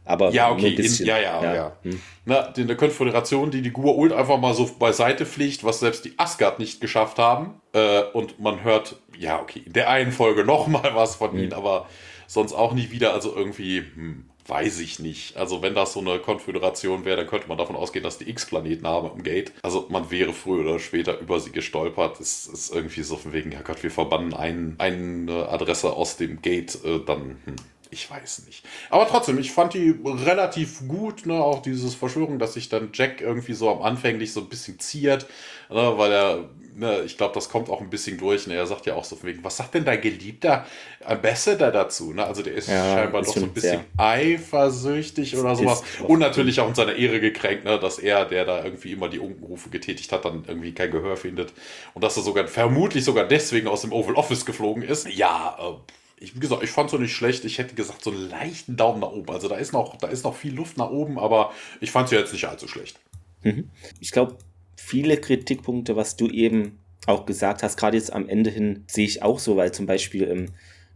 aber ja, okay, in, ja, ja, ja. ja. Hm. Na, in der Konföderation, die die Ult einfach mal so beiseite fliegt, was selbst die Asgard nicht geschafft haben. Äh, und man hört, ja, okay, in der einen Folge <laughs> nochmal was von hm. ihnen, aber sonst auch nie wieder. Also irgendwie, hm, weiß ich nicht. Also wenn das so eine Konföderation wäre, dann könnte man davon ausgehen, dass die X-Planeten haben im Gate. Also man wäre früher oder später über sie gestolpert. Es ist irgendwie so von wegen, ja Gott, wir verbannen ein, eine Adresse aus dem Gate, äh, dann... Hm ich weiß nicht. Aber trotzdem, ich fand die relativ gut, ne? Auch dieses Verschwörung, dass sich dann Jack irgendwie so am Anfänglich so ein bisschen ziert, ne? weil er, ne, ich glaube, das kommt auch ein bisschen durch. Ne? Er sagt ja auch so von wegen, was sagt denn dein geliebter Ambassador dazu? Ne? Also der ist ja, scheinbar doch so ein bisschen sehr. eifersüchtig oder sowas. Und natürlich auch in seiner Ehre gekränkt, ne? dass er, der da irgendwie immer die Unkenrufe getätigt hat, dann irgendwie kein Gehör findet. Und dass er sogar vermutlich sogar deswegen aus dem Oval Office geflogen ist. Ja, äh, ich, wie gesagt, ich fand es so nicht schlecht. Ich hätte gesagt, so einen leichten Daumen nach oben. Also da ist noch, da ist noch viel Luft nach oben, aber ich fand es ja jetzt nicht allzu schlecht. Mhm. Ich glaube, viele Kritikpunkte, was du eben auch gesagt hast, gerade jetzt am Ende hin, sehe ich auch so, weil zum Beispiel, ähm,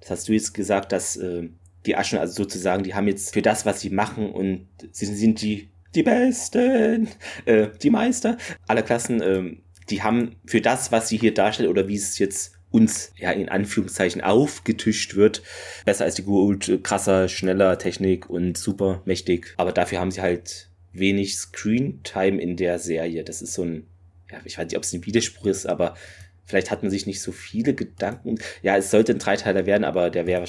das hast du jetzt gesagt, dass äh, die Aschen, also sozusagen, die haben jetzt für das, was sie machen und sie sind die, die Besten, <laughs> äh, die Meister aller Klassen, äh, die haben für das, was sie hier darstellt oder wie es jetzt uns ja in Anführungszeichen aufgetischt wird, besser als die Gould, krasser, schneller Technik und super mächtig. Aber dafür haben sie halt wenig Screen-Time in der Serie. Das ist so ein, ja, ich weiß nicht, ob es ein Widerspruch ist, aber vielleicht hat man sich nicht so viele Gedanken. Ja, es sollte ein Dreiteiler werden, aber der wäre,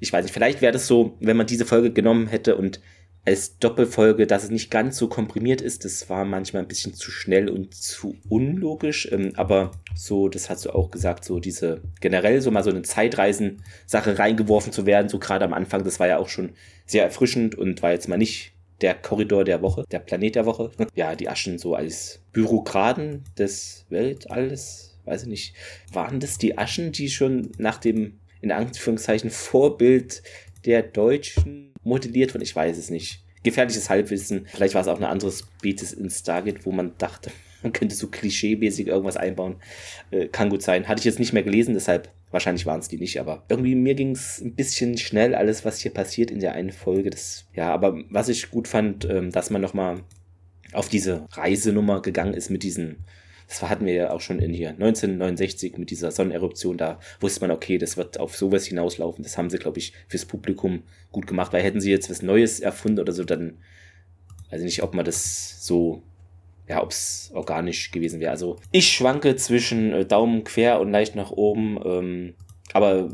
ich weiß nicht, vielleicht wäre das so, wenn man diese Folge genommen hätte und als Doppelfolge, dass es nicht ganz so komprimiert ist. Das war manchmal ein bisschen zu schnell und zu unlogisch. Ähm, aber so, das hast du auch gesagt, so diese generell so mal so eine Zeitreisen-Sache reingeworfen zu werden, so gerade am Anfang, das war ja auch schon sehr erfrischend und war jetzt mal nicht der Korridor der Woche, der Planet der Woche. <laughs> Ja, die Aschen so als Bürokraten des Weltalls, weiß ich nicht. Waren das die Aschen, die schon nach dem, in Anführungszeichen, Vorbild der Deutschen modelliert wurden. Ich weiß es nicht. Gefährliches Halbwissen. Vielleicht war es auch eine andere Spezies in Stargate, wo man dachte, <laughs> man könnte so klischeemäßig irgendwas einbauen. Äh, kann gut sein. Hatte ich jetzt nicht mehr gelesen, deshalb wahrscheinlich waren es die nicht, aber irgendwie mir ging es ein bisschen schnell, alles, was hier passiert in der einen Folge. Das, ja, aber was ich gut fand, ähm, dass man nochmal auf diese Reisenummer gegangen ist mit diesen das hatten wir ja auch schon in hier 1969 mit dieser Sonneneruption. Da wusste man, okay, das wird auf sowas hinauslaufen. Das haben sie, glaube ich, fürs Publikum gut gemacht, weil hätten sie jetzt was Neues erfunden oder so, dann weiß ich nicht, ob man das so, ja, ob es organisch gewesen wäre. Also ich schwanke zwischen äh, Daumen quer und leicht nach oben, ähm, aber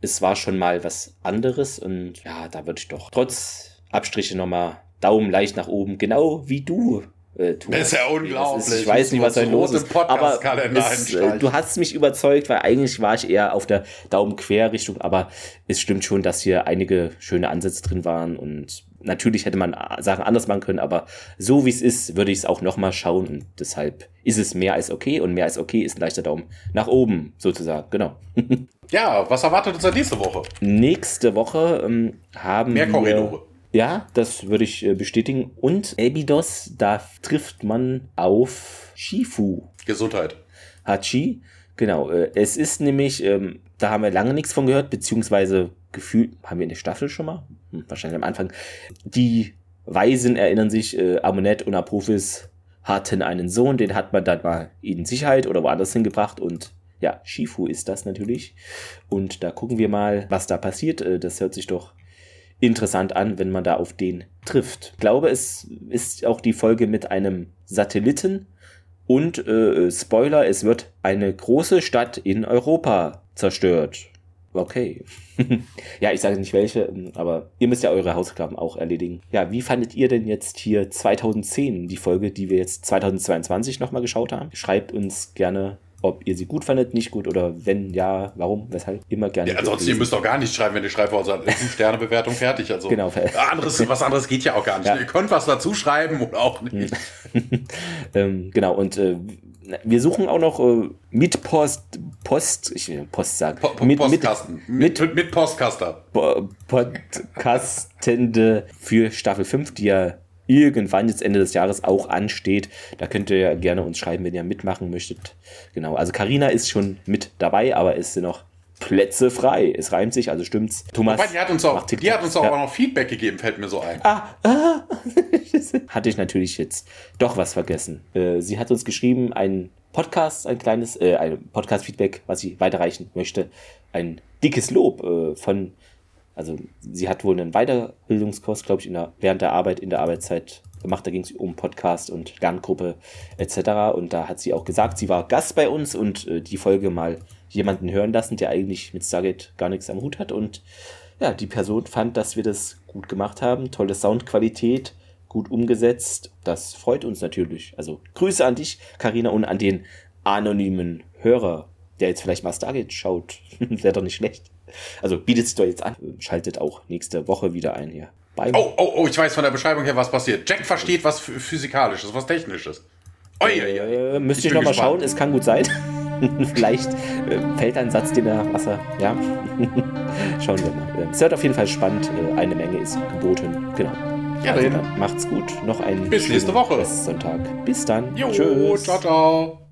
es war schon mal was anderes und ja, da würde ich doch trotz Abstriche nochmal Daumen leicht nach oben, genau wie du äh, Das ist ja unglaublich. Ist, ich weiß nicht, was da los ist. Aber es, äh, du hast mich überzeugt, weil eigentlich war ich eher auf der Daumen-Quer-Richtung. Aber es stimmt schon, dass hier einige schöne Ansätze drin waren. Und natürlich hätte man Sachen anders machen können. Aber so wie es ist, würde ich es auch nochmal schauen. Und deshalb ist es mehr als okay. Und mehr als okay ist ein leichter Daumen nach oben, sozusagen. Genau. <laughs> ja, was erwartet uns nächste Woche? Nächste Woche ähm, haben mehr Korridore. Wir ja, das würde ich äh, bestätigen. Und Abydos, da trifft man auf Shifu. Gesundheit. Hachi. Genau. Äh, es ist nämlich, ähm, da haben wir lange nichts von gehört, beziehungsweise gefühlt, haben wir in der Staffel schon mal? Hm, wahrscheinlich am Anfang. Die Weisen erinnern sich, äh, Amunet und Apophis hatten einen Sohn, den hat man dann mal in Sicherheit oder woanders hingebracht und ja, Shifu ist das natürlich. Und da gucken wir mal, was da passiert. Das hört sich doch interessant an, wenn man da auf den trifft. Ich glaube, es ist auch die Folge mit einem Satelliten und äh, Spoiler, es wird eine große Stadt in Europa zerstört. Okay. <laughs> ja, ich sage nicht welche, aber ihr müsst ja eure Hausaufgaben auch erledigen. Ja, wie fandet ihr denn jetzt hier 2010 die Folge, die wir jetzt 2022 nochmal geschaut haben? Schreibt uns gerne ob ihr sie gut fandet, nicht gut oder wenn ja, warum, weshalb, immer gerne. Ja, ansonsten, ihr müsst doch gar nicht schreiben, wenn ihr schreibt, also 5-Sterne-Bewertung fertig. Also genau. anderes, was anderes geht ja auch gar nicht. Ja. Ihr könnt was dazu schreiben oder auch nicht. <laughs> ähm, genau, und äh, wir suchen auch noch äh, mit Post, Post, ich will Post sagen. Po mit, Postkasten. Mit, mit, mit Postkaster. Podcastende für Staffel 5, die ja irgendwann jetzt Ende des Jahres auch ansteht. Da könnt ihr gerne uns schreiben, wenn ihr mitmachen möchtet. Genau, also Karina ist schon mit dabei, aber es sind noch Plätze frei. Es reimt sich, also stimmt's. Thomas. Wobei, die hat uns auch, die hat uns auch, ja. auch noch Feedback gegeben, fällt mir so ein. Ah, ah. <laughs> Hatte ich natürlich jetzt doch was vergessen. Äh, sie hat uns geschrieben, ein Podcast, ein kleines, äh, ein Podcast-Feedback, was sie weiterreichen möchte. Ein dickes Lob äh, von also sie hat wohl einen Weiterbildungskurs, glaube ich, der, während der Arbeit, in der Arbeitszeit gemacht. Da ging es um Podcast und Lerngruppe etc. Und da hat sie auch gesagt, sie war Gast bei uns und äh, die Folge mal jemanden hören lassen, der eigentlich mit Stargate gar nichts am Hut hat. Und ja, die Person fand, dass wir das gut gemacht haben. Tolle Soundqualität, gut umgesetzt. Das freut uns natürlich. Also Grüße an dich, Karina, und an den anonymen Hörer, der jetzt vielleicht mal Stargate schaut. <laughs> Wäre doch nicht schlecht. Also bietet sich doch jetzt an. Schaltet auch nächste Woche wieder ein hier. oh, oh, oh, ich weiß von der Beschreibung her, was passiert. Jack versteht was Physikalisches, was Technisches. Oh, äh, müsst ihr nochmal schauen, es kann gut sein. <laughs> Vielleicht äh, fällt ein Satz, den er Wasser. Ja. <laughs> Schauen wir mal. Es wird auf jeden Fall spannend. Äh, eine Menge ist geboten. Genau. Ja, also dann macht's gut. Noch einen Bis nächste Woche. Sonntag. Bis dann. Jo, Tschüss. ciao, ciao.